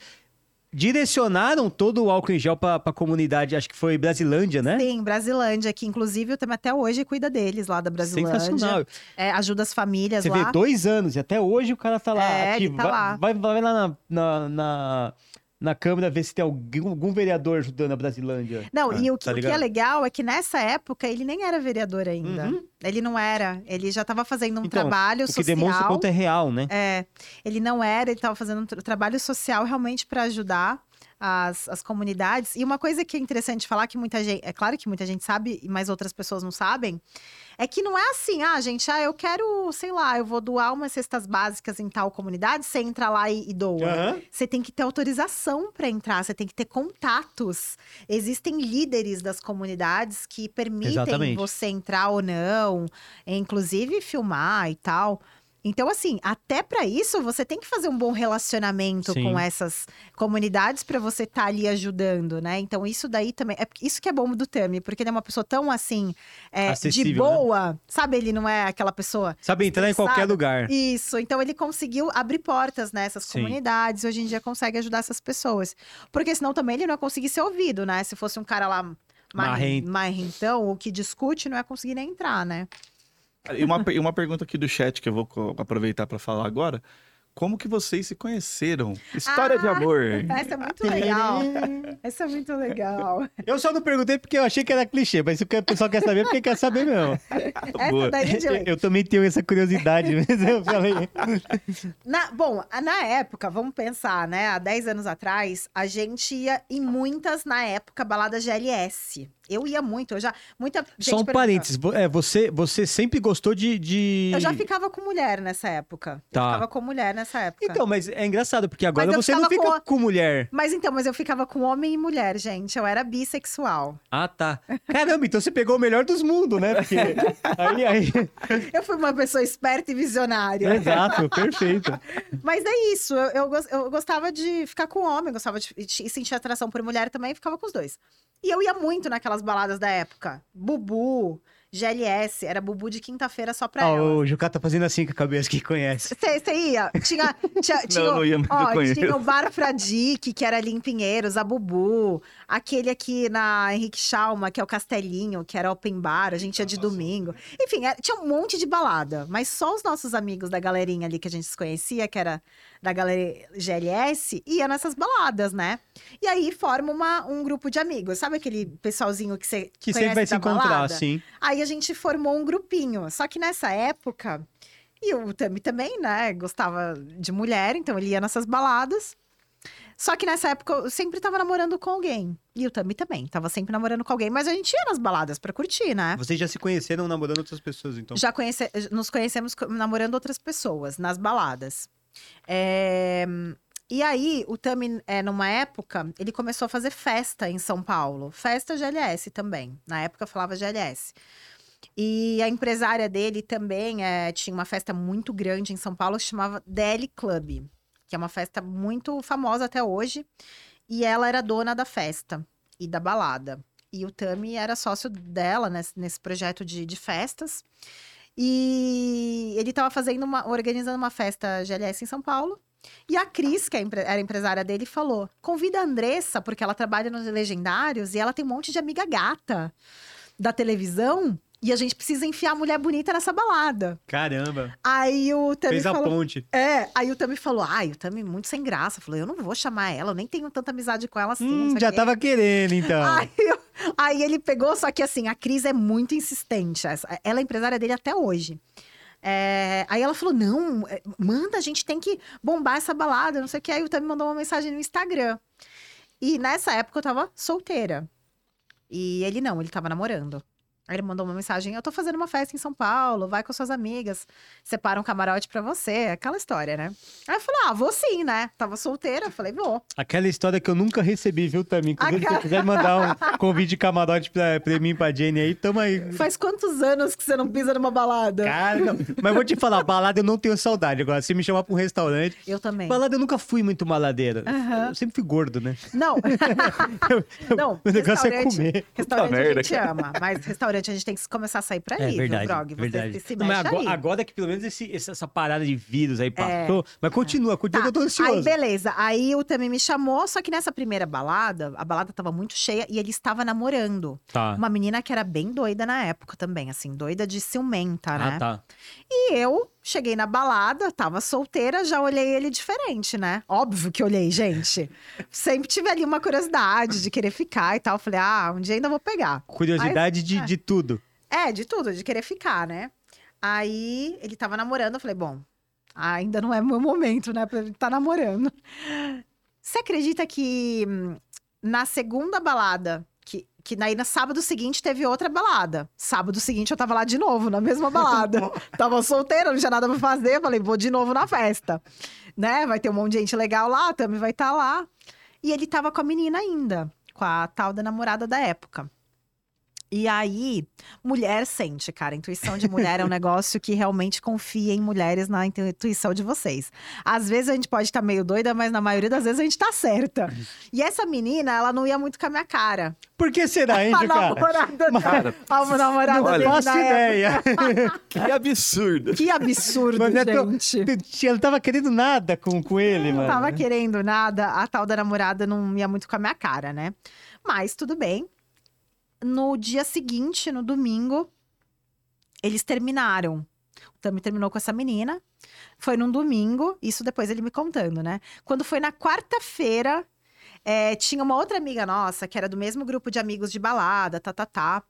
A: direcionaram todo o álcool em gel pra, pra comunidade, acho que foi Brasilândia, né?
C: Sim, Brasilândia, que inclusive o Tami até hoje cuida deles lá da Brasilândia.
A: Sensacional.
C: É, ajuda as famílias
A: Você
C: lá.
A: vê dois anos e até hoje o cara tá lá
C: É,
A: ativo.
C: tá
A: vai,
C: lá.
A: Vai, vai lá na, na, na, na Câmara ver se tem algum, algum vereador ajudando a Brasilândia.
C: Não, e o que,
A: tá
C: o que é legal é que nessa época ele nem era vereador ainda.
A: Uhum.
C: Ele não era. Ele já estava fazendo um
A: Então,
C: trabalho
A: O que
C: social.
A: demonstra o quanto é real, né?
C: É, ele não era, ele estava fazendo um tra- trabalho social realmente para ajudar as, as comunidades. E uma coisa que é interessante falar, que muita gente, é claro que muita gente sabe, mas outras pessoas não sabem, é que não é assim, ah, gente, ah, eu quero, sei lá, eu vou doar umas cestas básicas em tal comunidade, você entra lá e, e doa.
A: Aham.
C: Você tem que ter autorização para entrar, você tem que ter contatos. Existem líderes das comunidades que permitem
A: Exatamente.
C: você entrar ou não, e, inclusive filmar e tal. Então, assim, até para isso você tem que fazer um bom relacionamento
A: Sim.
C: com essas comunidades para você estar ali ajudando, né? Então, isso daí também. É isso que é bom do Tami, porque ele é uma pessoa tão assim, é, de
A: né?
C: boa, sabe? Ele não é aquela pessoa
A: Sabe entrar em qualquer lugar.
C: isso, então ele conseguiu abrir portas nessas
A: Sim.
C: comunidades, hoje em dia consegue ajudar essas pessoas. Porque senão também ele não ia conseguir ser ouvido, né? Se fosse um cara lá marrentão, marrentão o que discute, não ia conseguir nem entrar, né?
B: E uma, uma pergunta aqui do chat que eu vou aproveitar para falar agora. Como que vocês se conheceram? História de
C: Ah,
B: amor.
C: Essa é muito legal. Essa é muito legal.
A: Eu só não perguntei porque eu achei que era clichê, mas se o pessoal quer saber, é porque quer saber mesmo.
B: Boa.
C: Essa daí é de
A: Eu, eu também tenho essa curiosidade, mas eu falei.
C: Na- bom, na época, vamos pensar, né? Há 10 anos atrás, a gente ia em muitas, na época, baladas GLS. Eu ia muito, eu já. Muita gente
A: Só um
C: pergunta-
A: parênteses. É, você, você sempre gostou de. de...
C: Eu já ficava com mulher nessa época. Eu
A: Tá.
C: ficava com mulher nessa época.
A: Então, mas é engraçado, porque agora
C: eu
A: você não fica
C: com
A: com... mulher.
C: Mas então, mas eu ficava com homem e mulher, gente. Eu era bissexual.
A: Ah, tá. Caramba, então você pegou o melhor dos mundos, né? Porque aí, aí...
C: Eu fui uma pessoa esperta e visionária.
A: Exato, perfeito.
C: Mas é isso. Eu, eu, eu gostava de ficar com homem, gostava de, de sentir atração por mulher também, e ficava com os dois. E eu ia muito naquelas baladas da época. Bubu, GLS, era Bubu de quinta-feira só pra
A: Ah,
C: ela.
A: o Jucá tá fazendo assim com a cabeça que conhece.
C: Você ia? Tinha, tinha, tinha,
B: não ia, mas eu
C: ó, tinha o Bar Fradique, que era ali em Pinheiros, a Bubu. Aquele aqui na Henrique Schalma, que é o Castelinho, que era open bar, a gente ia de domingo. Enfim, era- tinha um monte de balada. Mas só os nossos amigos da galerinha ali que a gente se conhecia, que era da galera GLS, ia nessas baladas, né? E aí forma uma, um grupo de amigos. Sabe aquele pessoalzinho que você
A: Que
C: conhece
A: sempre vai se encontrar,
C: balada?
A: sim.
C: Aí a gente formou um grupinho. Só que nessa época, e o Tami também, né, gostava de mulher, então ele ia nessas baladas. Só que nessa época eu sempre tava namorando com alguém. E o Tami também, tava sempre namorando com alguém, mas a gente ia nas baladas pra curtir, né?
A: Vocês já se conheceram namorando outras pessoas, então?
C: Já conhece... nos conhecemos co- namorando outras pessoas, nas baladas. É, E aí, o Tami, é, numa época, ele começou a fazer festa em São Paulo. Festa GLS também. Na época falava GLS. E a empresária dele também é, tinha uma festa muito grande em São Paulo chamava DL Club, que é uma festa muito famosa até hoje. E ela era dona da festa e da balada. E o Tami era sócio dela nesse, nesse projeto de, de festas. E ele estava fazendo uma, organizando uma festa GLS em São Paulo. E a Cris, que é era empresária dele, falou: convida a Andressa, porque ela trabalha nos legendários e ela tem um monte de amiga gata da televisão. E a gente precisa enfiar a mulher bonita nessa balada.
A: Caramba.
C: Aí o Tami
A: Fez a
C: falou.
A: ponte.
C: É, aí o Tami falou: ai, o Tami muito sem graça. Falou: eu não vou chamar ela, eu nem tenho tanta amizade com ela assim.
A: Hum, já
C: quê."
A: tava querendo, então.
C: Aí, eu- aí ele pegou, só que assim, a Cris é muito insistente. Ela é empresária dele até hoje. É, aí ela falou: não, é, manda, a gente tem que bombar essa balada, não sei o que. Aí o Tami mandou uma mensagem no Instagram. E nessa época eu tava solteira. E ele não, ele tava namorando. Aí ele mandou uma mensagem: Eu tô fazendo uma festa em São Paulo, vai com suas amigas, separa um camarote pra você, aquela história, né? Aí eu falei: Ah, vou sim, né? Tava solteira, eu falei: Vou.
A: Aquela história que eu nunca recebi, viu, Tami? Inclusive, se
C: Aquela-
A: você quiser mandar um convite de camarote pra, pra mim e pra Jenny aí, tamo aí.
C: Faz quantos anos que você não pisa numa balada?
A: Cara, não. Mas vou te falar, balada eu não tenho saudade. Agora, se me chamar pra um restaurante.
C: Eu também.
A: Balada eu nunca fui muito maladeira.
C: Aham.
A: Eu sempre fui gordo, né?
C: Não. não,
A: O negócio é
C: restaurante-
A: comer.
C: Restaurante
B: Puta
C: a
B: merda,
C: gente ama, mas restaurante a gente tem que começar a sair pra
A: É
C: ir,
A: verdade,
C: viu, Brog? Você
A: verdade.
C: se mexe
A: agora, agora que pelo menos esse- essa, parada de vírus aí passou. Mas continua, continua que eu tô
C: Tá,
A: ansioso.
C: Aí, beleza. Aí o Tami me chamou, só que nessa primeira balada, a balada tava muito cheia e ele estava namorando.
A: Tá.
C: Uma menina que era bem doida na época também, assim, doida de ciumenta, né?
A: Ah, tá.
C: E eu cheguei na balada, tava solteira, já olhei ele diferente, né? Óbvio que olhei, gente. Sempre tive ali uma curiosidade de querer ficar e tal. Falei, ah, um dia ainda vou pegar.
A: Curiosidade de,
C: é.
A: de tudo.
C: É, de tudo, de querer ficar, né? Aí ele tava namorando, eu falei, bom, ainda não é meu momento, né? Pra ele estar namorando. Você acredita que hum, na segunda balada, que, daí no sábado seguinte teve outra balada. Sábado seguinte eu tava lá de novo, na mesma balada. tava solteira, não tinha nada pra fazer. Falei, vou de novo na festa. Né? Vai ter um monte de gente legal lá, também vai estar lá. E ele tava com a menina ainda, com a tal da namorada da época. E aí, mulher sente, cara. Intuição de mulher é um negócio que realmente confia em mulheres na intuição de vocês. Às vezes a gente pode estar meio doida, mas na maioria das vezes a gente tá certa. E essa menina, ela não ia muito com a minha cara.
A: Por que será, hein,
C: A
A: cara?
C: namorada
B: Cara,
C: dela. A namorada
A: Não
C: dele
A: faço ideia.
B: que absurdo.
C: Que absurdo,
A: Mas não é
C: gente.
A: Ela não tava querendo nada com, com ele,
C: Não
A: mano.
C: tava querendo nada, a tal da namorada não ia muito com a minha cara, né? Mas tudo bem. No dia seguinte, no domingo, eles terminaram. O Tami terminou com essa menina. Foi num domingo, isso depois ele me contando, né? Quando foi na quarta-feira, é, tinha uma outra amiga nossa, que era do mesmo grupo de amigos de balada, tá, tá, tá.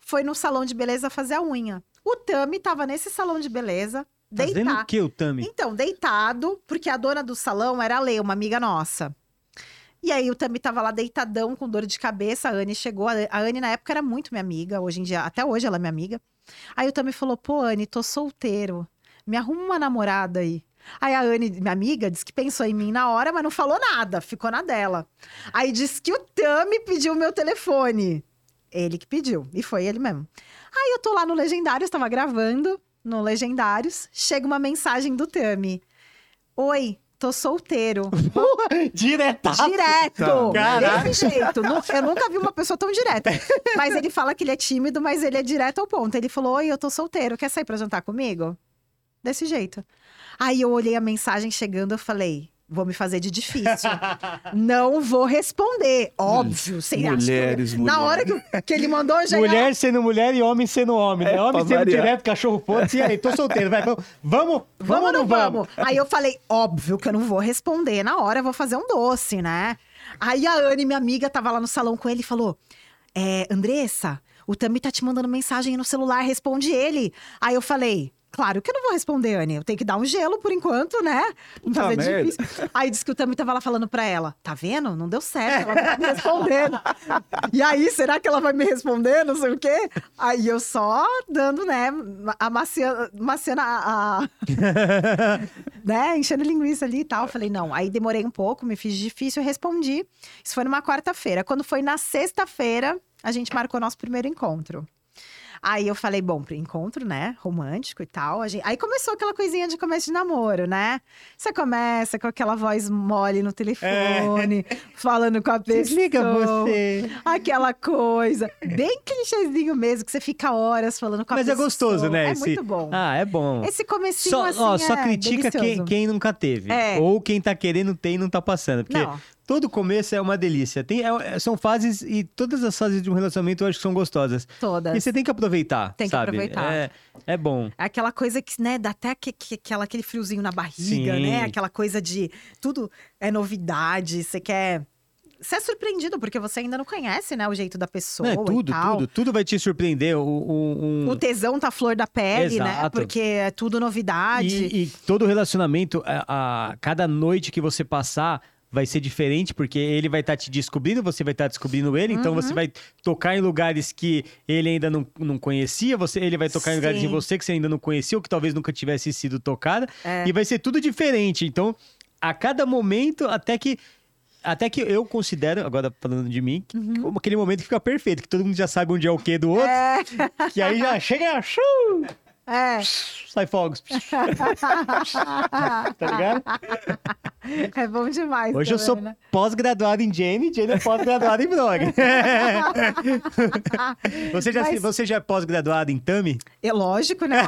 C: Foi no salão de beleza fazer a unha. O Tami tava nesse salão de beleza,
A: Fazendo
C: deitado.
A: o que, o Tami?
C: Então, deitado, porque a dona do salão era a Lê, uma amiga nossa. E aí o Tami tava lá deitadão, com dor de cabeça. A Anne chegou. A Anne, na época, era muito minha amiga. Hoje em dia, até hoje, ela é minha amiga. Aí o Tami falou: pô, Anne, tô solteiro. Me arruma uma namorada aí. Aí a Anne, minha amiga, disse que pensou em mim na hora, mas não falou nada, ficou na dela. Aí disse que o Tami pediu o meu telefone. Ele que pediu, e foi ele mesmo. Aí eu tô lá no Legendários, tava gravando no Legendários, chega uma mensagem do Tami. Oi, tô solteiro.
A: Diretaço.
C: Direto!
A: Caraca.
C: Desse jeito. Eu nunca vi uma pessoa tão direta. Mas ele fala que ele é tímido, mas ele é direto ao ponto. Ele falou: Oi, eu tô solteiro, quer sair pra jantar comigo? Desse jeito. Aí eu olhei a mensagem chegando, eu falei. Vou me fazer de difícil. Não vou responder. Óbvio. Que eu-
B: Mulheres,
C: Na hora que, que ele mandou, já ia
A: Mulher sendo mulher e homem sendo homem. né?
B: É,
A: homem
B: pra
A: sendo
B: variar.
A: direto, cachorro foda-se. E aí, tô solteiro, vai. Vamos, vamos,
C: Vamos ou não
A: vamos?
C: vamos? Aí eu falei, óbvio que eu não vou responder na hora, eu vou fazer um doce, né? Aí a Anne, minha amiga, tava lá no salão com ele e falou: é, Andressa, o Tami tá te mandando mensagem aí no celular, responde ele. Aí eu falei. Claro que eu não vou responder, Anne. Eu tenho que dar um gelo por enquanto, né?
B: Puta
C: fazer
B: merda.
C: difícil. Aí disse que o Tami tava lá falando pra ela: tá vendo? Não deu certo, ela não tá me respondendo. e aí, será que ela vai me responder? Não sei o quê. Aí eu só dando, né, amaciando, amaciando a. a- né, enchendo linguiça ali e tal. Falei, não. Aí demorei um pouco, me fiz difícil, eu respondi. Isso foi numa quarta-feira. Quando foi na sexta-feira, a gente marcou nosso primeiro encontro. Aí eu falei, bom, pro encontro, né? Romântico e tal. a gente- Aí começou aquela coisinha de começo de namoro, né? Você começa com aquela voz mole no telefone, falando com a pessoa.
A: Desliga você.
C: Aquela coisa, bem clichêzinho mesmo, que você fica horas falando com a
A: Mas é
C: pessoa.
A: gostoso, né?
C: É
A: esse-
C: muito bom.
A: Ah, é bom.
C: Esse comecinho
A: Só,
C: assim
A: ó, só
C: é
A: critica quem, quem nunca teve.
C: É.
A: Ou quem tá querendo ter e não tá passando. Porque
C: Não.
A: Todo começo é uma delícia. Tem, é- são fases e todas as fases de um relacionamento eu acho que são gostosas.
C: Todas.
A: E você tem que aproveitar,
C: Tem que
A: sabe?
C: aproveitar.
A: É, é bom.
C: É Aquela coisa que, né, dá até que, que- aquela, aquele friozinho na barriga,
A: Sim.
C: né? Aquela coisa de tudo é novidade, você quer. Você é surpreendido, porque você ainda não conhece, né, o jeito da pessoa.
A: É
C: e
A: tudo,
C: tal.
A: tudo. Tudo vai te surpreender. O, o- um-
C: O tesão tá flor da pele, né?
A: Exato.
C: Porque é tudo novidade.
A: E, e todo relacionamento, a, a- cada noite que você passar vai ser diferente, porque ele vai estar te descobrindo, você vai estar descobrindo ele, então
C: Uhum.
A: você vai tocar em lugares que ele ainda não, não conhecia, você, ele vai tocar em lugares
C: Sim.
A: você que você ainda não conhecia, ou que talvez nunca tivesse sido tocada,
C: É.
A: e vai ser tudo diferente. Então, a cada momento, até que. Até que eu considero, agora falando de mim, que- como aquele momento que fica perfeito, que todo mundo já sabe onde é o que do outro,
C: É,
A: que aí já chega, shoo,
C: é.
A: sai fogos. tá ligado?
C: É bom demais.
A: Hoje eu
C: também,
A: sou
C: né?
A: pós-graduado em Jamie, Jamie é pós-graduado em blog. você, já,
C: Mas-
A: você já é pós-graduado em Tami?
C: É lógico, né?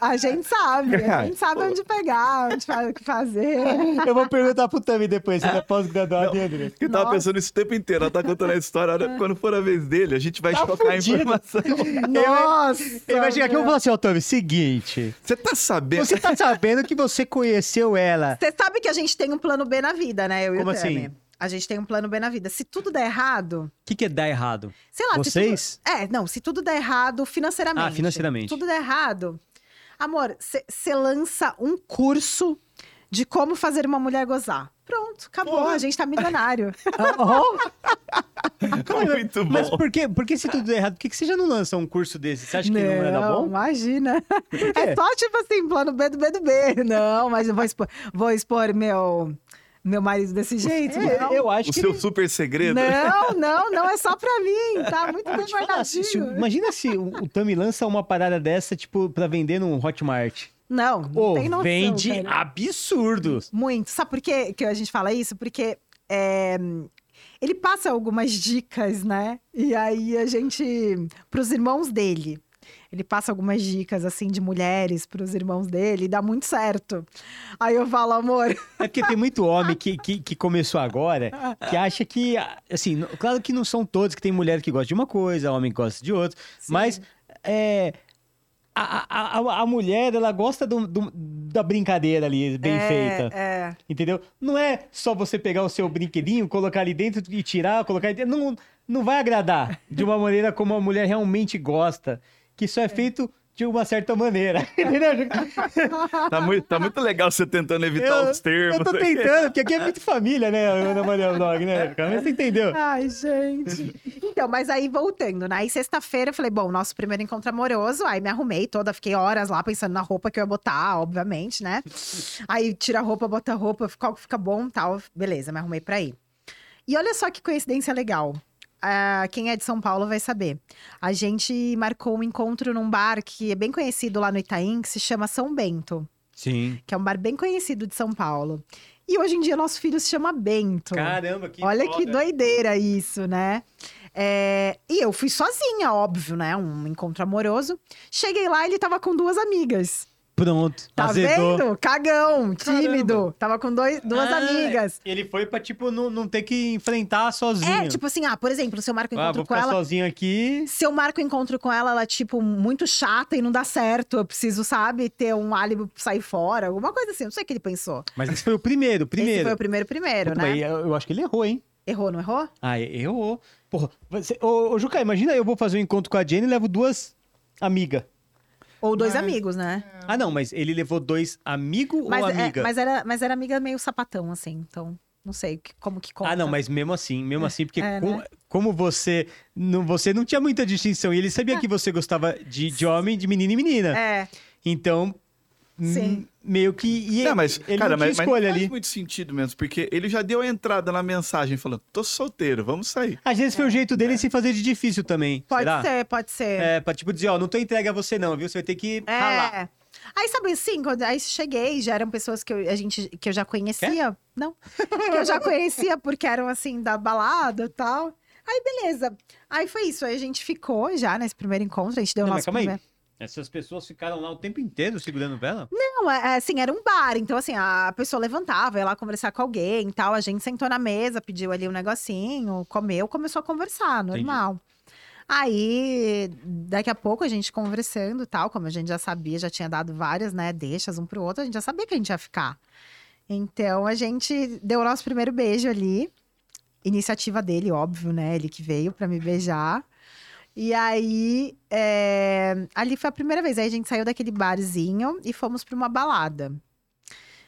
C: A gente sabe. A gente sabe onde pegar, onde fa- o que fazer.
A: Eu vou perguntar pro Tami depois se ele é pós-graduado em André.
B: Eu tava
C: Nossa.
B: pensando isso o tempo inteiro. Ela tá contando a história. Quando for a vez dele, a gente vai
A: Tá
B: chocar a informação.
C: Nossa!
A: Ele vai chegar aqui e eu vou falar assim, ó, Tami, seguinte.
B: Você tá sabendo?
A: Você tá sabendo que você conheceu ela.
C: Você sabe que a gente tem um plano B na vida, né? Eu e
A: Como
C: o Tami.
A: assim?
C: A gente tem um plano B na vida. Se tudo der errado,
A: O que, que é dar errado?
C: sei lá.
A: Vocês?
C: tudo- É, não, se tudo der errado financeiramente.
A: Ah, financeiramente.
C: Se tudo der errado, amor, você lança um curso de como fazer uma mulher gozar. Pronto, acabou.
B: Porra.
C: A gente tá milionário.
B: Muito bom.
A: Mas por que, por que se tudo der errado, por que, que você já não lança um curso desse? Você acha que não dar bom?
C: Imagina.
A: quê?
C: É só tipo assim, plano B do B do B. Não, mas eu vou expor, vou expor meu, meu marido desse jeito.
A: É,
C: não.
A: eu acho
B: O
A: que
B: seu
A: ele-
B: super segredo?
C: Não, não, não é só pra mim, tá muito bem guardadinho.
A: imagina se o, o Tami lança uma parada dessa, tipo, pra vender num Hotmart.
C: Não, não
A: Pô,
C: tem noção,
A: vende
C: cara.
A: absurdo.
C: Muito. Sabe por que, que a gente fala isso? Porque é, ele passa algumas dicas, né? E aí a gente. pros irmãos dele. Ele passa algumas dicas, assim, de mulheres pros irmãos dele e dá muito certo. Aí eu falo, amor.
A: É porque tem muito homem que, que, que começou agora que acha que, assim, claro que não são todos, que tem mulher que gosta de uma coisa, homem que gosta de outra,
C: Sim.
A: mas é, a, a, a, mulher, ela gosta do- do- da brincadeira ali, bem
C: é,
A: feita.
C: É.
A: Entendeu? Não é só você pegar o seu brinquedinho, colocar ali dentro e tirar, colocar ali dentro. Não, não vai agradar de uma maneira como a mulher realmente gosta. Que isso é feito de uma certa maneira. Entendeu?
B: Tá muito, tá muito legal você tentando evitar os termos.
A: eu tô tentando, porque aqui é muito família, né, Ana Maria Vlog, né? Mas você entendeu?
C: Ai, gente. Então, mas aí voltando, né? Aí sexta-feira eu falei, bom, nosso primeiro encontro amoroso. Aí me arrumei toda, fiquei horas lá pensando na roupa que eu ia botar, obviamente, né? Aí tira a roupa, bota a roupa, qual que fica bom tal. Beleza, me arrumei pra ir. E olha só que coincidência legal. Ah, quem é de São Paulo vai saber. A gente marcou um encontro num bar que é bem conhecido lá no Itaim, que se chama São Bento,
A: Sim.
C: que é um bar bem conhecido de São Paulo. E hoje em dia nosso filho se chama Bento.
A: Caramba, que
C: Olha
A: foda.
C: que doideira isso, né? É, E eu fui sozinha, óbvio, né? Um encontro amoroso. Cheguei lá, ele tava com duas amigas.
A: Pronto,
C: Tá
A: azedou.
C: vendo? Cagão, tímido. Tava com dois, duas
A: Ah,
C: amigas.
A: Ele foi pra, tipo, não, não ter que enfrentar sozinho.
C: É, tipo assim, ah, por exemplo, se eu marco
A: ah,
C: encontro
A: vou
C: com
A: ficar
C: ela.
A: sozinho aqui.
C: Se eu marco encontro com ela, ela é, tipo, muito chata e não dá certo. Eu preciso, sabe, ter um álibi pra sair fora, alguma coisa assim. Não sei o que ele pensou.
A: Mas esse foi o primeiro, primeiro.
C: Esse foi o primeiro, primeiro,
A: Puta,
C: né?
A: eu acho que ele errou, hein?
C: Errou, não errou?
A: Ah, errou. Porra, você... ô, ô, Juca, imagina eu vou fazer um encontro com a Jenny e levo duas amigas.
C: Ou dois
B: Mas-
C: amigos, né?
A: Ah, não, mas ele levou dois amigo
C: Mas,
A: ou
C: é,
A: amiga?
C: mas, era, mas era amiga meio sapatão, assim. Então, não sei como que conta.
A: Ah, não, mas mesmo assim, mesmo assim, porque
C: É,
A: com-
C: né?
A: como você não, você não tinha muita distinção e ele sabia que você gostava de, de homem, de menino e menina.
C: É,
A: Então,
C: Sim.
A: hum, meio que e
B: Não, mas,
A: ele
B: cara,
A: não tinha
B: mas, mas
A: escolha
B: não
A: ali.
B: faz muito sentido mesmo, porque ele já deu a entrada na mensagem falando, tô solteiro, vamos sair.
A: Às vezes foi o jeito dele se fazer de difícil também.
C: É. pode
A: será?
C: ser, pode ser.
A: É, pra tipo dizer, ó, não tô entregue a você não, viu? Você vai ter que ralar.
C: É. Aí, sabe assim, quando aí cheguei, já eram pessoas que eu, a gente, que eu já conhecia. Não. que eu já conhecia porque eram, assim, da balada e tal. Aí, beleza. Aí foi isso. Aí a gente ficou já nesse primeiro encontro. A gente deu o
A: Não, mas
C: nosso
A: calma aí. Essas pessoas ficaram lá o tempo inteiro segurando vela?
C: Não, é, é, assim, era um bar. Então, assim, a pessoa levantava, ia lá conversar com alguém e tal. A gente sentou na mesa, pediu ali um negocinho, comeu, começou a conversar, normal. Aí, daqui a pouco, a gente conversando e tal, como a gente já sabia, já tinha dado várias, né, deixas um pro outro, a gente já sabia que a gente ia ficar. Então, a gente deu o nosso primeiro beijo ali. Iniciativa dele, óbvio, né? Ele que veio pra me beijar. E aí, é, ali foi a primeira vez. Aí a gente saiu daquele barzinho e fomos pra uma balada.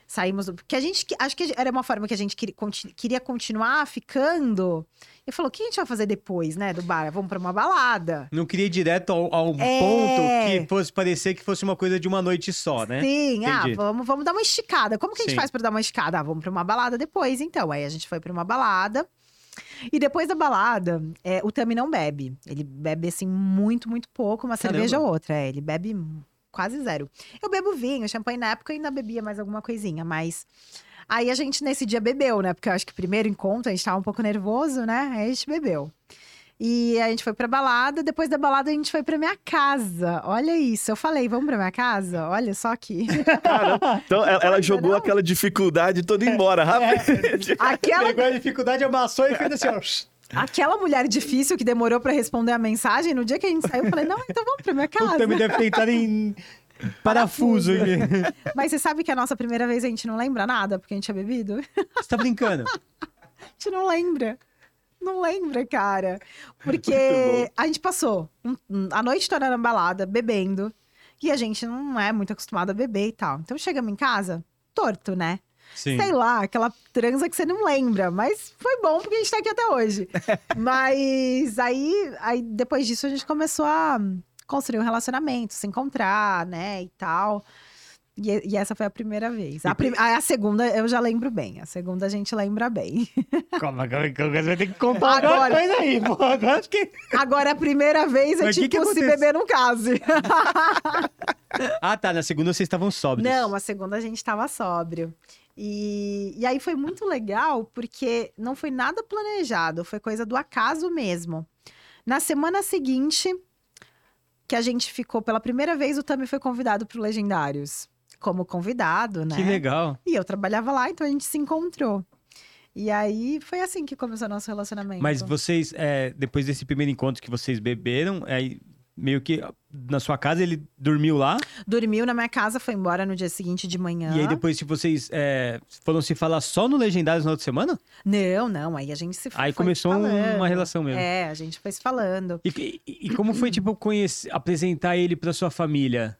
C: Saímos do. Porque a gente. Acho que era uma forma que a gente queria, conti- queria continuar ficando. E falou: o que a gente vai fazer depois, né? Do bar? Vamos pra uma balada.
A: Não queria ir direto ao, ao
C: É.
A: ponto que fosse parecer que fosse uma coisa de uma noite só, né?
C: Sim, ah, vamos, vamos dar uma esticada. Como que a gente
A: Sim.
C: faz pra dar uma esticada? Ah, vamos pra uma balada depois, então. Aí a gente foi pra uma balada. E depois da balada, é, o Tami não bebe. Ele bebe, assim, muito, muito pouco, uma
A: Caramba.
C: cerveja ou outra. É, ele bebe quase zero. Eu bebo vinho, champanhe na época ainda bebia mais alguma coisinha, mas. Aí a gente nesse dia bebeu, né? Porque eu acho que primeiro encontro a gente tava um pouco nervoso, né? Aí a gente bebeu. E a gente foi pra balada, depois da balada a gente foi pra minha casa. Olha isso, eu falei, vamos pra minha casa? Olha só aqui.
B: Então ela, ela jogou
C: não.
B: aquela dificuldade toda embora, rápido.
C: Aquela,
A: Pegou a dificuldade, amassou e fez assim, ó.
C: aquela mulher difícil que demorou pra responder a mensagem, no dia que a gente saiu, eu falei, não, então vamos pra minha casa.
A: Tami deve ter entrado em parafuso. aqui.
C: Mas você sabe que a nossa primeira vez a gente não lembra nada, porque a gente tinha bebido?
A: Você tá brincando?
C: A gente não lembra. Não lembra, cara. Porque a gente passou a noite toda na balada, bebendo. E a gente não é muito acostumado a beber e tal. Então chegamos em casa, torto, né?
A: Sim.
C: Sei lá, aquela transa que você não lembra. Mas foi bom porque a gente tá aqui até hoje. mas aí, aí, depois disso, a gente começou a construir um relacionamento, se encontrar, né? E tal. E, e essa foi a primeira vez. A, prim- a- segunda eu já lembro bem. A segunda a gente lembra bem.
A: Calma, calma, calma, você vai ter que contar
C: Agora.
A: alguma coisa aí, pô. Agora que...
C: Agora, a primeira vez é
A: Mas que
C: tipo
A: que
C: se
A: aconteceu?
C: beber não case.
A: Ah, tá. Na segunda vocês estavam sóbrios.
C: Não, a segunda a gente tava sóbrio. E, e aí foi muito legal, porque não foi nada planejado, foi coisa do acaso mesmo. Na semana seguinte, que a gente ficou pela primeira vez, o Tami foi convidado pro Legendários. Como convidado, né?
A: Que legal.
C: E eu trabalhava lá, então a gente se encontrou. E aí foi assim que começou o nosso relacionamento.
A: Mas vocês, é, depois desse primeiro encontro que vocês beberam, aí meio que na sua casa ele dormiu lá.
C: Dormiu na minha casa, foi embora no dia seguinte de manhã.
A: E aí depois, se vocês é, foram se falar só no Legendários na outra semana,
C: Não, não, aí a gente se
A: aí
C: foi
A: começou
C: falando.
A: uma relação mesmo.
C: É, a gente foi se falando.
A: E, e- e como foi, tipo, conhecer, apresentar ele pra sua família?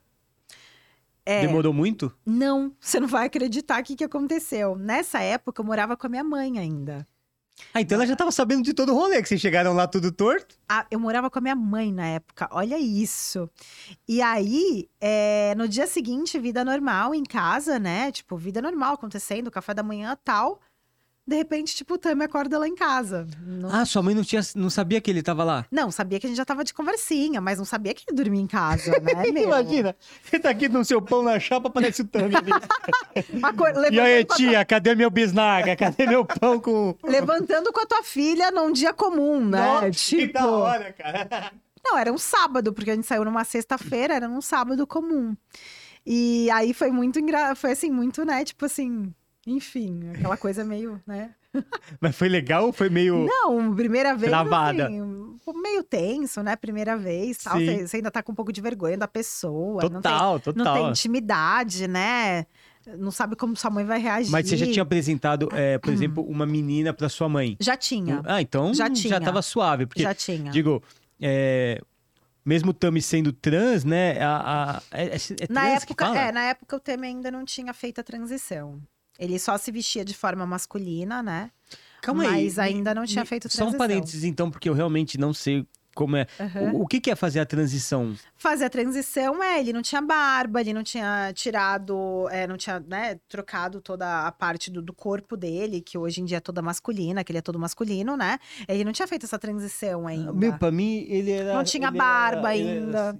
C: É,
A: Demorou muito?
C: não, você não vai acreditar o que, que aconteceu. Nessa época, eu morava com a minha mãe ainda.
A: Ah, então ela já tava sabendo de todo o rolê, que vocês chegaram lá tudo torto?
C: Ah, eu morava com a minha mãe na época, olha isso. E aí, é, no dia seguinte, vida normal em casa, né? Tipo, vida normal acontecendo, café da manhã tal. De repente, tipo, o Tami acorda lá em casa. Não,
A: Ah, sua mãe não, tinha, não sabia que ele tava lá?
C: não, sabia que a gente já tava de conversinha, mas não sabia que ele dormia em casa, né?
A: Imagina, você tá aqui no seu pão na chapa, parece o Tami ali. E aí, tia, cadê meu bisnaga? Cadê meu pão com...
C: levantando com a tua filha num dia comum, né?
A: Nossa,
C: tipo,
A: que da hora, cara.
C: não, era um sábado, porque a gente saiu numa sexta-feira, era num sábado comum. E aí foi muito engra... foi assim, muito, né, tipo assim, enfim, aquela coisa meio, né?
A: Mas foi legal ou foi meio...
C: Não, primeira vez
A: Travada.
C: assim, meio tenso, né? Primeira vez, tal, você, você ainda tá com um pouco de vergonha da pessoa, não tem,
A: Total,
C: não
A: total.
C: tem intimidade, né? Não sabe como sua mãe vai reagir.
A: Mas você já tinha apresentado, é, por exemplo, uma menina pra sua mãe?
C: Já tinha,
A: Ah, então
C: Já tinha.
A: tava suave. Porque,
C: já tinha.
A: digo, é, mesmo o Tami sendo trans, né? A, a- é, é, é
C: Na
A: trans que
C: época, é, na época o Temer ainda não tinha feito a transição. Ele só se vestia de forma masculina, né?
A: Calma aí.
C: Mas ainda não tinha
A: me-
C: feito
A: Só
C: transição.
A: um parênteses, então, porque eu realmente não sei como é.
C: Aham.
A: O, o que, que é fazer a transição?
C: Fazer a transição é, ele não tinha barba, ele não tinha tirado, é, não tinha, né, trocado toda a parte do, do corpo dele, que hoje em dia é toda masculina, que ele é todo masculino, né? Ele não tinha feito essa transição ainda.
A: Meu, pra mim, ele era.
C: Não tinha barba
A: era- ele era
C: ainda.
A: assim.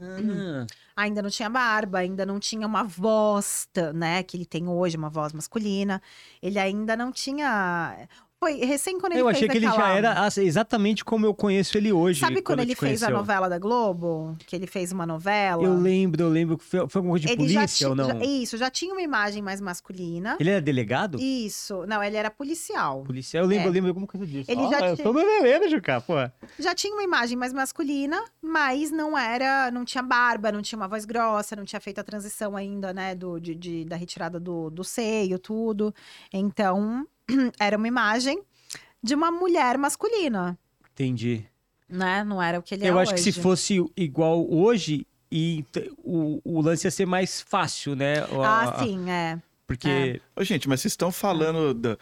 A: Ah,
C: Ainda não tinha barba, ainda não tinha uma voz, né, que ele tem hoje, uma voz masculina. Ele ainda não tinha. Foi recém quando ele
A: eu achei que ele já era exatamente como eu conheço ele hoje.
C: Sabe quando,
A: eu
C: ele fez a
A: conheceu.
C: novela da Globo? Que ele fez uma novela?
A: Eu lembro, eu lembro. que Foi, foi alguma coisa de
C: ele
A: polícia ou não?
C: já- isso, já tinha uma imagem mais masculina.
A: Ele era delegado?
C: Isso. Não, ele era policial.
A: Policial? Eu lembro,
C: É.
A: eu lembro alguma coisa disso.
C: Ele
A: Ah,
C: já
A: eu
C: tinha-
A: tô bebendo, Juca, pô.
C: Já tinha uma imagem mais masculina, mas não era, não tinha barba, não tinha uma voz grossa, não tinha feito a transição ainda, né, do, de, de- da retirada do, do seio, tudo. Então, era uma imagem de uma mulher masculina,
A: Entendi.
C: né? Não era o que ele é
A: eu acho que
C: hoje.
A: se fosse igual hoje, e o, o lance ia ser mais fácil, né? A-
C: Ah, sim, é.
A: Porque.
B: Ô, gente, mas vocês estão falando. Da...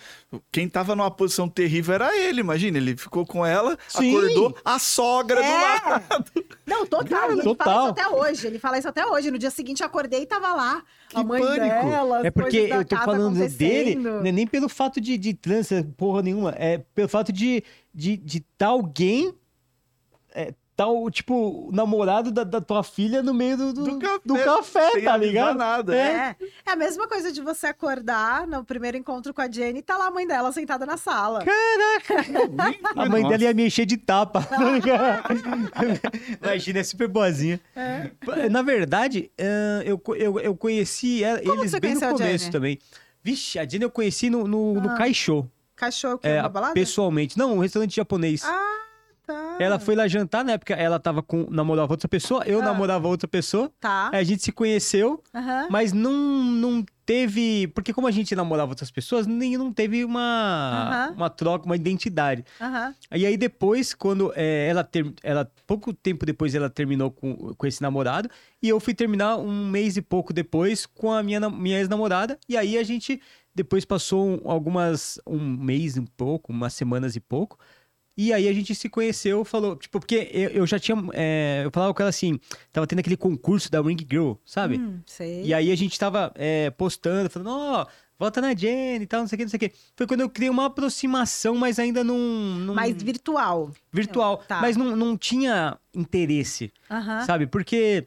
B: Quem tava numa posição terrível era ele, imagina. Ele ficou com ela,
A: Sim.
B: acordou a sogra do lado.
C: É. Não, total. e ele
A: Total.
C: fala isso até hoje. Ele fala isso até hoje. No dia seguinte, eu acordei e tava lá. a
B: Que
C: mãe
B: pânico.
C: dela.
A: É porque eu tô falando dele,
C: acontecendo.
A: não é nem pelo fato de, de trans, é porra nenhuma, é pelo fato de de, de tá alguém, é, tá o, tipo, o namorado da, da tua filha no meio do, do,
B: Do café,
A: do café,
B: sem
A: tá ligado?
B: nada.
A: É.
C: É. é a mesma coisa de você acordar no primeiro encontro com a Jenny e tá lá a mãe dela sentada na sala.
A: A mãe dela ia me encher de tapa. tá? Imagina, é super boazinha.
C: É.
A: Na verdade, eh, eu, eu, eu conheci ela-
C: Como
A: eles
C: você
A: bem no começo também. Vixe, a Jenny eu conheci no, no, no
C: Ah.
A: Caixô.
C: Cachorro que
A: É,
C: é uma balada?
A: pessoalmente. Não, um restaurante japonês.
C: Ah,
A: Ela foi lá jantar, na época ela tava com, namorava outra pessoa, eu
C: Ah.
A: namorava outra pessoa.
C: Tá.
A: Aí a gente se conheceu, mas não, não teve. Porque como a gente namorava outras pessoas, nem não teve uma, uma troca, uma identidade.
C: Aham.
A: E aí depois, quando é, ela, ter, ela. Pouco tempo depois ela terminou com, com esse namorado. E eu fui terminar um mês e pouco depois com a minha, minha ex-namorada. E aí a gente depois passou um- algumas. um mês e um pouco, umas semanas e pouco. E aí a gente se conheceu, falou, tipo, porque eu, eu já tinha. é, eu falava com ela assim, tava tendo aquele concurso da Ring Girl, sabe?
C: Hum, sei.
A: E aí a gente tava é, postando, falando, ó, volta na Jenny e tal, não sei o que, não sei o que. Foi quando eu criei uma aproximação, mas ainda não. não
C: Mais virtual.
A: virtual.
C: Tá.
A: Mas não, não tinha interesse,
C: Aham.
A: sabe? Porque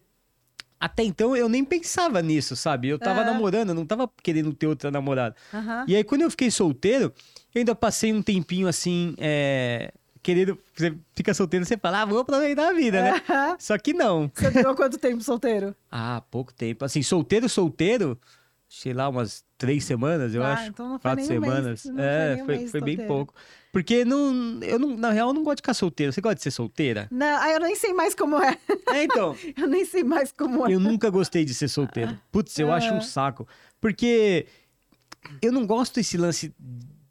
A: até então eu nem pensava nisso, sabe? Eu tava namorando, eu não tava querendo ter outra namorada.
C: Aham.
A: E aí quando eu fiquei solteiro, eu ainda passei um tempinho assim, é, querendo. Você fica solteiro, você fala, ah, vou aproveitar a vida, né?
C: Aham.
A: Só que não.
C: Você durou quanto tempo solteiro?
A: Ah, pouco tempo. Assim, solteiro, solteiro, sei lá, umas três semanas, eu
C: Ah,
A: acho.
C: então não foi
A: Quatro
C: nem um mês,
A: semanas.
C: foi
A: é,
C: nem um
A: foi, foi bem pouco. Porque não, eu não, na real, não gosto de ficar solteiro. Você gosta de ser solteira?
C: Não, ah, eu nem sei mais como é.
A: É, então.
C: Eu nem sei mais como é.
A: Eu nunca gostei de ser solteiro. Putz, eu acho um
C: Ah.
A: saco. Porque eu não gosto desse lance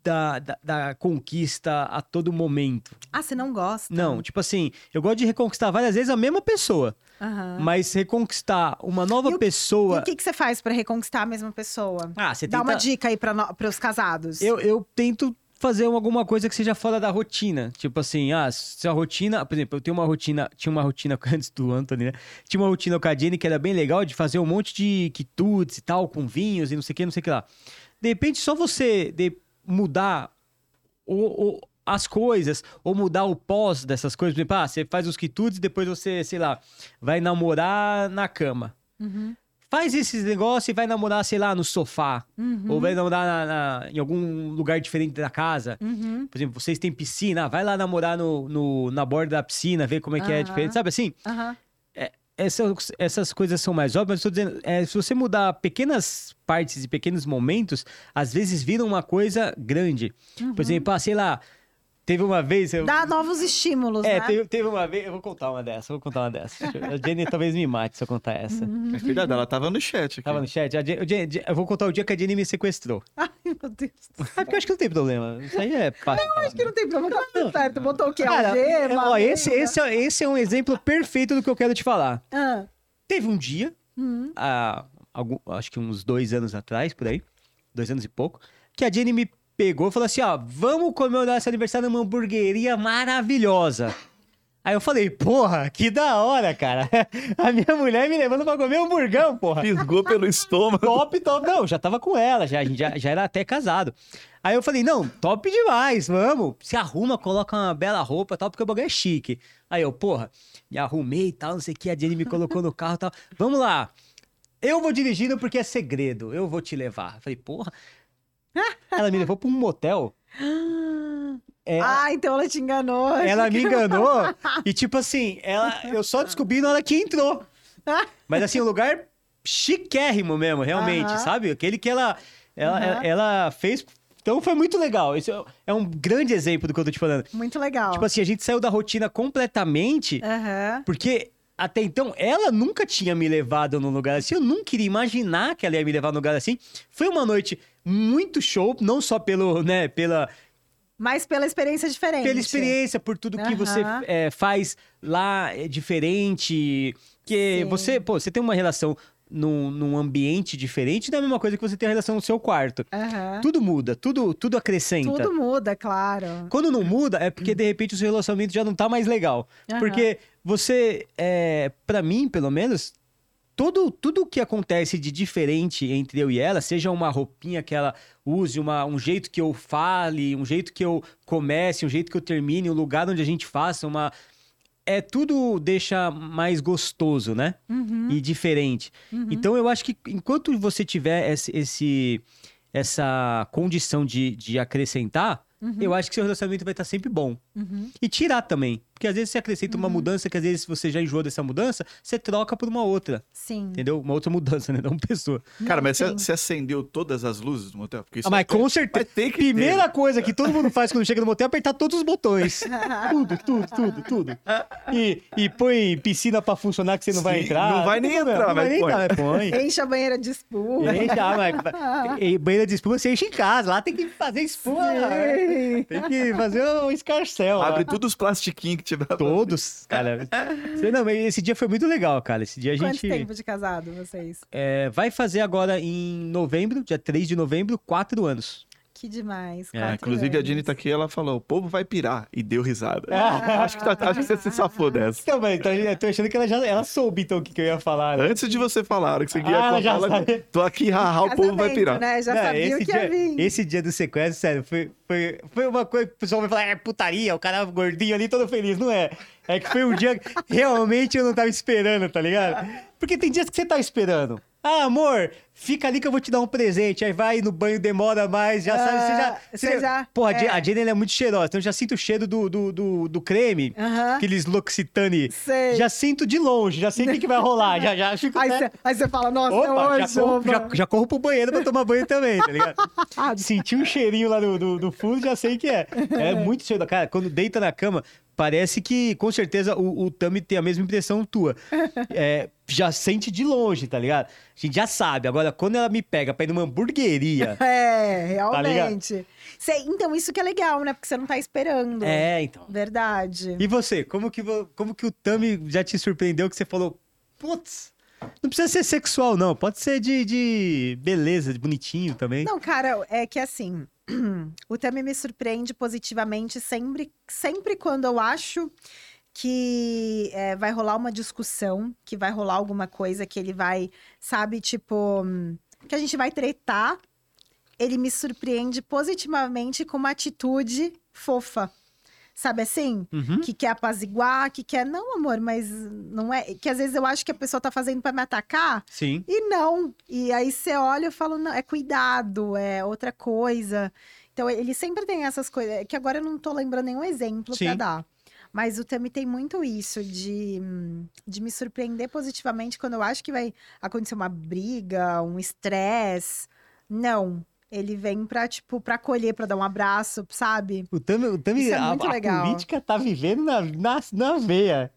A: da, da, da conquista a todo momento.
C: Ah, você não gosta?
A: Não, tipo assim, eu gosto de reconquistar várias vezes a mesma pessoa.
C: Aham.
A: Mas reconquistar uma nova
C: E o- E
A: pessoa.
C: o que, que você faz pra reconquistar a mesma pessoa?
A: Ah, você
C: Dá
A: tenta...
C: uma dica aí no... os casados.
A: Eu, eu tento fazer alguma coisa que seja fora da rotina. Tipo assim, ah, se a rotina. Por exemplo, eu tenho uma rotina. Tinha uma rotina antes do Anthony, né? Tinha uma rotina com a Jenny que era bem legal de fazer um monte de quitutes e tal, com vinhos e não sei o que, não sei o que lá. De repente, só você de mudar o, o- as coisas, ou mudar o pós dessas coisas. Por exemplo, ah, você faz os quitutes e depois você, sei lá, vai namorar na cama.
C: Uhum.
A: Faz esses negócios e vai namorar, sei lá, no sofá.
C: Uhum.
A: Ou vai namorar na- na- em algum lugar diferente da casa.
C: Uhum.
A: Por exemplo, vocês têm piscina, ah, vai lá namorar no, no- na borda da piscina, ver como é que é diferente. Sabe assim?
C: Aham.
A: Essas, essas coisas são mais óbvias, mas estou dizendo, é, se você mudar pequenas partes e pequenos momentos, às vezes viram uma coisa grande. Por exemplo, ah, sei lá, teve uma vez. Eu,
C: Dá novos estímulos,
A: é,
C: né?
A: teve, teve uma vez. Eu vou contar uma dessa, eu vou contar uma dessa. A Jenny talvez me mate se eu contar essa.
C: Uhum.
B: Mas cuidado, ela tava no chat aqui.
A: Tava no chat? A Jenny- eu vou contar o dia que a Jenny me sequestrou.
C: Ai, Meu Deus.
A: É porque eu acho que não tem problema. Isso aí é fácil.
C: Acho que não tem problema, tá tudo certo. Botou o quê?
A: Cara,
C: Algema,
A: ó, esse, esse, é- esse é um exemplo perfeito do que eu quero te falar.
C: Ah,
A: Teve um dia,
C: hum.
A: há algum- acho que uns dois anos atrás, por aí, dois anos e pouco, que a Jenny me pegou e falou assim: ó, vamos comemorar esse aniversário numa hamburgueria maravilhosa. Aí eu falei, porra, que da hora, cara. A minha mulher me levando pra comer hamburgão, porra.
B: Fisgou pelo estômago.
A: Top, top. Não, já tava com ela, já, a gente já, já era até casado. Aí eu falei, não, top demais, vamos. Se arruma, coloca uma bela roupa e tal, porque o bagulho é chique. Aí eu, porra, me arrumei e tal, não sei o que, a Jenny me colocou no carro e tal. Vamos lá. Eu vou dirigindo porque é segredo, eu vou te levar. Eu falei, porra. Ela me levou pra um motel. É,
C: Ah, então ela te enganou.
A: ela me enganou. E tipo assim, ela, eu só descobri na hora que entrou. Mas assim, um lugar chiquérrimo mesmo, realmente,
C: Aham.
A: sabe? Aquele que ela, ela,
C: Aham.
A: ela fez. Então foi muito legal. Isso é- é um grande exemplo do que eu tô te falando.
C: Muito legal.
A: Tipo assim, a gente saiu da rotina completamente, porque até então ela nunca tinha me levado num lugar assim. Eu nunca iria imaginar que ela ia me levar num lugar assim. Foi uma noite muito show, não só pelo, né, pela,
C: Mas pela experiência diferente.
A: pela experiência, por tudo que você é, faz lá é diferente. Que
C: Sim.
A: você, pô, você tem uma relação num, num ambiente diferente, não é mesma coisa que você tem a relação no seu quarto.
C: Aham.
A: Tudo muda, tudo, tudo acrescenta.
C: Tudo muda, claro.
A: Quando não muda, é porque de repente o seu relacionamento já não tá mais legal.
C: Aham.
A: Porque você, é, para mim, pelo menos, todo, tudo que acontece de diferente entre eu e ela, seja uma roupinha que ela use, uma, um jeito que eu fale, um jeito que eu comece, um jeito que eu termine, um lugar onde a gente faça uma. É tudo deixa mais gostoso, né?
C: Uhum.
A: E diferente. Então eu acho que enquanto você tiver esse, esse- essa condição de, de acrescentar, eu acho que seu relacionamento vai estar sempre bom.
C: Uhum.
A: E tirar também. Porque às vezes você acrescenta uma mudança que às vezes você já enjoou dessa mudança, você troca por uma outra.
C: Sim.
A: Entendeu? Uma outra mudança, né? Não uma pessoa.
B: Cara, mas você, você acendeu todas as luzes do motel? Porque isso
A: Ah, mas
B: vai-
A: com
B: vai
A: certeza.
B: que
A: Primeira
B: ter.
A: coisa que todo mundo faz quando chega no motel é apertar todos os botões. tudo, tudo, tudo, tudo. E, e põe piscina pra funcionar que você não vai
B: Sim,
A: entrar.
B: não vai nem
A: Tudo,
B: entrar,
A: Não vai nem
B: põe.
A: entrar, põe.
C: Enche a banheira de espuma.
A: Enche, ah, mas, e banheira de espuma você enche em casa. Lá tem que fazer espuma. Tem que fazer um escarcel. lá.
B: Abre todos os plastiquinhos
A: Todos, cara. Sei Não, mas esse dia foi muito legal, cara. Esse dia a
C: Quanto
A: gente
C: tempo de casado vocês?
A: é, vai fazer agora em novembro, dia 3 de novembro, quatro anos.
C: Que demais.
B: É, inclusive a
C: anos.
B: Jenny tá aqui ela falou: o povo vai pirar. E deu risada.
A: Ah.
B: acho, que tá- acho que você se safou dessa.
A: Então, mas então, eu tô achando que ela já ela soube então o que, que eu ia falar. né?
B: Antes de você falar, a que você ia
A: Ah, ela
B: contar,
A: já
B: ela-
A: sabe.
B: tô aqui, haha, o povo vai pirar.
C: Né? Já
A: Não,
C: sabia o
A: esse
C: que
A: dia,
C: ia vir.
A: Esse dia do sequestro, sério, foi, foi, foi uma coisa que o pessoal vai falar, é putaria, o cara gordinho ali todo feliz. Não é. É que foi um dia que realmente eu não tava esperando, tá ligado? Porque tem dias que você tá esperando. Ah, amor, fica ali que eu vou te dar um presente. Aí vai no banho, demora mais, já sabe. Você já.
C: Ah, você já-
A: Porra, a
C: é.
A: A Jenny é muito cheirosa, então eu já sinto o cheiro do, do, do, do creme,
C: Aham.
A: aqueles L'Occitane.
C: Sei.
A: Já sinto de longe, já sei o que, que vai rolar. Já, já fico.
C: Aí você aí você fala, nossa,
A: Opa,
C: é
A: já,
C: hoje.
A: corro,
C: opa.
A: já, já corro pro banheiro pra tomar banho também, tá ligado? Senti um cheirinho lá do, do, do fundo, já sei que é. É muito cheiro. Cara, quando deita na cama, parece que, com certeza, o, o Tami tem a mesma impressão tua. É, já sente de longe, tá ligado? A gente já sabe. Agora, quando ela me pega pra ir numa hamburgueria...
C: É,
A: Tá
C: realmente. Cê- então, isso que é legal, né? Porque você não tá esperando.
A: é, então.
C: Verdade.
A: E você, como que, como que o Tami já te surpreendeu que você falou, putz, não precisa ser sexual, não. Pode ser de, de beleza, de bonitinho também.
C: Não, cara, é que assim, o Tami me surpreende positivamente sempre, sempre quando eu acho que é, vai rolar uma discussão, que vai rolar alguma coisa que ele vai, sabe, tipo, que a gente vai tretar. Ele me surpreende positivamente com uma atitude fofa. Sabe assim?
A: Uhum.
C: que quer apaziguar, que quer, não, amor, mas não é. Que às vezes eu acho que a pessoa tá fazendo pra me atacar
A: Sim.
C: e não. E aí você olha e fala, não, é cuidado, é outra coisa. Então ele sempre tem essas coisas, é que agora eu não tô lembrando nenhum exemplo pra
A: Sim.
C: dar. Mas o Tami tem muito isso de, de me surpreender positivamente quando eu acho que vai acontecer uma briga, um estresse. Não. Ele vem pra, tipo, pra acolher, pra dar um abraço, sabe?
A: O Tami, o Tami
C: é
A: a, a política tá vivendo na, na, na veia.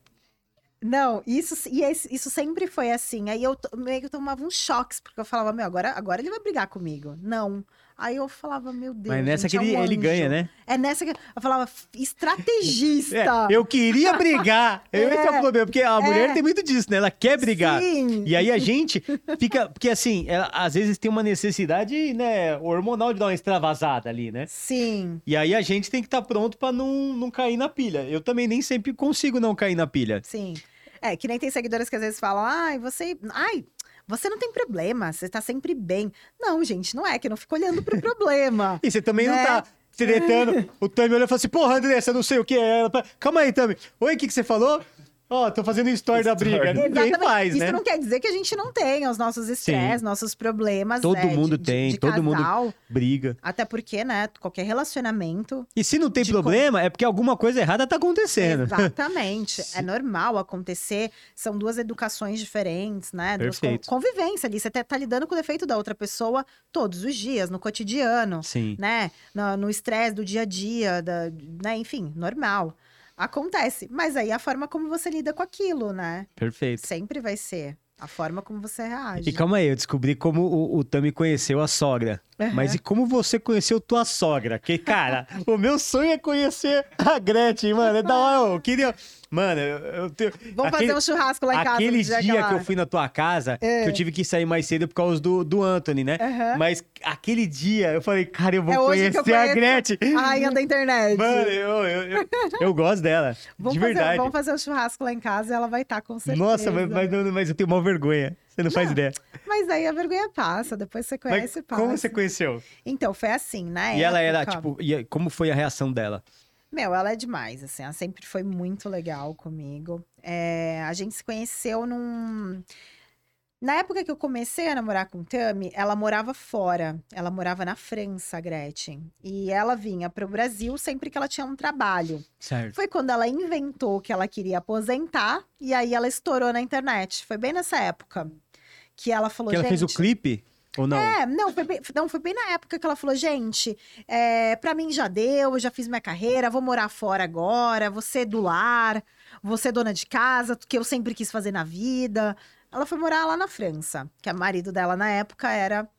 C: Não, isso, e esse- isso sempre foi assim. Aí eu meio que tomava uns choques, porque eu falava, meu, agora, agora ele vai brigar comigo. Não. Aí eu falava, meu Deus.
A: Mas nessa
C: gente,
A: que ele,
C: é um
A: ele ganha, né?
C: É nessa que eu falava, "F- estrategista.
A: É, eu queria brigar. Esse é o
C: É.
A: problema, porque a mulher
C: É.
A: tem muito disso, né? Ela quer brigar.
C: Sim.
A: E aí a gente fica. Porque assim, ela, às vezes tem uma necessidade, né, hormonal de dar uma extravasada ali, né?
C: Sim.
A: E aí a gente tem que estar pronto pra não, não cair na pilha. Eu também nem sempre consigo não cair na pilha.
C: Sim. É, que nem tem seguidores que às vezes falam, ai, você. Ai, você não tem problema, você tá sempre bem. Não, gente, não é que eu não fico olhando pro problema.
A: E você também não
C: Né?
A: tá tretando. o Tami olhou e falou assim: Porra, Andressa, não sei o que é. Ela Calma aí, Tami. Oi, o que, que você falou? Ó, tô fazendo story da briga. Ninguém faz,
C: Isso
A: né?
C: não quer dizer que a gente não tenha os nossos estresses, nossos problemas.
A: Todo
C: né, de-
A: mundo
C: de-
A: tem,
C: de
A: todo mundo-
C: casal.
A: Briga.
C: Até porque, né, qualquer relacionamento.
A: E se não tem
C: De
A: problema, é porque alguma coisa errada tá acontecendo.
C: Exatamente. é normal acontecer. São duas educações diferentes, né? Duas
A: Perfeito.
C: convivência ali. Você tá, tá lidando com o defeito da outra pessoa todos os dias, no cotidiano.
A: Sim.
C: né? No- No estresse do dia a dia, da, né? Enfim, normal. Acontece. Mas aí a forma como você lida com aquilo, né?
A: Perfeito.
C: Sempre vai ser a forma como você reage.
A: E calma aí, eu descobri como o, o Tami conheceu a sogra.
C: Aham.
A: Mas e como você conheceu tua sogra? Que, cara, o meu sonho é conhecer a Gretchen, mano. É da hora, eu queria. Mano, eu, tenho.
C: Vamos
A: aquele-
C: fazer um churrasco lá em casa.
A: Aquele dia,
C: dia
A: que, eu fui na tua casa,
C: É.
A: que eu tive que sair mais cedo por causa do, do Anthony, né?
C: Aham.
A: Mas aquele dia eu falei, cara, eu vou
C: É
A: conhecer
C: eu
A: a Gretchen.
C: A rainha da internet.
A: Mano, eu, eu, eu, eu gosto dela.
C: vamos,
A: de
C: fazer,
A: verdade.
C: vamos fazer um churrasco lá em casa e ela vai estar, com certeza.
A: Nossa, mas, mas, não- mas eu tenho uma vergonha. Você não, faz
C: Não,
A: ideia.
C: Mas aí a vergonha passa, depois você
A: Mas
C: conhece e passa.
A: como você conheceu?
C: Então, foi assim, né?
A: E ela era, tipo, e como foi a reação dela?
C: Meu, ela é demais, assim, ela sempre foi muito legal comigo. É, a gente se conheceu num. Na época que eu comecei a namorar com Tami, ela morava fora. Ela morava na França, a Gretchen. E ela vinha para o Brasil sempre que ela tinha um trabalho.
A: Certo.
C: Foi quando ela inventou que ela queria aposentar e aí ela estourou na internet. Foi bem nessa época que ela falou,
A: Que ela fez o clipe? Ou não?
C: É, não foi, bem, não, foi bem na época que ela falou, gente, é, pra mim já deu, eu já fiz minha carreira, vou morar fora agora, ser do lar, ser dona de casa, que eu sempre quis fazer na vida. Ela foi morar lá na França, que o marido dela na época era,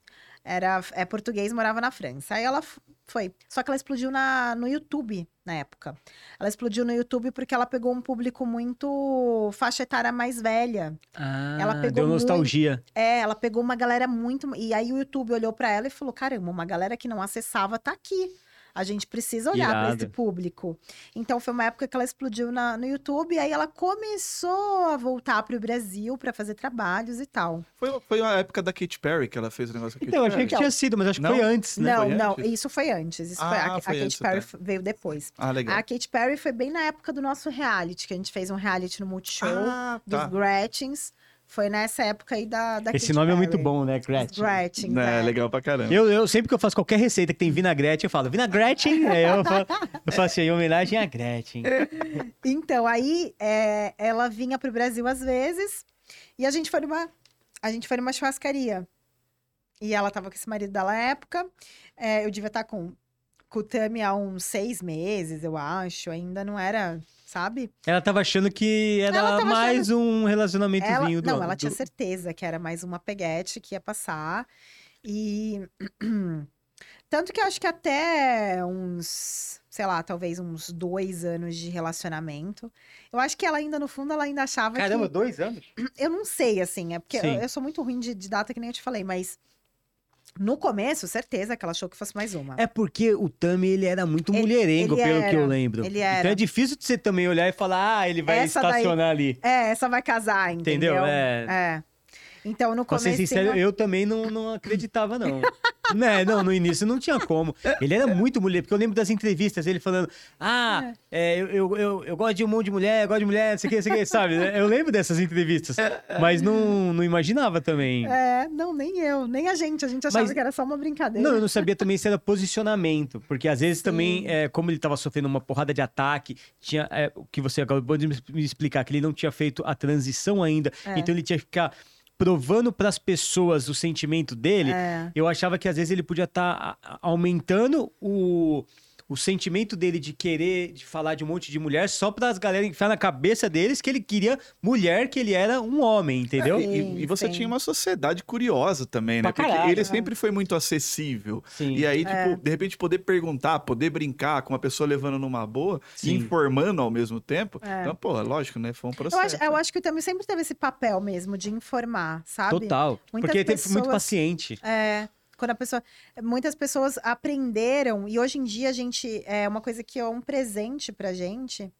C: era é português, morava na França. Aí ela foi, só que ela explodiu na, no YouTube na época. Ela explodiu no YouTube porque ela pegou um público muito faixa etária mais velha.
A: Ah,
C: Ela pegou
A: deu nostalgia.
C: É, ela pegou uma galera muito. E aí o YouTube olhou pra ela e falou: caramba, uma galera que não acessava tá aqui. A gente precisa olhar pra esse público. Então foi uma época que ela explodiu na- no YouTube, e aí ela começou a voltar pro Brasil pra fazer trabalhos e tal.
B: Foi, foi a época da Katy Perry que ela fez o negócio com a Katy
A: Então, eu achei que
B: Perry.
A: tinha sido, mas acho que
B: Não?
A: foi antes, né?
C: não,
B: Foi
C: não,
B: antes?
C: isso foi antes. Isso
B: Ah,
C: foi, a, a
B: foi
C: Katy
B: antes
C: Perry
B: até.
C: veio depois.
B: Ah, legal.
C: A Katy Perry foi bem na época do nosso reality, que a gente fez um reality no Multishow
B: Ah,
C: dos
B: tá.
C: Gretchens. Foi nessa época aí da, da
A: Esse
C: Katy
A: nome é muito
C: Perry.
A: bom, né, Gretchen?
C: Gretchens,
B: É,
C: é.
B: legal pra caramba.
A: Eu, eu, sempre que eu faço qualquer receita que tem vinagrete, eu falo vinagrete, aí eu, falo, eu faço em homenagem a Gretchen.
C: Então, aí é, ela vinha pro Brasil às vezes e a gente foi numa, a gente foi numa churrascaria. E ela tava com esse marido dela na época. É, eu devia estar com, com o Tami há uns seis meses, eu acho. Ainda não era, sabe?
A: Ela tava achando que era
C: Ela
A: mais um
C: Ela,
A: relacionamentozinho do
C: não, ela tinha certeza que era mais uma peguete que ia passar. E. Tanto que eu acho que até uns, sei lá, talvez uns dois anos de relacionamento. Eu acho que ela ainda, no fundo, ela ainda achava
A: Caramba,
C: que.
A: dois anos?
C: Eu não sei, assim, é porque eu, eu sou muito ruim de, de data, que nem eu te falei, mas no começo, certeza que ela achou que fosse mais uma.
A: É porque o Tami, ele era muito
C: Ele-
A: mulherengo,
C: ele
A: pelo que eu
C: era,
A: lembro.
C: ele
A: Então
C: era.
A: é difícil de você também olhar e falar, ah, ele vai
C: Essa daí-
A: estacionar ali.
C: É, essa vai casar, entendeu?
A: Entendeu? É.
C: É. Então, no
A: Pra ser
C: começo.
A: sincero, eu também não, não acreditava, não. né? Não, no início não tinha como. Ele era muito mulher, porque eu lembro das entrevistas, ele falando: Ah, é, eu, eu, eu, eu gosto de um monte de mulher, eu gosto de mulher, não sei o que, não sei o que, sabe? Eu lembro dessas entrevistas. Mas não, não imaginava também.
C: É, não, nem eu, nem a gente. A gente achava
A: Mas-
C: que era só uma brincadeira.
A: Não, eu não sabia também se era posicionamento, porque às vezes
C: Sim.
A: também, é, como ele estava sofrendo uma porrada de ataque, tinha é, o que você acabou de me explicar, que ele não tinha feito a transição ainda,
C: É.
A: então ele tinha que ficar provando para as pessoas o sentimento dele.
C: É.
A: Eu achava que às vezes ele podia estar aumentando o, o sentimento dele de querer de falar de um monte de mulher só para as galera enfiar na cabeça deles que ele queria mulher, que ele era um homem, entendeu?
B: É, e, e você
C: sim.
B: tinha uma sociedade curiosa também, né?
A: Pra
B: Porque
A: caralho,
B: ele
C: né?
B: sempre foi muito acessível.
A: Sim.
B: E aí, tipo,
C: É.
B: de repente poder perguntar, poder brincar com uma pessoa levando numa boa
A: Sim.
B: e informando ao mesmo tempo.
C: É.
B: Então, pô, lógico, né? Foi um
C: Eu
B: processo.
C: acho, eu acho que o Tami sempre teve esse papel mesmo de informar, sabe?
A: Total.
C: Muitas
A: Porque ele teve muito
C: pessoas-
A: paciente.
C: É, quando a pessoa. Muitas pessoas aprenderam, e hoje em dia a gente. É uma coisa que é um presente pra gente,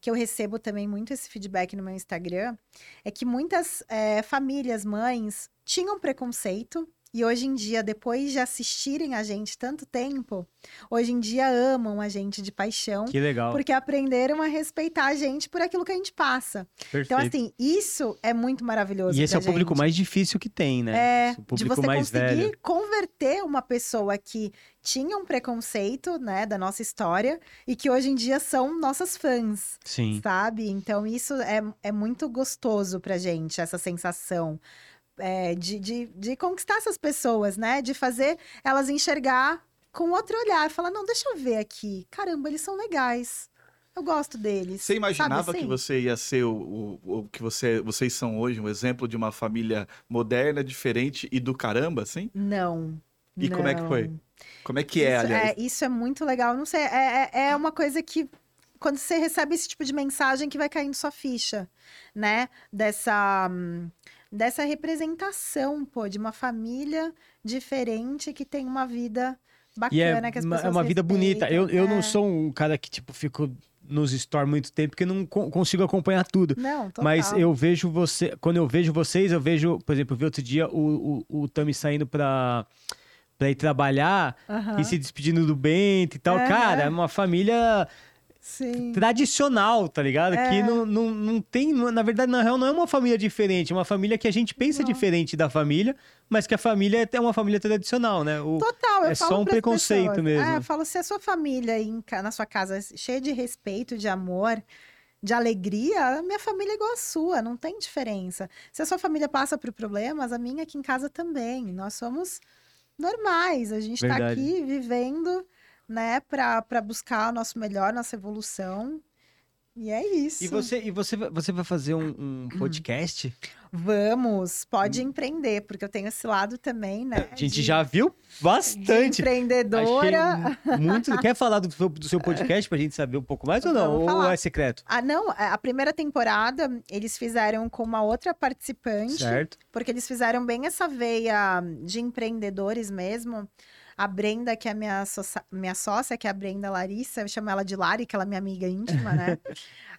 C: que eu recebo também muito esse feedback no meu Instagram, é que muitas é, famílias, mães, tinham preconceito. E hoje em dia, depois de assistirem a gente tanto tempo, hoje em dia amam a gente de paixão,
A: Que legal.
C: porque aprenderam a respeitar a gente por aquilo que a gente passa.
A: Perfeito.
C: Então, assim, isso é muito maravilhoso.
A: e esse é o público
C: gente.
A: mais difícil que tem, né?
C: É,
A: o
C: de
A: público
C: você conseguir
A: velho.
C: converter uma pessoa que tinha um preconceito, né, da nossa história e que hoje em dia são nossas fãs,
A: Sim.
C: sabe? Então isso é, é muito gostoso pra gente, essa sensação é, de, de, de conquistar essas pessoas, né? De fazer elas enxergar com outro olhar, falar, não, deixa eu ver aqui, caramba, eles são legais, eu gosto deles.
B: Você imaginava
C: Sabe
B: que
C: assim?
B: você ia ser o, o, o que você, vocês são hoje, um exemplo de uma família moderna, diferente e do caramba, assim?
C: Não.
B: E como é que foi?
C: não.
B: Como é que é,
C: isso,
B: aliás?
C: é, isso é muito legal. Não sei, é, é, é uma coisa que quando você recebe esse tipo de mensagem que vai caindo sua ficha, né? Dessa, hum, dessa representação, pô, de uma família diferente que tem uma vida
A: é
C: bacana, que as
A: uma,
C: pessoas
A: é uma vida bonita. Eu, eu não
C: É.
A: sou um cara que, tipo, fico nos store muito tempo, porque não co- consigo acompanhar tudo.
C: Não, total.
A: Mas eu vejo você. Quando eu vejo vocês, eu vejo, por exemplo, eu vi outro dia o, o, o Tami saindo pra, pra ir trabalhar
C: Aham,
A: e se despedindo do Bento e tal.
C: Aham.
A: Cara, é uma família
C: Sim.
A: tradicional, tá ligado?
C: É.
A: Que não, não, não tem. Na verdade, na real, não é uma família diferente. É uma família que a gente pensa
C: Não.
A: diferente da família, mas que a família é uma família tradicional, né? O,
C: Total, eu
A: é
C: falo
A: só um preconceito
C: pessoas,
A: mesmo.
C: É, eu falo, se a sua família na sua casa é cheia de respeito, de amor, de alegria, a minha família é igual a sua, não tem diferença. Se a sua família passa por problemas, a minha aqui em casa também. Nós somos normais, a gente tá
A: Verdade.
C: aqui vivendo, né, pra buscar o nosso melhor, nossa evolução. E é isso.
A: E você, e você, vai- você vai fazer um, um podcast?
C: Vamos, pode empreender, porque eu tenho esse lado também, né?
A: Hum. A gente
C: de-
A: já viu bastante.
C: empreendedora.
A: Achei muito. Quer falar do, seu- do seu podcast pra gente saber um pouco mais ou não? Ou é secreto?
C: Ah, não, a a primeira temporada eles fizeram com uma outra participante,
A: Certo?
C: porque eles fizeram bem essa veia de empreendedores mesmo. A Brenda, que é minha, minha sócia, que é a Brenda Larissa, eu chamo ela de Lari, que ela é minha amiga íntima, né?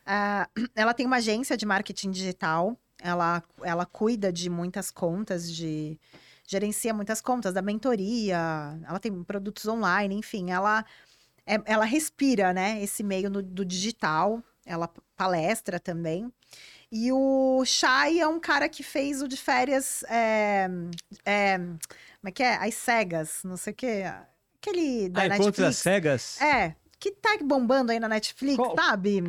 C: Ah, ela tem uma agência de marketing digital, ela, ela cuida de muitas contas, de gerencia muitas contas, da mentoria, ela tem produtos online, enfim, ela, é- ela respira, né, esse meio no- do digital, ela palestra também. E o Shai é um cara que fez o de férias. É, é, como é que é? As cegas, não sei o quê. Aquele da
A: Ah, Encontro
C: Netflix.
A: às cegas?
C: É, que tá bombando aí na Netflix,
A: Qual?
C: sabe?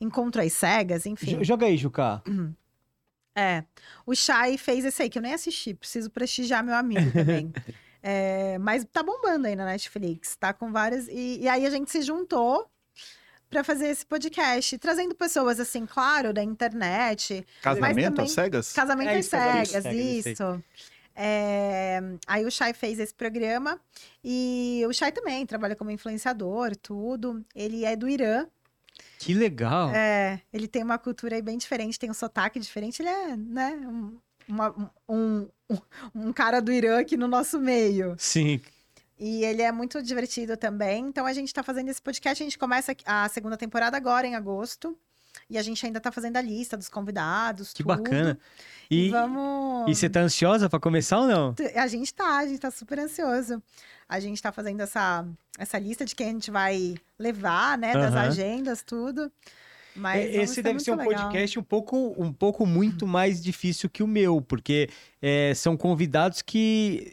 C: Encontro às cegas, enfim.
A: Jo- Joga aí, Juca.
C: É. O Shai fez esse aí, que eu nem assisti, preciso prestigiar meu amigo também. É, mas tá bombando aí na Netflix, tá com várias. E, e aí a gente se juntou pra fazer esse podcast, trazendo pessoas, assim, claro, da internet,
B: Casamento
C: também-
B: às cegas?
C: Casamento
A: É
C: às
A: às
C: cegas,
A: cegas, isso.
C: É, aí o Chay fez esse programa e o Chay também trabalha como influenciador, tudo. Ele é do Irã,
A: Que legal.
C: é, ele tem uma cultura aí bem diferente, tem um sotaque diferente. Ele é, né, um, uma- um, um, um cara do Irã aqui no nosso meio.
A: Sim.
C: E ele é muito divertido também. Então a gente tá fazendo esse podcast. A gente começa a segunda temporada agora, em agosto. E a gente ainda tá fazendo a lista dos convidados.
A: Que
C: tudo.
A: bacana.
C: E,
A: E,
C: vamos.
A: e você tá ansiosa pra começar ou não?
C: A gente tá, a gente tá super ansioso. A gente tá fazendo essa, essa lista de quem a gente vai levar, né? Das
A: Aham.
C: agendas, tudo. Mas
A: É, Esse deve ser um
C: legal.
A: podcast um pouco, um pouco muito mais difícil que o meu, porque é, são convidados que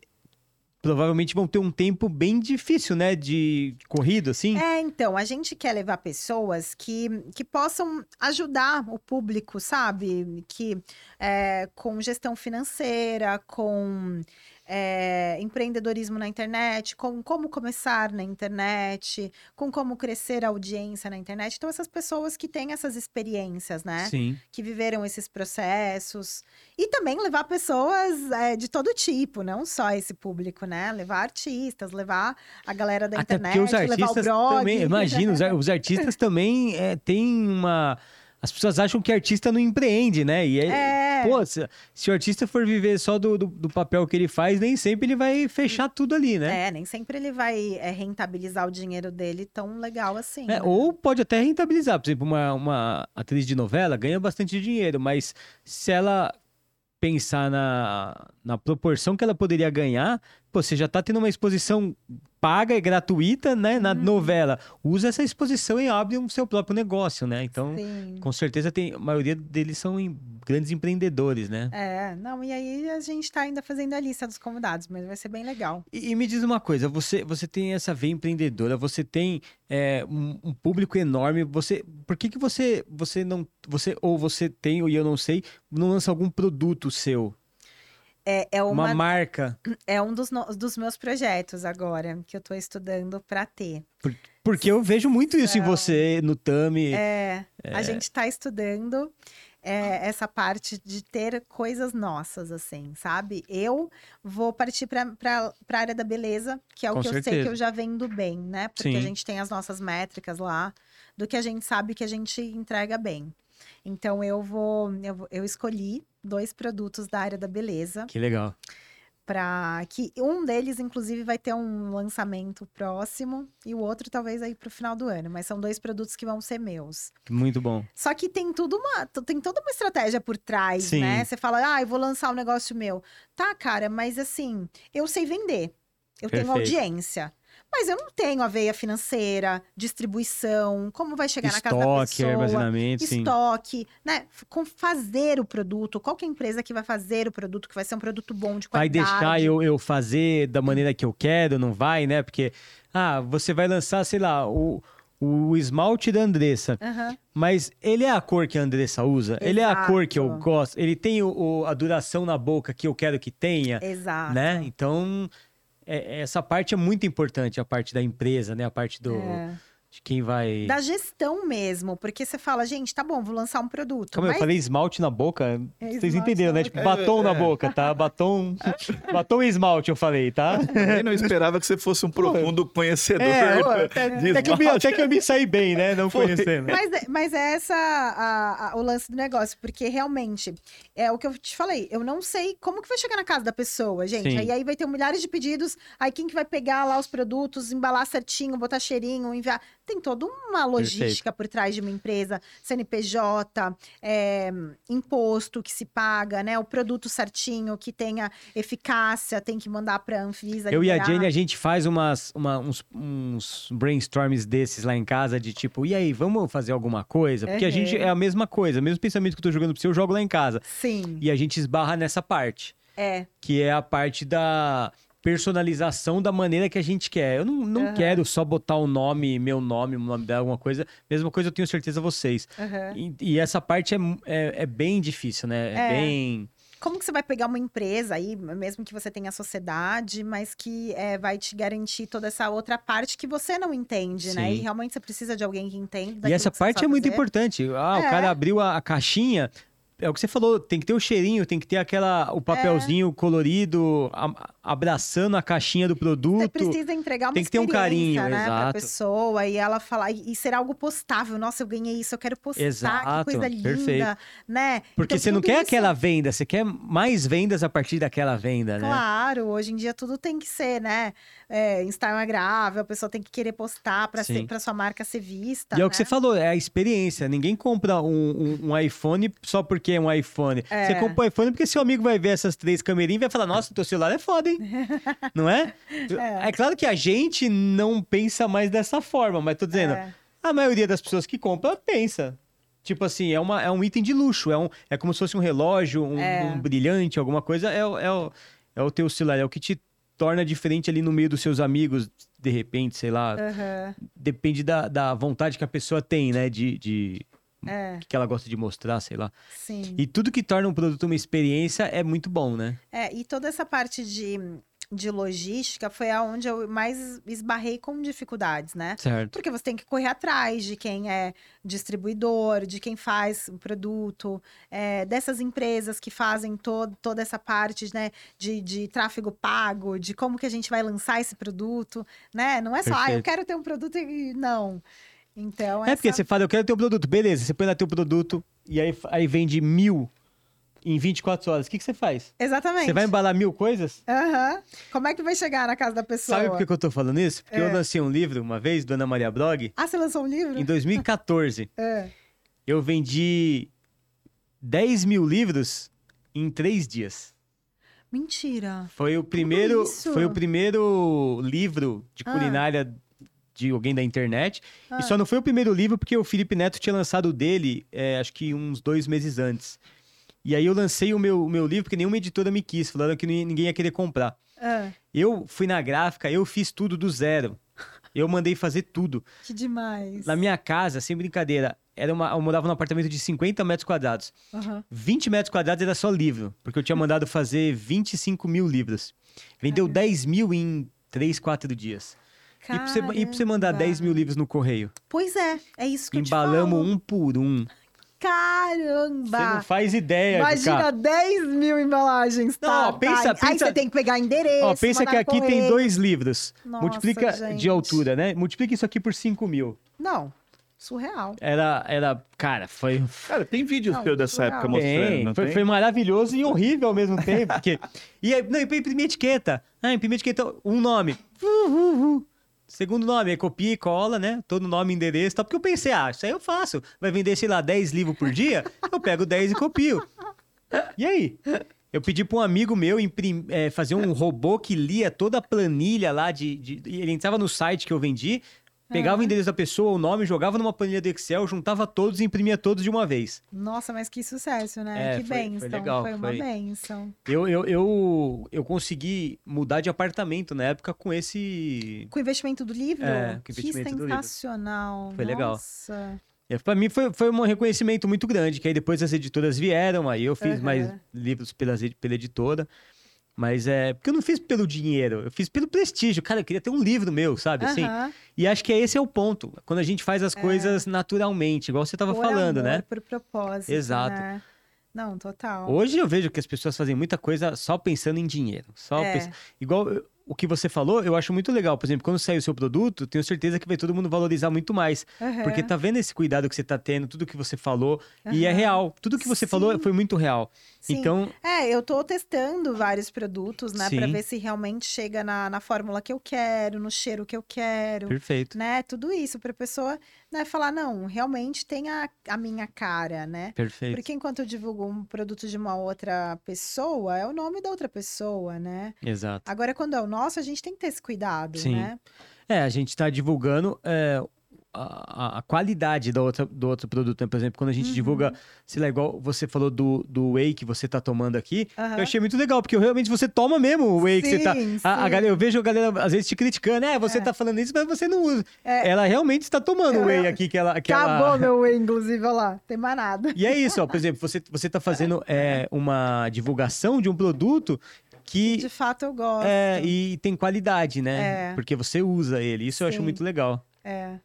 A: provavelmente vão ter um tempo bem difícil, né? De corrido, assim.
C: É, então, a gente quer levar pessoas que, que possam ajudar o público, sabe? Que é, com gestão financeira, com é, empreendedorismo na internet, com como começar na internet, com como crescer a audiência na internet. Então, essas pessoas que têm essas experiências, né?
A: Sim.
C: Que viveram esses processos. E também levar pessoas é, de todo tipo, não só esse público, né? Levar artistas, levar a galera da
A: Até
C: internet,
A: os
C: levar o blog.
A: também, imagina, os artistas também é, têm uma... As pessoas acham que artista não empreende, né? E é,
C: É.
A: pô, se, se o artista for viver só do, do, do papel que ele faz, nem sempre ele vai fechar tudo ali, né?
C: É, nem sempre ele vai é, rentabilizar o dinheiro dele tão legal assim.
A: É,
C: né?
A: ou pode até rentabilizar. Por exemplo, uma, uma atriz de novela ganha bastante dinheiro, mas se ela pensar na, na proporção que ela poderia ganhar, pô, você já tá tendo uma exposição paga e gratuita, né, na
C: Uhum.
A: novela. Usa essa exposição e abre o seu próprio negócio, né? Então,
C: Sim.
A: com certeza tem, a maioria deles são em- grandes empreendedores, né?
C: É, não, e aí a gente tá ainda fazendo a lista dos convidados, mas vai ser bem legal.
A: E, e me diz uma coisa, você, você tem essa veia empreendedora, você tem é, um, um público enorme, você, por que que você, você não, você, ou você tem, ou eu não sei, não lança algum produto seu,
C: É, é,
A: uma,
C: uma,
A: marca?
C: é um dos, dos meus projetos agora, que eu tô estudando pra ter.
A: Porque eu vejo muito isso em
C: Não.
A: você, no Tami.
C: É, a gente tá estudando é, essa parte de ter coisas nossas, assim, sabe? Eu vou partir pra, pra, pra área da beleza, que é o
A: Com
C: que eu sei
A: certeza.
C: que eu já vendo bem, né? Porque
A: Sim.
C: a gente tem as nossas métricas lá, do que a gente sabe que a gente entrega bem. Então eu vou, eu, vou- eu escolhi dois produtos da área da beleza
A: Que legal.
C: para que um deles inclusive vai ter um lançamento próximo e o outro talvez aí pro final do ano, mas são dois produtos que vão ser meus.
A: Muito bom.
C: Só que tem tudo uma, tem toda uma estratégia por trás,
A: Sim.
C: né? Você fala: "Ah, eu vou lançar um negócio meu". Tá, cara, mas assim, eu sei vender. Eu tenho
A: Perfeito.
C: audiência. Mas eu não tenho a veia financeira, distribuição, como vai chegar na casa da
A: Estoque,
C: pessoa
A: armazenamento, sim.
C: estoque, né? F- Com fazer o produto, qual que é a empresa que vai fazer o produto, que vai ser um produto bom de
A: Vai
C: qualidade.
A: deixar eu, eu fazer da maneira que eu quero, não vai, né? Porque, ah, você vai lançar, sei lá, o, o esmalte da Andressa.
C: Aham.
A: Mas ele é a cor que a Andressa usa? Ele é a cor que eu
C: Exato.
A: gosto? Ele tem o, o- a duração na boca que eu quero que tenha?
C: Exato.
A: Né? Então, é- essa parte é muito importante, a parte da empresa, né? A parte do,
C: É.
A: de quem vai...
C: Da gestão mesmo, porque você fala, gente, tá bom, vou lançar um produto.
A: Como eu
C: mas
A: falei esmalte na boca,
C: É,
A: vocês entenderam, né? Tipo, batom
B: É,
A: na
B: é.
A: boca, tá? Batom, batom e esmalte, eu falei, tá?
B: Eu não esperava que você fosse um profundo conhecedor
A: É,
B: de
A: até, até que eu me, até que eu me saí bem, né? Não
B: Foi.
A: conhecendo.
C: Mas, é- mas é essa a- a- o lance do negócio, porque realmente é o que eu te falei. Eu não sei como que vai chegar na casa da pessoa, gente.
A: Sim.
C: Aí, aí vai ter milhares de pedidos. Aí quem que vai pegar lá os produtos, embalar certinho, botar cheirinho, enviar. Tem toda uma logística por trás de uma empresa, CNPJ, é, imposto que se paga, né? O produto certinho que tenha eficácia, tem que mandar para Anvisa.
A: Eu e a
C: liberar.
A: Jenny, a gente faz umas, uma- uns, uns brainstorms desses lá em casa, de tipo, e aí, vamos fazer alguma coisa? Porque a gente
C: Uhum.
A: é a mesma coisa, o mesmo pensamento que eu tô jogando pro seu, eu jogo lá em casa.
C: Sim,
A: E a gente esbarra nessa parte,
C: é.
A: que é a parte da personalização da maneira que a gente quer. Eu não, não
C: Aham.
A: quero só botar o nome, meu nome, o nome dela, alguma coisa. Mesma coisa eu tenho certeza vocês.
C: aham.
A: E, e essa parte é, é, é bem difícil, né? É,
C: É.
A: bem.
C: Como que você vai pegar uma empresa aí, mesmo que você tenha sociedade, mas que é, vai te garantir toda essa outra parte que você não entende, né?
A: Sim.
C: E realmente você precisa de alguém que entende.
A: E essa parte é
C: sabe
A: muito
C: fazer.
A: importante. Ah, o
C: É.
A: cara abriu a, a caixinha. É o que você falou, tem que ter o cheirinho, tem que ter aquela o papelzinho colorido a- abraçando a caixinha do
C: Você
A: produto.
C: precisa entregar uma
A: tem que ter um carinho,
C: né, pra
A: exato.
C: pessoa e ela falar e ser algo postável. Nossa, eu ganhei isso, eu quero postar,
A: Exato,
C: que coisa linda,
A: perfeito.
C: né?
A: Porque
C: Então,
A: você não quer
C: isso-
A: aquela venda, você quer mais vendas a partir daquela venda, né?
C: Claro, hoje em dia tudo tem que ser, né? É, Instagramável, a pessoa tem que querer postar para para sua marca ser vista.
A: E é o
C: né?
A: que você falou, é a experiência. Ninguém compra um, um- um iPhone só porque é um iPhone.
C: É.
A: Você compra um iPhone porque seu amigo vai ver essas três câmerinhas e vai falar: Nossa, teu celular é foda, hein? não é? é? claro que a gente não pensa mais dessa forma, mas tô dizendo,
C: É.
A: a maioria das pessoas que compram pensa. Tipo assim, é, uma, é um item de luxo, é, um, é como se fosse um relógio, um,
C: É.
A: um brilhante, alguma coisa. É, o- é, o, é o teu celular, é o que te torna diferente ali no meio dos seus amigos, de repente, sei lá.
C: Aham.
A: Depende da, da vontade que a pessoa tem, né? De, de,
C: É,
A: que ela gosta de mostrar, sei lá.
C: sim.
A: E tudo que torna um produto uma experiência é muito bom, né?
C: É, e toda essa parte de, de logística foi aonde eu mais esbarrei com dificuldades, né?
A: Certo.
C: Porque você tem que correr atrás de quem é distribuidor, de quem faz o produto, é, dessas empresas que fazem to toda essa parte né, de, de tráfego pago, de como que a gente vai lançar esse produto, né? Não é só, ah, eu
A: Perfeito.
C: quero ter um produto e não. Então,
A: É porque
C: essa-
A: você fala, eu quero ter um produto, beleza, você põe lá teu produto e aí, aí vende mil em 24 horas. O que, que você faz?
C: Exatamente.
A: Você vai embalar mil coisas?
C: Aham. Como é que vai chegar na casa da pessoa?
A: Sabe por que eu tô falando isso? Porque eu
C: É.
A: lancei um livro uma vez, do Ana Maria Blog,
C: Ah, você lançou um livro?
A: em 2014.
C: É.
A: eu vendi 10 mil livros em três dias.
C: Mentira.
A: Foi o primeiro, foi o primeiro livro de
C: Ah.
A: De alguém da internet.
C: Ah.
A: E só não foi o primeiro livro porque o Felipe Neto tinha lançado o dele, é, acho que uns dois meses antes. E aí eu lancei o meu, o meu livro porque nenhuma editora me quis, falando que ninguém ia querer comprar.
C: Ah,
A: Eu fui na gráfica, eu fiz tudo do zero. Eu mandei fazer tudo.
C: que demais.
A: Na minha casa, sem brincadeira, era uma, eu morava num apartamento de 50 metros quadrados.
C: Aham.
A: 20 metros quadrados era só livro, porque eu tinha mandado fazer 25 mil livros. Vendeu 10 mil em 3, 4 dias. E pra, você, e pra você mandar
C: Caramba.
A: 10 mil livros no correio?
C: Pois é, é isso que eu
A: Embalamos
C: te falo.
A: um por um. Você
C: Caramba!
A: não faz ideia,
C: Imagina
A: Juca.
C: 10 mil embalagens, tá?
A: Não, ó, pensa-
C: tá. Aí
A: pensa-
C: você tem que pegar endereço,
A: Ó, pensa que aqui tem dois livros.
C: Nossa,
A: Multiplica
C: gente.
A: de altura, né? Multiplica isso aqui por 5 mil.
C: Não, surreal.
A: Era, era, cara, foi...
B: Cara, tem vídeo
C: Não,
B: seu dessa
C: surreal.
B: época mostrando,
A: Tem,
B: não
A: foi,
B: tem?
A: foi maravilhoso e horrível ao mesmo tempo. Porque... E aí, não, e pra imprimir etiqueta. Ah, imprimir etiqueta, um nome. Uh, uh, uh. Segundo nome, aí copia e cola, né? Todo nome, endereço e tal. Porque eu pensei, ah, isso aí eu faço. Vai vender, sei lá, 10 livros por dia? Eu pego 10 e copio. E aí? Eu pedi pra um amigo meu imprim- é, fazer um robô que lia toda a planilha lá de, de- Ele entrava no site que eu vendi, pegava o endereço da pessoa, o nome, jogava numa planilha do Excel, juntava todos e imprimia todos de uma vez.
C: Nossa, mas que sucesso, né?
A: É,
C: que
A: foi- foi
C: bênção.
A: legal,
C: Foi uma
A: foi-
C: bênção.
A: Eu, eu, eu, eu consegui mudar de apartamento na época com esse.
C: Com o investimento do livro?
A: É, com o
C: que
A: investimento do livro.
C: sensacional.
A: Foi legal.
C: Nossa.
A: É, Pra mim foi, foi um reconhecimento muito grande, que aí depois as editoras vieram, aí eu fiz
C: Aham.
A: mais livros pelas, ed- pela editora. Mas é. Porque eu não fiz pelo dinheiro, eu fiz pelo prestígio. Cara, eu queria ter um livro meu, sabe? Assim.
C: Aham.
A: E acho que esse é o ponto. Quando a gente faz as coisas naturalmente, igual você tava
C: Por
A: falando,
C: amor,
A: né?
C: Por propósito.
A: Exato.
C: né? Não, total.
A: Hoje eu vejo que as pessoas fazem muita coisa só pensando em dinheiro. Só
C: É.
A: pens- Igual eu- o que você falou, eu acho muito legal. Por exemplo, quando sair o seu produto, tenho certeza que vai todo mundo valorizar muito mais.
C: Aham.
A: Porque tá vendo esse cuidado que você tá tendo, tudo que você falou, e é real. Tudo que você falou
C: Sim.
A: foi muito real.
C: Sim.
A: Então,
C: É, eu tô testando vários produtos, né? Pra
A: Sim.
C: ver se realmente chega na, na fórmula que eu quero, no cheiro que eu quero,
A: perfeito.
C: né? Tudo isso pra pessoa, né, falar, não, realmente tem a, a minha cara, né?
A: Perfeito.
C: Porque enquanto eu divulgo um produto de uma outra pessoa, é o nome da outra pessoa, né?
A: Exato.
C: Agora, quando é o nosso, a gente tem que ter esse cuidado,
A: Sim.
C: né?
A: É, a gente tá divulgando é, a, a- qualidade do outro, do outro produto. né? Por exemplo, quando a gente
C: Uhum.
A: divulga, sei lá, igual você falou do, do whey que você tá tomando aqui,
C: Aham.
A: eu achei muito legal, porque realmente você toma mesmo o whey que você tá.
C: Sim,
A: A, a
C: sim.
A: galera, eu vejo a galera às vezes te criticando, é, você
C: É.
A: tá falando isso, mas você não usa.
C: É.
A: Ela realmente está tomando o whey aqui que ela. Que
C: Acabou
A: ela...
C: meu whey, inclusive, olha lá, tem mais nada.
A: E é isso, ó, por exemplo, você, você tá fazendo é, uma divulgação de um produto que
C: De fato, eu gosto.
A: é, e tem qualidade, né?
C: É.
A: Porque você usa ele. Isso eu acho
C: Sim.
A: muito legal.
C: É.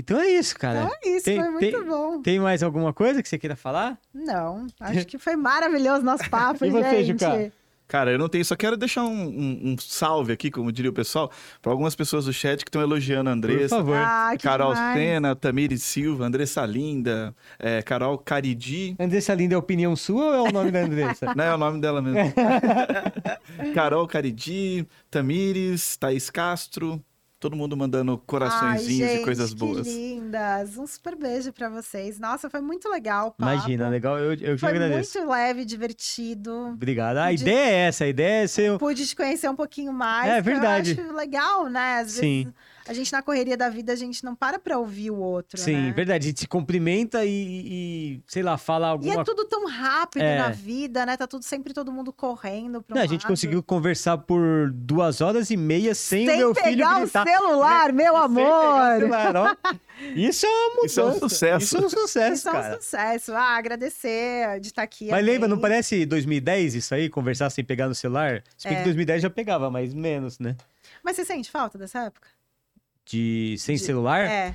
A: Então é isso, cara.
C: Então é isso,
A: tem-
C: foi muito
A: tem-
C: bom.
A: Tem mais alguma coisa que você queira falar?
C: Não, acho que foi maravilhoso nosso papo,
A: E você,
C: gente.
A: Juca?
B: Cara, eu não tenho, só quero deixar um, um- um salve aqui, como diria o pessoal, para algumas pessoas do chat que estão elogiando a
A: Por
B: Andressa.
A: favor.
C: Ah,
B: Carol
C: demais.
B: Sena, Tamires Silva, Andressa Linda, é, Carol Caridi.
A: Andressa Linda é opinião sua ou é o nome da Andressa?
B: Não é o nome dela mesmo. Carol Caridi, Tamires, Thaís Castro. Todo mundo mandando coraçõezinhos
C: Ai,
B: e coisas boas.
C: Que lindas. Um super beijo pra vocês. Nossa, foi muito legal o papo.
A: Imagina, legal. Eu, eu que
C: Foi
A: agradeço.
C: muito leve, divertido.
A: Obrigado. A
C: De-
A: ideia é essa, a ideia é ser.
C: Pude te conhecer um pouquinho mais.
A: É verdade.
C: Eu acho legal, né? Às
A: Sim.
C: vezes A gente, na correria da vida, a gente não para pra ouvir o outro,
A: Sim,
C: né?
A: verdade. A gente se cumprimenta e, e, sei lá, fala
C: E
A: alguma
C: é tudo tão rápido
A: É.
C: na vida, né? Tá tudo sempre todo mundo correndo pra um
A: Não, a gente
C: lado.
A: conseguiu conversar por duas horas e meia sem,
C: Sem
A: o meu filho
C: pegar o celular, meu
A: Sem pegar o
C: amor!
A: celular, ó. Isso é uma mudança.
B: Isso é um sucesso.
A: Isso é um sucesso,
C: Isso é um
A: cara.
C: sucesso. Ah, agradecer de estar aqui.
A: Mas lembra, não parece 2010 isso aí? Conversar sem pegar no celular? Se bem que
C: É.
A: 2010 já pegava, mas menos, né?
C: Mas você sente falta dessa época?
A: De sem
C: De-
A: celular?
C: É.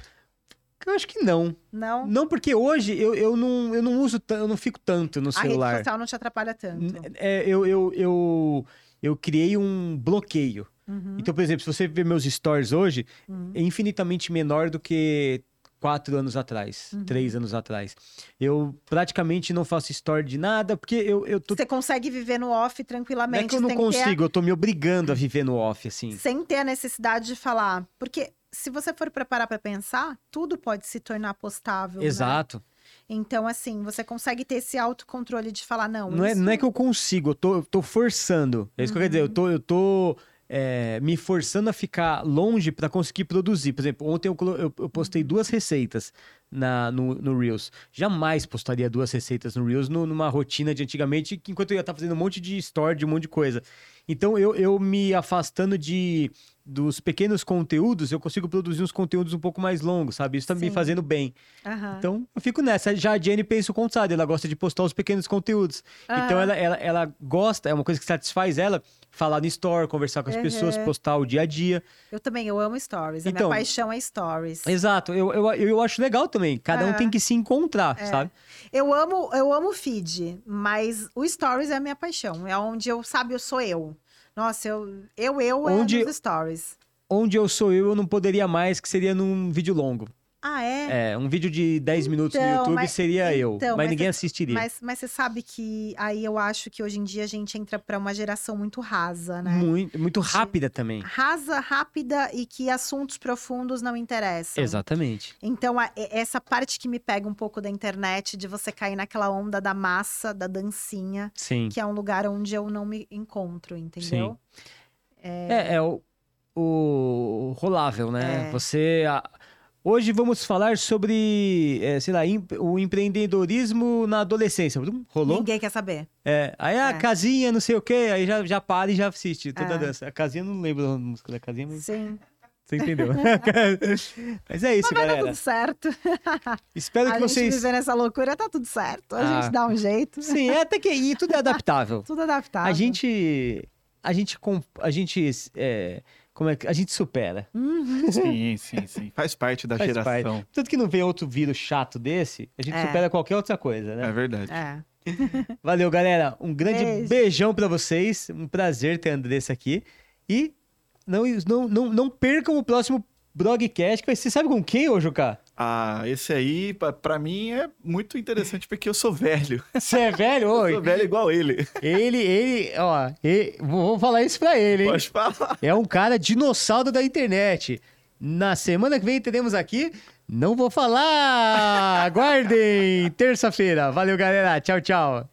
A: Eu acho que não.
C: Não?
A: Não, porque hoje eu, eu, não, eu não uso, eu não fico tanto no
C: A rede
A: celular.
C: social não te atrapalha tanto.
A: É, eu, eu, eu, eu criei um bloqueio.
C: Uhum.
A: Então, por exemplo, se você ver meus stories hoje,
C: Uhum.
A: é infinitamente menor do que quatro anos atrás,
C: Uhum.
A: três anos atrás. Eu praticamente não faço story de nada, porque eu, eu tô.
C: Você consegue viver no off
A: Não
C: tranquilamente.
A: é que eu não
C: ter
A: consigo, eu tô me obrigando a viver no off, assim.
C: sem ter a necessidade de falar. Porque se você for preparar para pensar, tudo pode se tornar postável. né?
A: Exato.
C: Então, assim, você consegue ter esse autocontrole de falar, não.
A: Não é,
C: isso-
A: não é que eu consigo, eu tô, eu tô forçando. É isso que eu quero dizer. Eu tô, eu tô é, me forçando a ficar longe para conseguir produzir. Por exemplo, ontem eu, eu- eu postei duas receitas na, no, no Reels. Jamais postaria duas receitas no Reels no- numa rotina de antigamente, que enquanto eu ia estar fazendo um monte de story, de um monte de coisa. Então, eu, eu me afastando de dos pequenos conteúdos, eu consigo produzir uns conteúdos um pouco mais longos, sabe? Isso tá me
C: Sim.
A: fazendo bem.
C: Aham.
A: Então, eu fico nessa. Já a Jenny pensa o contrário, ela gosta de postar os pequenos conteúdos. Então,
C: Aham.
A: ela, ela, ela gosta, é uma coisa que satisfaz ela, falar no store, conversar com as
C: Uhum.
A: pessoas, postar o dia a dia.
C: Eu também, eu amo stories. A
A: Então-
C: minha paixão é stories.
A: Exato, eu, eu, eu acho legal também. Cada um
C: Aham.
A: tem que se encontrar,
C: É.
A: sabe?
C: Eu amo, eu amo feed, mas o stories é a minha paixão. É onde eu, sabe, eu sou eu. Nossa, eu, eu, eu
A: Onde-
C: é nos stories.
A: Onde eu sou eu, eu não poderia mais, que seria num vídeo longo.
C: Ah, é?
A: É, um vídeo de 10 minutos no
C: Então,
A: YouTube
C: mas-
A: seria eu.
C: então,
A: Mas,
C: mas
A: ninguém
C: é-
A: assistiria.
C: Mas, mas você sabe que aí eu acho que hoje em dia a gente entra pra uma geração muito rasa, né?
A: Muito, muito rápida também.
C: Rasa, rápida e que assuntos profundos não interessam.
A: Exatamente.
C: Então, a- essa parte que me pega um pouco da internet, de você cair naquela onda da massa, da dancinha,
A: Sim.
C: que é um lugar onde eu não me encontro, entendeu?
A: É, é o, o rolável, né?
C: É.
A: Você. A- Hoje vamos falar sobre, é, sei lá, o empreendedorismo na adolescência. Rolou?
C: Ninguém quer saber.
A: É, aí a
C: É.
A: casinha, não sei o quê, aí já, já para e já assiste toda a
C: É.
A: dança. A casinha, eu não lembro da música da casinha, mas
C: Sim.
A: você entendeu. mas é isso,
C: Mas
A: galera.
C: tudo certo.
A: Espero
C: a
A: que
C: gente
A: vocês.
C: viver nessa loucura, tá tudo certo. A
A: Ah.
C: gente dá um jeito.
A: Sim, é até que e tudo é adaptável.
C: Tudo adaptado.
A: A gente. A gente. A gente. é, como é que. A gente supera.
C: Uhum.
B: Sim, sim, sim. Faz parte da
A: Faz
B: geração.
A: Tanto que não vem outro vírus chato desse, a gente
C: É.
A: supera qualquer outra coisa, né?
B: É verdade.
C: É.
A: Valeu, galera. Um grande
C: Beijo.
A: beijão pra vocês. Um prazer ter a Andressa aqui. E não, não, não, não percam o próximo Blogcast, que vai ser, sabe com quem, ô Juca?
B: Ah, esse aí, pra, pra mim, é muito interessante porque eu sou velho.
A: Você é velho? Ô,
B: Eu sou velho igual ele.
A: ele, ele, ó, ele- vou falar isso pra ele, hein?
B: Pode falar.
A: É um cara dinossauro da internet. Na semana que vem teremos aqui. Não vou falar! Aguardem! Terça-feira. Valeu, galera. Tchau, tchau.